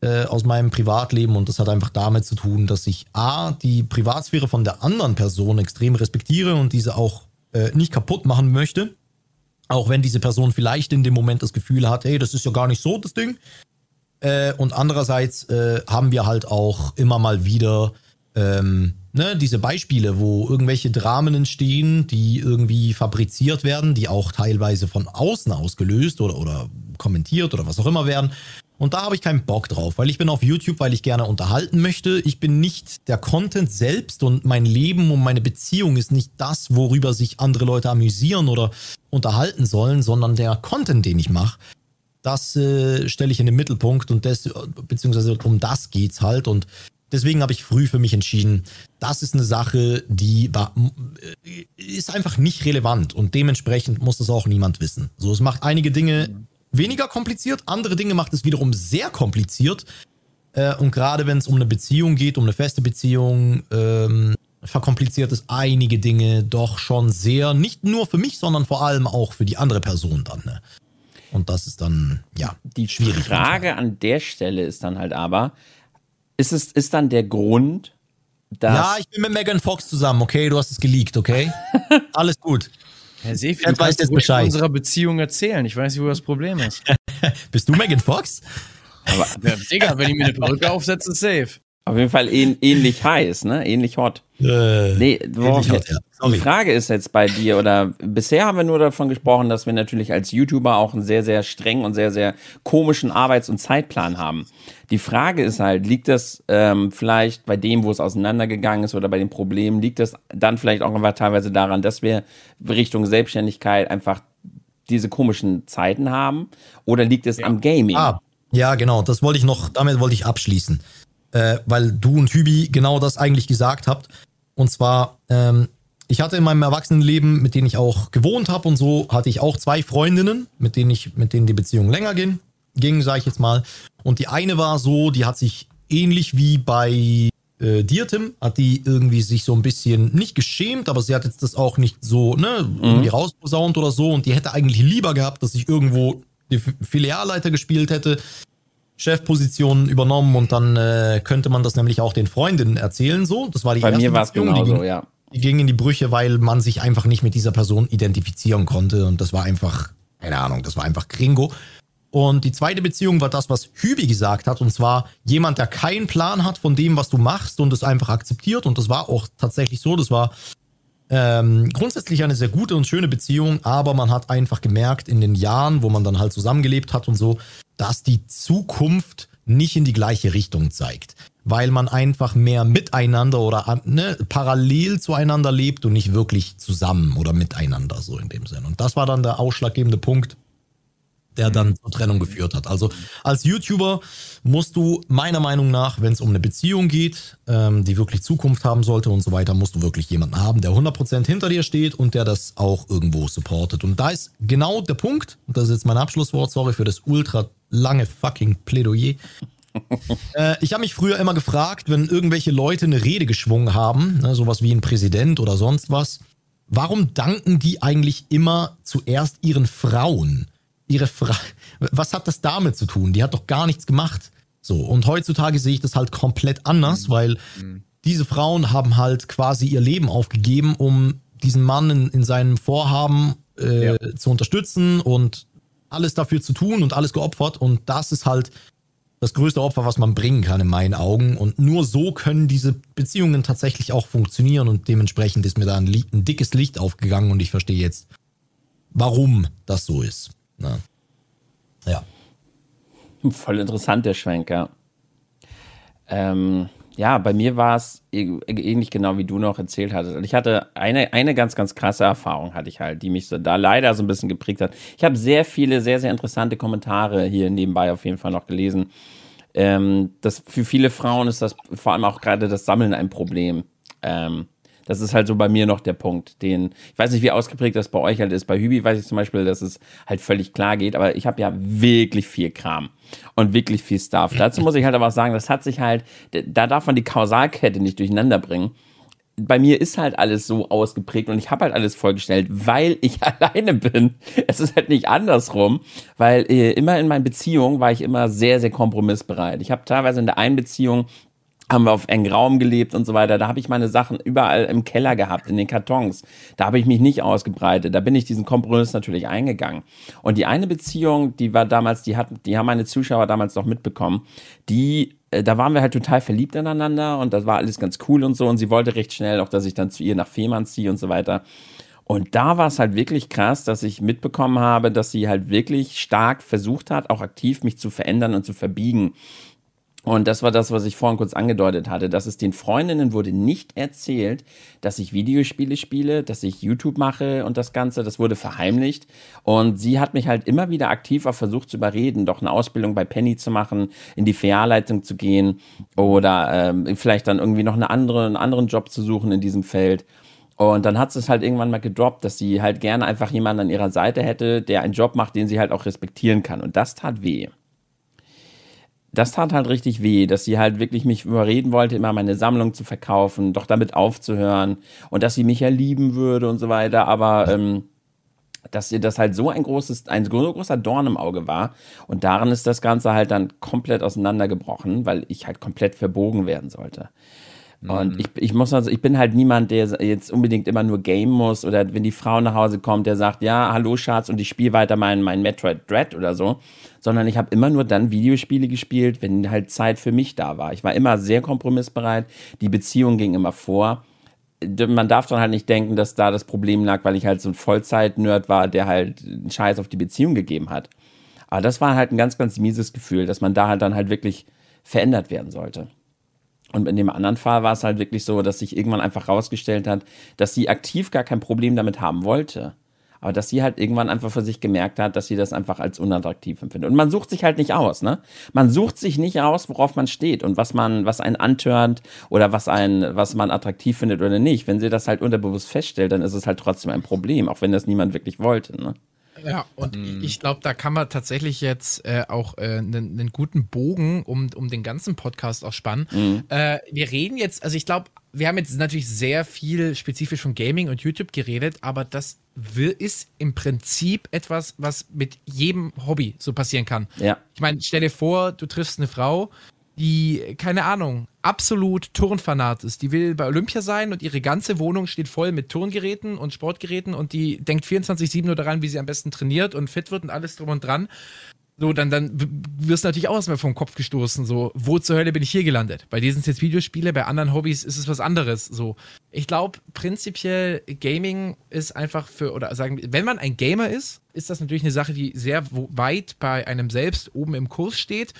E: äh, aus meinem Privatleben und das hat einfach damit zu tun, dass ich a die Privatsphäre von der anderen Person extrem respektiere und diese auch äh, nicht kaputt machen möchte. Auch wenn diese Person vielleicht in dem Moment das Gefühl hat, hey, das ist ja gar nicht so das Ding. Äh, und andererseits äh, haben wir halt auch immer mal wieder ähm, ne, diese Beispiele, wo irgendwelche Dramen entstehen, die irgendwie fabriziert werden, die auch teilweise von außen ausgelöst oder, oder kommentiert oder was auch immer werden. Und da habe ich keinen Bock drauf, weil ich bin auf YouTube, weil ich gerne unterhalten möchte. Ich bin nicht der Content selbst und mein Leben und meine Beziehung ist nicht das, worüber sich andere Leute amüsieren oder unterhalten sollen, sondern der Content, den ich mache das äh, stelle ich in den Mittelpunkt und das, beziehungsweise um das geht's halt. Und deswegen habe ich früh für mich entschieden, das ist eine Sache, die war, äh, ist einfach nicht relevant und dementsprechend muss das auch niemand wissen. So, es macht einige Dinge weniger kompliziert, andere Dinge macht es wiederum sehr kompliziert. Äh, und gerade wenn es um eine Beziehung geht, um eine feste Beziehung, ähm, verkompliziert es einige Dinge doch schon sehr, nicht nur für mich, sondern vor allem auch für die andere Person dann. Ne? Und das ist dann, ja,
B: die schwierig. Frage an der Stelle ist dann halt aber, ist es ist dann der Grund, dass.
E: Ja, ich bin mit Megan Fox zusammen, okay? Du hast es geleakt, okay? Alles gut.
C: Herr Seefi, du kannst jetzt Bescheid. unserer Beziehung erzählen. Ich weiß nicht, wo das Problem ist.
E: Bist du Megan Fox?
C: Aber, ja, Digga, wenn ich mir eine Perücke aufsetze, safe.
B: Auf jeden Fall ähnlich heiß, ne? Ähnlich hot. Äh, nee, worauf hot, ja. die Frage ist jetzt bei dir, oder bisher haben wir nur davon gesprochen, dass wir natürlich als YouTuber auch einen sehr, sehr strengen und sehr, sehr komischen Arbeits- und Zeitplan haben. Die Frage ist halt, liegt das ähm, vielleicht bei dem, wo es auseinandergegangen ist oder bei den Problemen, liegt das dann vielleicht auch einfach teilweise daran, dass wir Richtung Selbstständigkeit einfach diese komischen Zeiten haben? Oder liegt es ja. am Gaming?
E: Ah, ja, genau, das wollte ich noch, damit wollte ich abschließen äh, weil du und Hübi genau das eigentlich gesagt habt. Und zwar, ähm, ich hatte in meinem Erwachsenenleben, mit denen ich auch gewohnt habe und so, hatte ich auch zwei Freundinnen, mit denen ich, mit denen die Beziehung länger ging, ging, sage ich jetzt mal. Und die eine war so, die hat sich ähnlich wie bei äh, dir, Tim, hat die irgendwie sich so ein bisschen nicht geschämt, aber sie hat jetzt das auch nicht so, ne, irgendwie mhm. rausposaunt oder so und die hätte eigentlich lieber gehabt, dass ich irgendwo die Filialleiter gespielt hätte, Chefpositionen übernommen und dann äh, könnte man das nämlich auch den Freundinnen erzählen, so. Das war die
B: Bei erste mir war es genauso, ja.
E: Die ging in die Brüche, weil man sich einfach nicht mit dieser Person identifizieren konnte und das war einfach, keine Ahnung, das war einfach Gringo. Und die zweite Beziehung war das, was Hübi gesagt hat, und zwar jemand, der keinen Plan hat von dem, was du machst und es einfach akzeptiert. Und das war auch tatsächlich so. Das war ähm, grundsätzlich eine sehr gute und schöne Beziehung, aber man hat einfach gemerkt in den Jahren, wo man dann halt zusammengelebt hat und so, dass die Zukunft nicht in die gleiche Richtung zeigt. Weil man einfach mehr miteinander oder ne, parallel zueinander lebt und nicht wirklich zusammen oder miteinander, so in dem Sinn. Und das war dann der ausschlaggebende Punkt, der dann zur Trennung geführt hat. Also als YouTuber musst du meiner Meinung nach, wenn es um eine Beziehung geht, ähm, die wirklich Zukunft haben sollte und so weiter, musst du wirklich jemanden haben, der 100% hinter dir steht und der das auch irgendwo supportet. Und da ist genau der Punkt, und das ist jetzt mein Abschlusswort, sorry für das ultra lange fucking Plädoyer. äh, ich habe mich früher immer gefragt, wenn irgendwelche Leute eine Rede geschwungen haben, ne, sowas wie ein Präsident oder sonst was, warum danken die eigentlich immer zuerst ihren Frauen? Ihre Frage, was hat das damit zu tun? Die hat doch gar nichts gemacht. So, und heutzutage sehe ich das halt komplett anders, mhm. weil mhm. diese Frauen haben halt quasi ihr Leben aufgegeben, um diesen Mann in, in seinem Vorhaben äh, ja. zu unterstützen und alles dafür zu tun und alles geopfert. Und das ist halt das größte Opfer, was man bringen kann in meinen Augen. Und nur so können diese Beziehungen tatsächlich auch funktionieren. Und dementsprechend ist mir da ein, ein dickes Licht aufgegangen und ich verstehe jetzt, warum das so ist. Na. Ja.
B: Voll interessant, der Schwenker. Ähm, ja, bei mir war es ähnlich genau wie du noch erzählt hattest. Ich hatte eine, eine ganz, ganz krasse Erfahrung, hatte ich halt, die mich so da leider so ein bisschen geprägt hat. Ich habe sehr viele, sehr, sehr interessante Kommentare hier nebenbei auf jeden Fall noch gelesen. Ähm, das, für viele Frauen ist das vor allem auch gerade das Sammeln ein Problem. Ähm, das ist halt so bei mir noch der Punkt, den, ich weiß nicht, wie ausgeprägt das bei euch halt ist. Bei Hübi weiß ich zum Beispiel, dass es halt völlig klar geht, aber ich habe ja wirklich viel Kram und wirklich viel Stuff. Dazu muss ich halt aber auch sagen, das hat sich halt, da darf man die Kausalkette nicht durcheinander bringen. Bei mir ist halt alles so ausgeprägt und ich habe halt alles vorgestellt, weil ich alleine bin. Es ist halt nicht andersrum, weil äh, immer in meinen Beziehungen war ich immer sehr, sehr kompromissbereit. Ich habe teilweise in der einen Beziehung haben wir auf engen Raum gelebt und so weiter. Da habe ich meine Sachen überall im Keller gehabt, in den Kartons. Da habe ich mich nicht ausgebreitet. Da bin ich diesen Kompromiss natürlich eingegangen. Und die eine Beziehung, die war damals, die hat, die haben meine Zuschauer damals noch mitbekommen, die äh, da waren wir halt total verliebt ineinander und das war alles ganz cool und so. Und sie wollte recht schnell auch, dass ich dann zu ihr nach Fehmarn ziehe und so weiter. Und da war es halt wirklich krass, dass ich mitbekommen habe, dass sie halt wirklich stark versucht hat, auch aktiv mich zu verändern und zu verbiegen. Und das war das, was ich vorhin kurz angedeutet hatte, dass es den Freundinnen wurde nicht erzählt, dass ich Videospiele spiele, dass ich YouTube mache und das Ganze, das wurde verheimlicht. Und sie hat mich halt immer wieder aktiv auch versucht zu überreden, doch eine Ausbildung bei Penny zu machen, in die Filialleitung zu gehen oder ähm, vielleicht dann irgendwie noch eine andere, einen anderen Job zu suchen in diesem Feld. Und dann hat sie es halt irgendwann mal gedroppt, dass sie halt gerne einfach jemanden an ihrer Seite hätte, der einen Job macht, den sie halt auch respektieren kann. Und das tat weh das tat halt richtig weh, dass sie halt wirklich mich überreden wollte, immer meine Sammlung zu verkaufen, doch damit aufzuhören und dass sie mich ja lieben würde und so weiter, aber ähm, dass ihr das halt so ein großes, ein so großer Dorn im Auge war und daran ist das Ganze halt dann komplett auseinandergebrochen, weil ich halt komplett verbogen werden sollte. Und mhm. ich, ich muss also, ich bin halt niemand, der jetzt unbedingt immer nur game muss oder wenn die Frau nach Hause kommt, der sagt, ja, hallo Schatz und ich spiele weiter mein, mein Metroid Dread oder so, sondern ich habe immer nur dann Videospiele gespielt, wenn halt Zeit für mich da war. Ich war immer sehr kompromissbereit, die Beziehung ging immer vor. Man darf dann halt nicht denken, dass da das Problem lag, weil ich halt so ein Vollzeit-Nerd war, der halt einen Scheiß auf die Beziehung gegeben hat. Aber das war halt ein ganz, ganz mieses Gefühl, dass man da halt dann halt wirklich verändert werden sollte. Und in dem anderen Fall war es halt wirklich so, dass sich irgendwann einfach rausgestellt hat, dass sie aktiv gar kein Problem damit haben wollte. Aber dass sie halt irgendwann einfach für sich gemerkt hat, dass sie das einfach als unattraktiv empfindet. Und man sucht sich halt nicht aus, ne? Man sucht sich nicht aus, worauf man steht und was man, was einen antörnt oder was einen, was man attraktiv findet oder nicht. Wenn sie das halt unterbewusst feststellt, dann ist es halt trotzdem ein Problem, auch wenn das niemand wirklich wollte, ne?
D: Ja, und mhm. ich glaube, da kann man tatsächlich jetzt äh, auch einen äh, guten Bogen um, um den ganzen Podcast auch spannen. Mhm. Äh, wir reden jetzt, also ich glaube, wir haben jetzt natürlich sehr viel spezifisch von Gaming und YouTube geredet, aber das ist im Prinzip etwas, was mit jedem Hobby so passieren kann.
B: Ja.
D: Ich meine, stell dir vor, du triffst eine Frau, die, keine Ahnung, absolut Turnfanat ist. Die will bei Olympia sein und ihre ganze Wohnung steht voll mit Turngeräten und Sportgeräten und die denkt 24-7 nur daran, wie sie am besten trainiert und fit wird und alles drum und dran. So, dann, dann wirst du natürlich auch erstmal vom Kopf gestoßen. So, wo zur Hölle bin ich hier gelandet? Bei dir sind es jetzt Videospiele, bei anderen Hobbys ist es was anderes. So, ich glaube, prinzipiell Gaming ist einfach für, oder sagen, wenn man ein Gamer ist, ist das natürlich eine Sache, die sehr weit bei einem selbst oben im Kurs steht.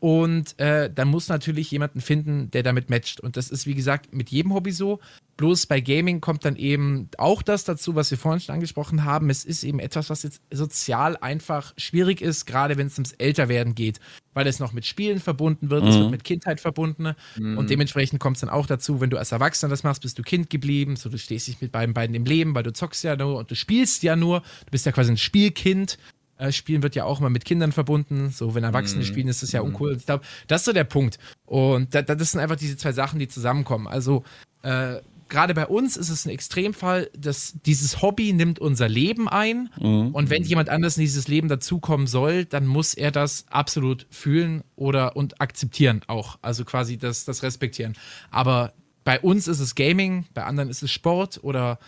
D: Und äh, dann muss natürlich jemanden finden, der damit matcht. Und das ist, wie gesagt, mit jedem Hobby so. Bloß bei Gaming kommt dann eben auch das dazu, was wir vorhin schon angesprochen haben. Es ist eben etwas, was jetzt sozial einfach schwierig ist, gerade wenn es ums Älterwerden geht, weil es noch mit Spielen verbunden wird, mhm. es wird mit Kindheit verbunden. Mhm. Und dementsprechend kommt es dann auch dazu, wenn du als Erwachsener das machst, bist du Kind geblieben. So, du stehst dich mit beiden beiden im Leben, weil du zockst ja nur und du spielst ja nur. Du bist ja quasi ein Spielkind. Äh, spielen wird ja auch immer mit Kindern verbunden. So, wenn Erwachsene mm. spielen, ist das ja mm. uncool. Ich glaube, das ist so der Punkt. Und da, das sind einfach diese zwei Sachen, die zusammenkommen. Also, äh, gerade bei uns ist es ein Extremfall, dass dieses Hobby nimmt unser Leben ein. Mm. Und wenn jemand anders in dieses Leben dazukommen soll, dann muss er das absolut fühlen oder und akzeptieren auch. Also quasi das, das respektieren. Aber bei uns ist es Gaming, bei anderen ist es Sport oder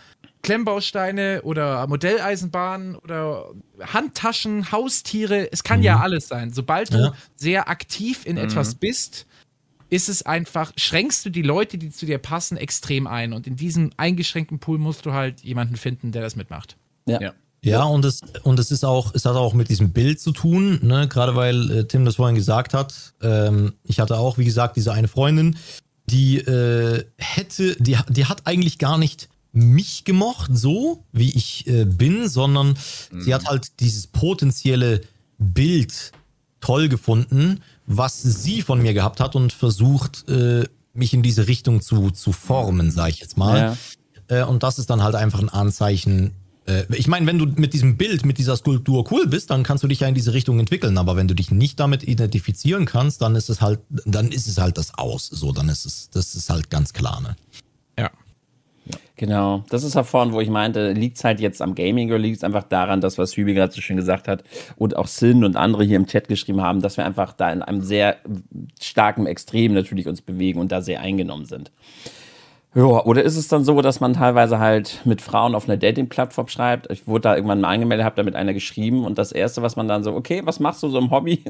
D: Klemmbausteine oder Modelleisenbahnen oder Handtaschen, Haustiere. Es kann mhm. ja alles sein. Sobald du ja. sehr aktiv in mhm. etwas bist, ist es einfach, schränkst du die Leute, die zu dir passen, extrem ein. Und in diesem eingeschränkten Pool musst du halt jemanden finden, der das mitmacht.
E: Ja. ja. Ja, und es, und es ist auch, es hat auch mit diesem Bild zu tun, ne? gerade weil äh, Tim das vorhin gesagt hat. Ähm, ich hatte auch, wie gesagt, diese eine Freundin, die äh, hätte, die, die hat eigentlich gar nicht mich gemocht, so wie ich äh, bin, sondern mhm. sie hat halt dieses potenzielle Bild toll gefunden, was sie von mir gehabt hat und versucht, äh, mich in diese Richtung zu, zu formen, sage ich jetzt mal. Ja. Äh, und das ist dann halt einfach ein Anzeichen. Äh, ich meine, wenn du mit diesem Bild, mit dieser Skulptur cool bist, dann kannst du dich ja in diese Richtung entwickeln. Aber wenn du dich nicht damit identifizieren kannst, dann ist es halt, dann ist es halt das Aus. So, dann ist es, das ist halt ganz klar, ne?
B: Genau, das ist hervorragend, wo ich meinte, liegt es halt jetzt am Gaming oder liegt es einfach daran, dass was Hübi gerade so schön gesagt hat und auch Sin und andere hier im Chat geschrieben haben, dass wir einfach da in einem sehr starken Extrem natürlich uns bewegen und da sehr eingenommen sind. Ja, oder ist es dann so, dass man teilweise halt mit Frauen auf einer Dating-Plattform schreibt? Ich wurde da irgendwann mal angemeldet, habe da mit einer geschrieben und das Erste, was man dann so, okay, was machst du so im Hobby?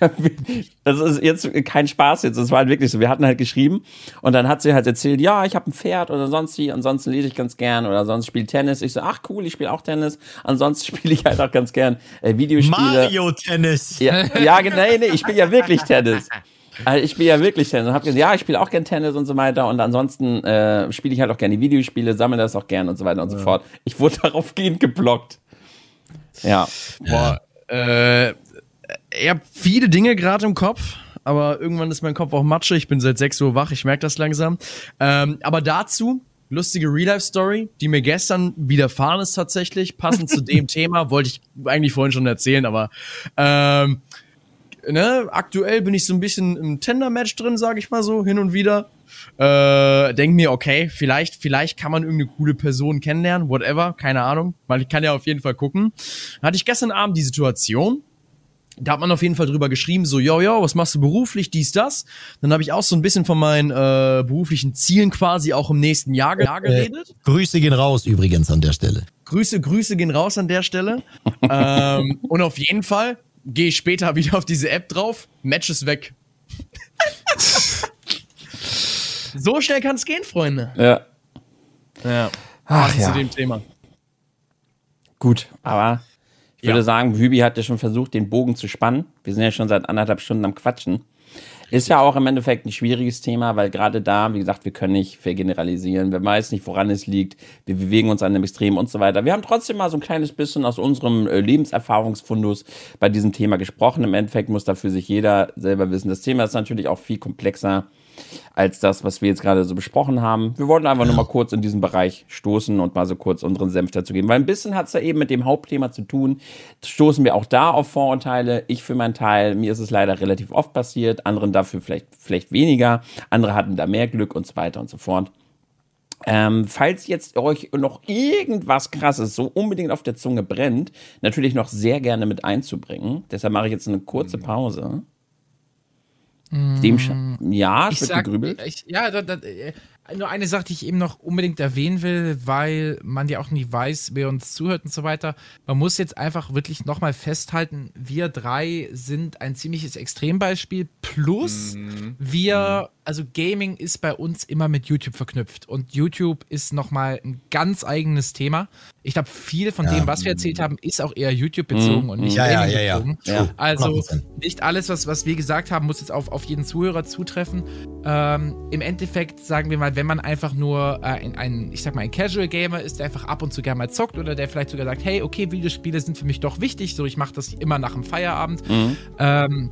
B: das ist jetzt kein Spaß jetzt, das war halt wirklich so. Wir hatten halt geschrieben und dann hat sie halt erzählt, ja, ich habe ein Pferd oder sonst wie, ansonsten lese ich ganz gern oder sonst spiele Tennis. Ich so, ach cool, ich spiele auch Tennis. Ansonsten spiele ich halt auch ganz gern äh, Videospiele.
E: Mario Tennis.
B: Ja, ja nee, nee, ich spiele ja wirklich Tennis. Also ich spiele ja wirklich Tennis und habe gesagt, ja, ich spiele auch gern Tennis und so weiter und ansonsten äh, spiele ich halt auch gerne Videospiele, sammle das auch gern und so weiter und ja. so fort. Ich wurde daraufgehend geblockt. Ja.
C: Boah, äh, ich habe viele Dinge gerade im Kopf, aber irgendwann ist mein Kopf auch Matsche. Ich bin seit 6 Uhr wach, ich merke das langsam. Ähm, aber dazu lustige Real-Life-Story, die mir gestern widerfahren ist tatsächlich, passend zu dem Thema, wollte ich eigentlich vorhin schon erzählen, aber ähm, ne, aktuell bin ich so ein bisschen im Tender-Match drin, sage ich mal so, hin und wieder. Äh, denk mir, okay, vielleicht, vielleicht kann man irgendeine coole Person kennenlernen, whatever, keine Ahnung, weil ich kann ja auf jeden Fall gucken. Dann hatte ich gestern Abend die Situation, da hat man auf jeden Fall drüber geschrieben, so, yo, yo, was machst du beruflich, dies, das. Dann habe ich auch so ein bisschen von meinen äh, beruflichen Zielen quasi auch im nächsten Jahr, Jahr äh, geredet. Äh,
E: Grüße gehen raus übrigens an der Stelle.
C: Grüße, Grüße gehen raus an der Stelle. ähm, und auf jeden Fall gehe ich später wieder auf diese App drauf, Match ist weg. so schnell kann es gehen, Freunde.
B: Ja.
C: Ja. Ach, ja. zu dem Thema.
B: Gut, aber ich würde ja. sagen, Hübi hat ja schon versucht, den Bogen zu spannen. Wir sind ja schon seit anderthalb Stunden am Quatschen. Ist ja auch im Endeffekt ein schwieriges Thema, weil gerade da, wie gesagt, wir können nicht vergeneralisieren. Wir weiß nicht, woran es liegt. Wir bewegen uns an einem Extrem und so weiter. Wir haben trotzdem mal so ein kleines bisschen aus unserem äh, Lebenserfahrungsfundus bei diesem Thema gesprochen. Im Endeffekt muss dafür sich jeder selber wissen. Das Thema ist natürlich auch viel komplexer als das, was wir jetzt gerade so besprochen haben. Wir wollten einfach nur mal kurz in diesen Bereich stoßen und mal so kurz unseren Senf dazu geben, weil ein bisschen hat es da eben mit dem Hauptthema zu tun. Stoßen wir auch da auf Vorurteile. Ich für meinen Teil, mir ist es leider relativ oft passiert, anderen dafür vielleicht, vielleicht weniger, andere hatten da mehr Glück und so weiter und so fort. Ähm, falls jetzt euch noch irgendwas krasses so unbedingt auf der Zunge brennt, natürlich noch sehr gerne mit einzubringen. Deshalb mache ich jetzt eine kurze mhm. Pause. Dem ja,
D: es ich wird sag, gegrübelt. Ich, ja, da, da, äh, nur eine Sache, die ich eben noch unbedingt erwähnen will, weil man ja auch nie weiß, wer uns zuhört und so weiter. Man muss jetzt einfach wirklich nochmal festhalten, wir drei sind ein ziemliches Extrembeispiel. Plus, mhm. wir mhm also Gaming ist bei uns immer mit YouTube verknüpft und YouTube ist nochmal ein ganz eigenes Thema. Ich glaube, viel von ja. dem, was wir erzählt haben, ist auch eher YouTube bezogen mhm. und nicht ja, Gaming ja, bezogen. Ja, also nicht alles, was, was wir gesagt haben, muss jetzt auf, auf jeden Zuhörer zutreffen. Ähm, Im Endeffekt sagen wir mal, wenn man einfach nur äh, ein, ein, ich sag mal, ein Casual Gamer ist, der einfach ab und zu gerne mal zockt oder der vielleicht sogar sagt, hey, okay, Videospiele sind für mich doch wichtig, so ich mache das immer nach dem Feierabend. Mhm. Ähm,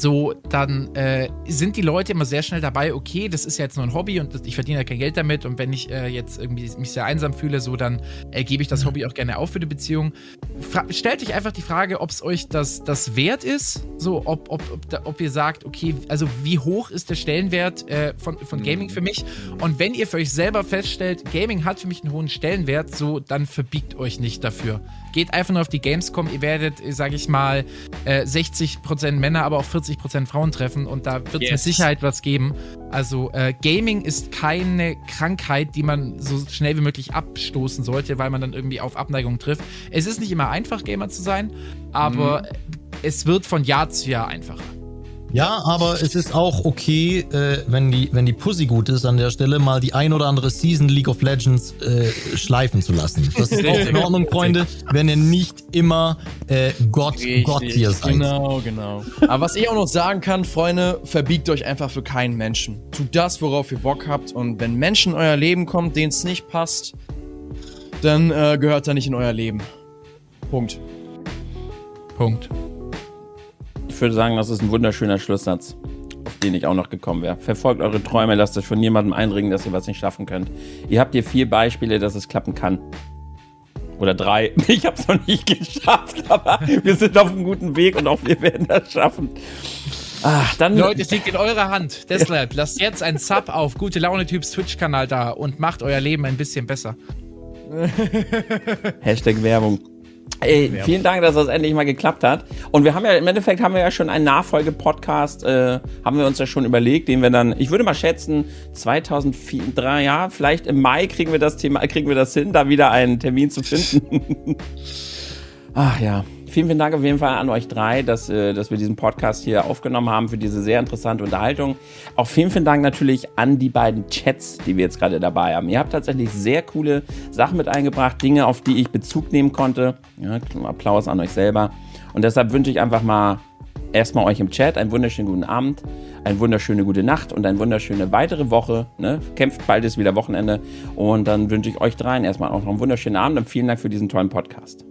D: so, dann äh, sind die Leute immer sehr schnell dabei, okay, das ist ja jetzt nur ein Hobby und das, ich verdiene ja kein Geld damit und wenn ich äh, jetzt irgendwie mich sehr einsam fühle, so, dann äh, gebe ich das mhm. Hobby auch gerne auf für die Beziehung. Fra stellt euch einfach die Frage, ob es euch das, das wert ist, so, ob, ob, ob, da, ob, ihr sagt, okay, also wie hoch ist der Stellenwert äh, von, von Gaming für mich und wenn ihr für euch selber feststellt, Gaming hat für mich einen hohen Stellenwert, so, dann verbiegt euch nicht dafür. Geht einfach nur auf die Gamescom, ihr werdet, sage ich mal, äh, 60% Männer, aber auch 40% Frauen treffen und da wird es yes. mit Sicherheit was geben. Also äh, Gaming ist keine Krankheit, die man so schnell wie möglich abstoßen sollte, weil man dann irgendwie auf Abneigung trifft. Es ist nicht immer einfach, Gamer zu sein, aber mhm. es wird von Jahr zu Jahr einfacher.
E: Ja, aber es ist auch okay, äh, wenn, die, wenn die Pussy gut ist an der Stelle, mal die ein oder andere Season League of Legends äh, schleifen zu lassen. Das ist auch in Ordnung, Freunde, wenn ihr nicht immer äh, Gott, Gott hier seid.
C: Genau, genau. Aber was ich auch noch sagen kann, Freunde, verbiegt euch einfach für keinen Menschen. Tut das, worauf ihr Bock habt. Und wenn Menschen in euer Leben kommen, denen es nicht passt, dann äh, gehört er nicht in euer Leben. Punkt.
B: Punkt. Ich würde sagen, das ist ein wunderschöner Schlusssatz, auf den ich auch noch gekommen wäre. Verfolgt eure Träume, lasst euch von niemandem einringen, dass ihr was nicht schaffen könnt. Ihr habt hier vier Beispiele, dass es klappen kann. Oder drei. Ich habe es noch nicht geschafft, aber wir sind auf einem guten Weg und auch wir werden das schaffen.
D: Ach, dann Leute, es liegt in eurer Hand. Deshalb lasst jetzt einen Sub auf Gute Laune Typs Twitch-Kanal da und macht euer Leben ein bisschen besser.
B: Hashtag Werbung. Ey, vielen Dank, dass das endlich mal geklappt hat. Und wir haben ja, im Endeffekt haben wir ja schon einen Nachfolge-Podcast, äh, haben wir uns ja schon überlegt, den wir dann, ich würde mal schätzen, 2003, ja, vielleicht im Mai kriegen wir das Thema, kriegen wir das hin, da wieder einen Termin zu finden. Ach ja vielen, vielen Dank auf jeden Fall an euch drei, dass, äh, dass wir diesen Podcast hier aufgenommen haben für diese sehr interessante Unterhaltung. Auch vielen, vielen Dank natürlich an die beiden Chats, die wir jetzt gerade dabei haben. Ihr habt tatsächlich sehr coole Sachen mit eingebracht, Dinge, auf die ich Bezug nehmen konnte. Ja, Applaus an euch selber. Und deshalb wünsche ich einfach mal erstmal euch im Chat einen wunderschönen guten Abend, eine wunderschöne gute Nacht und eine wunderschöne weitere Woche. Ne? Kämpft bald ist wieder Wochenende. Und dann wünsche ich euch dreien erstmal auch noch einen wunderschönen Abend und vielen Dank für diesen tollen Podcast.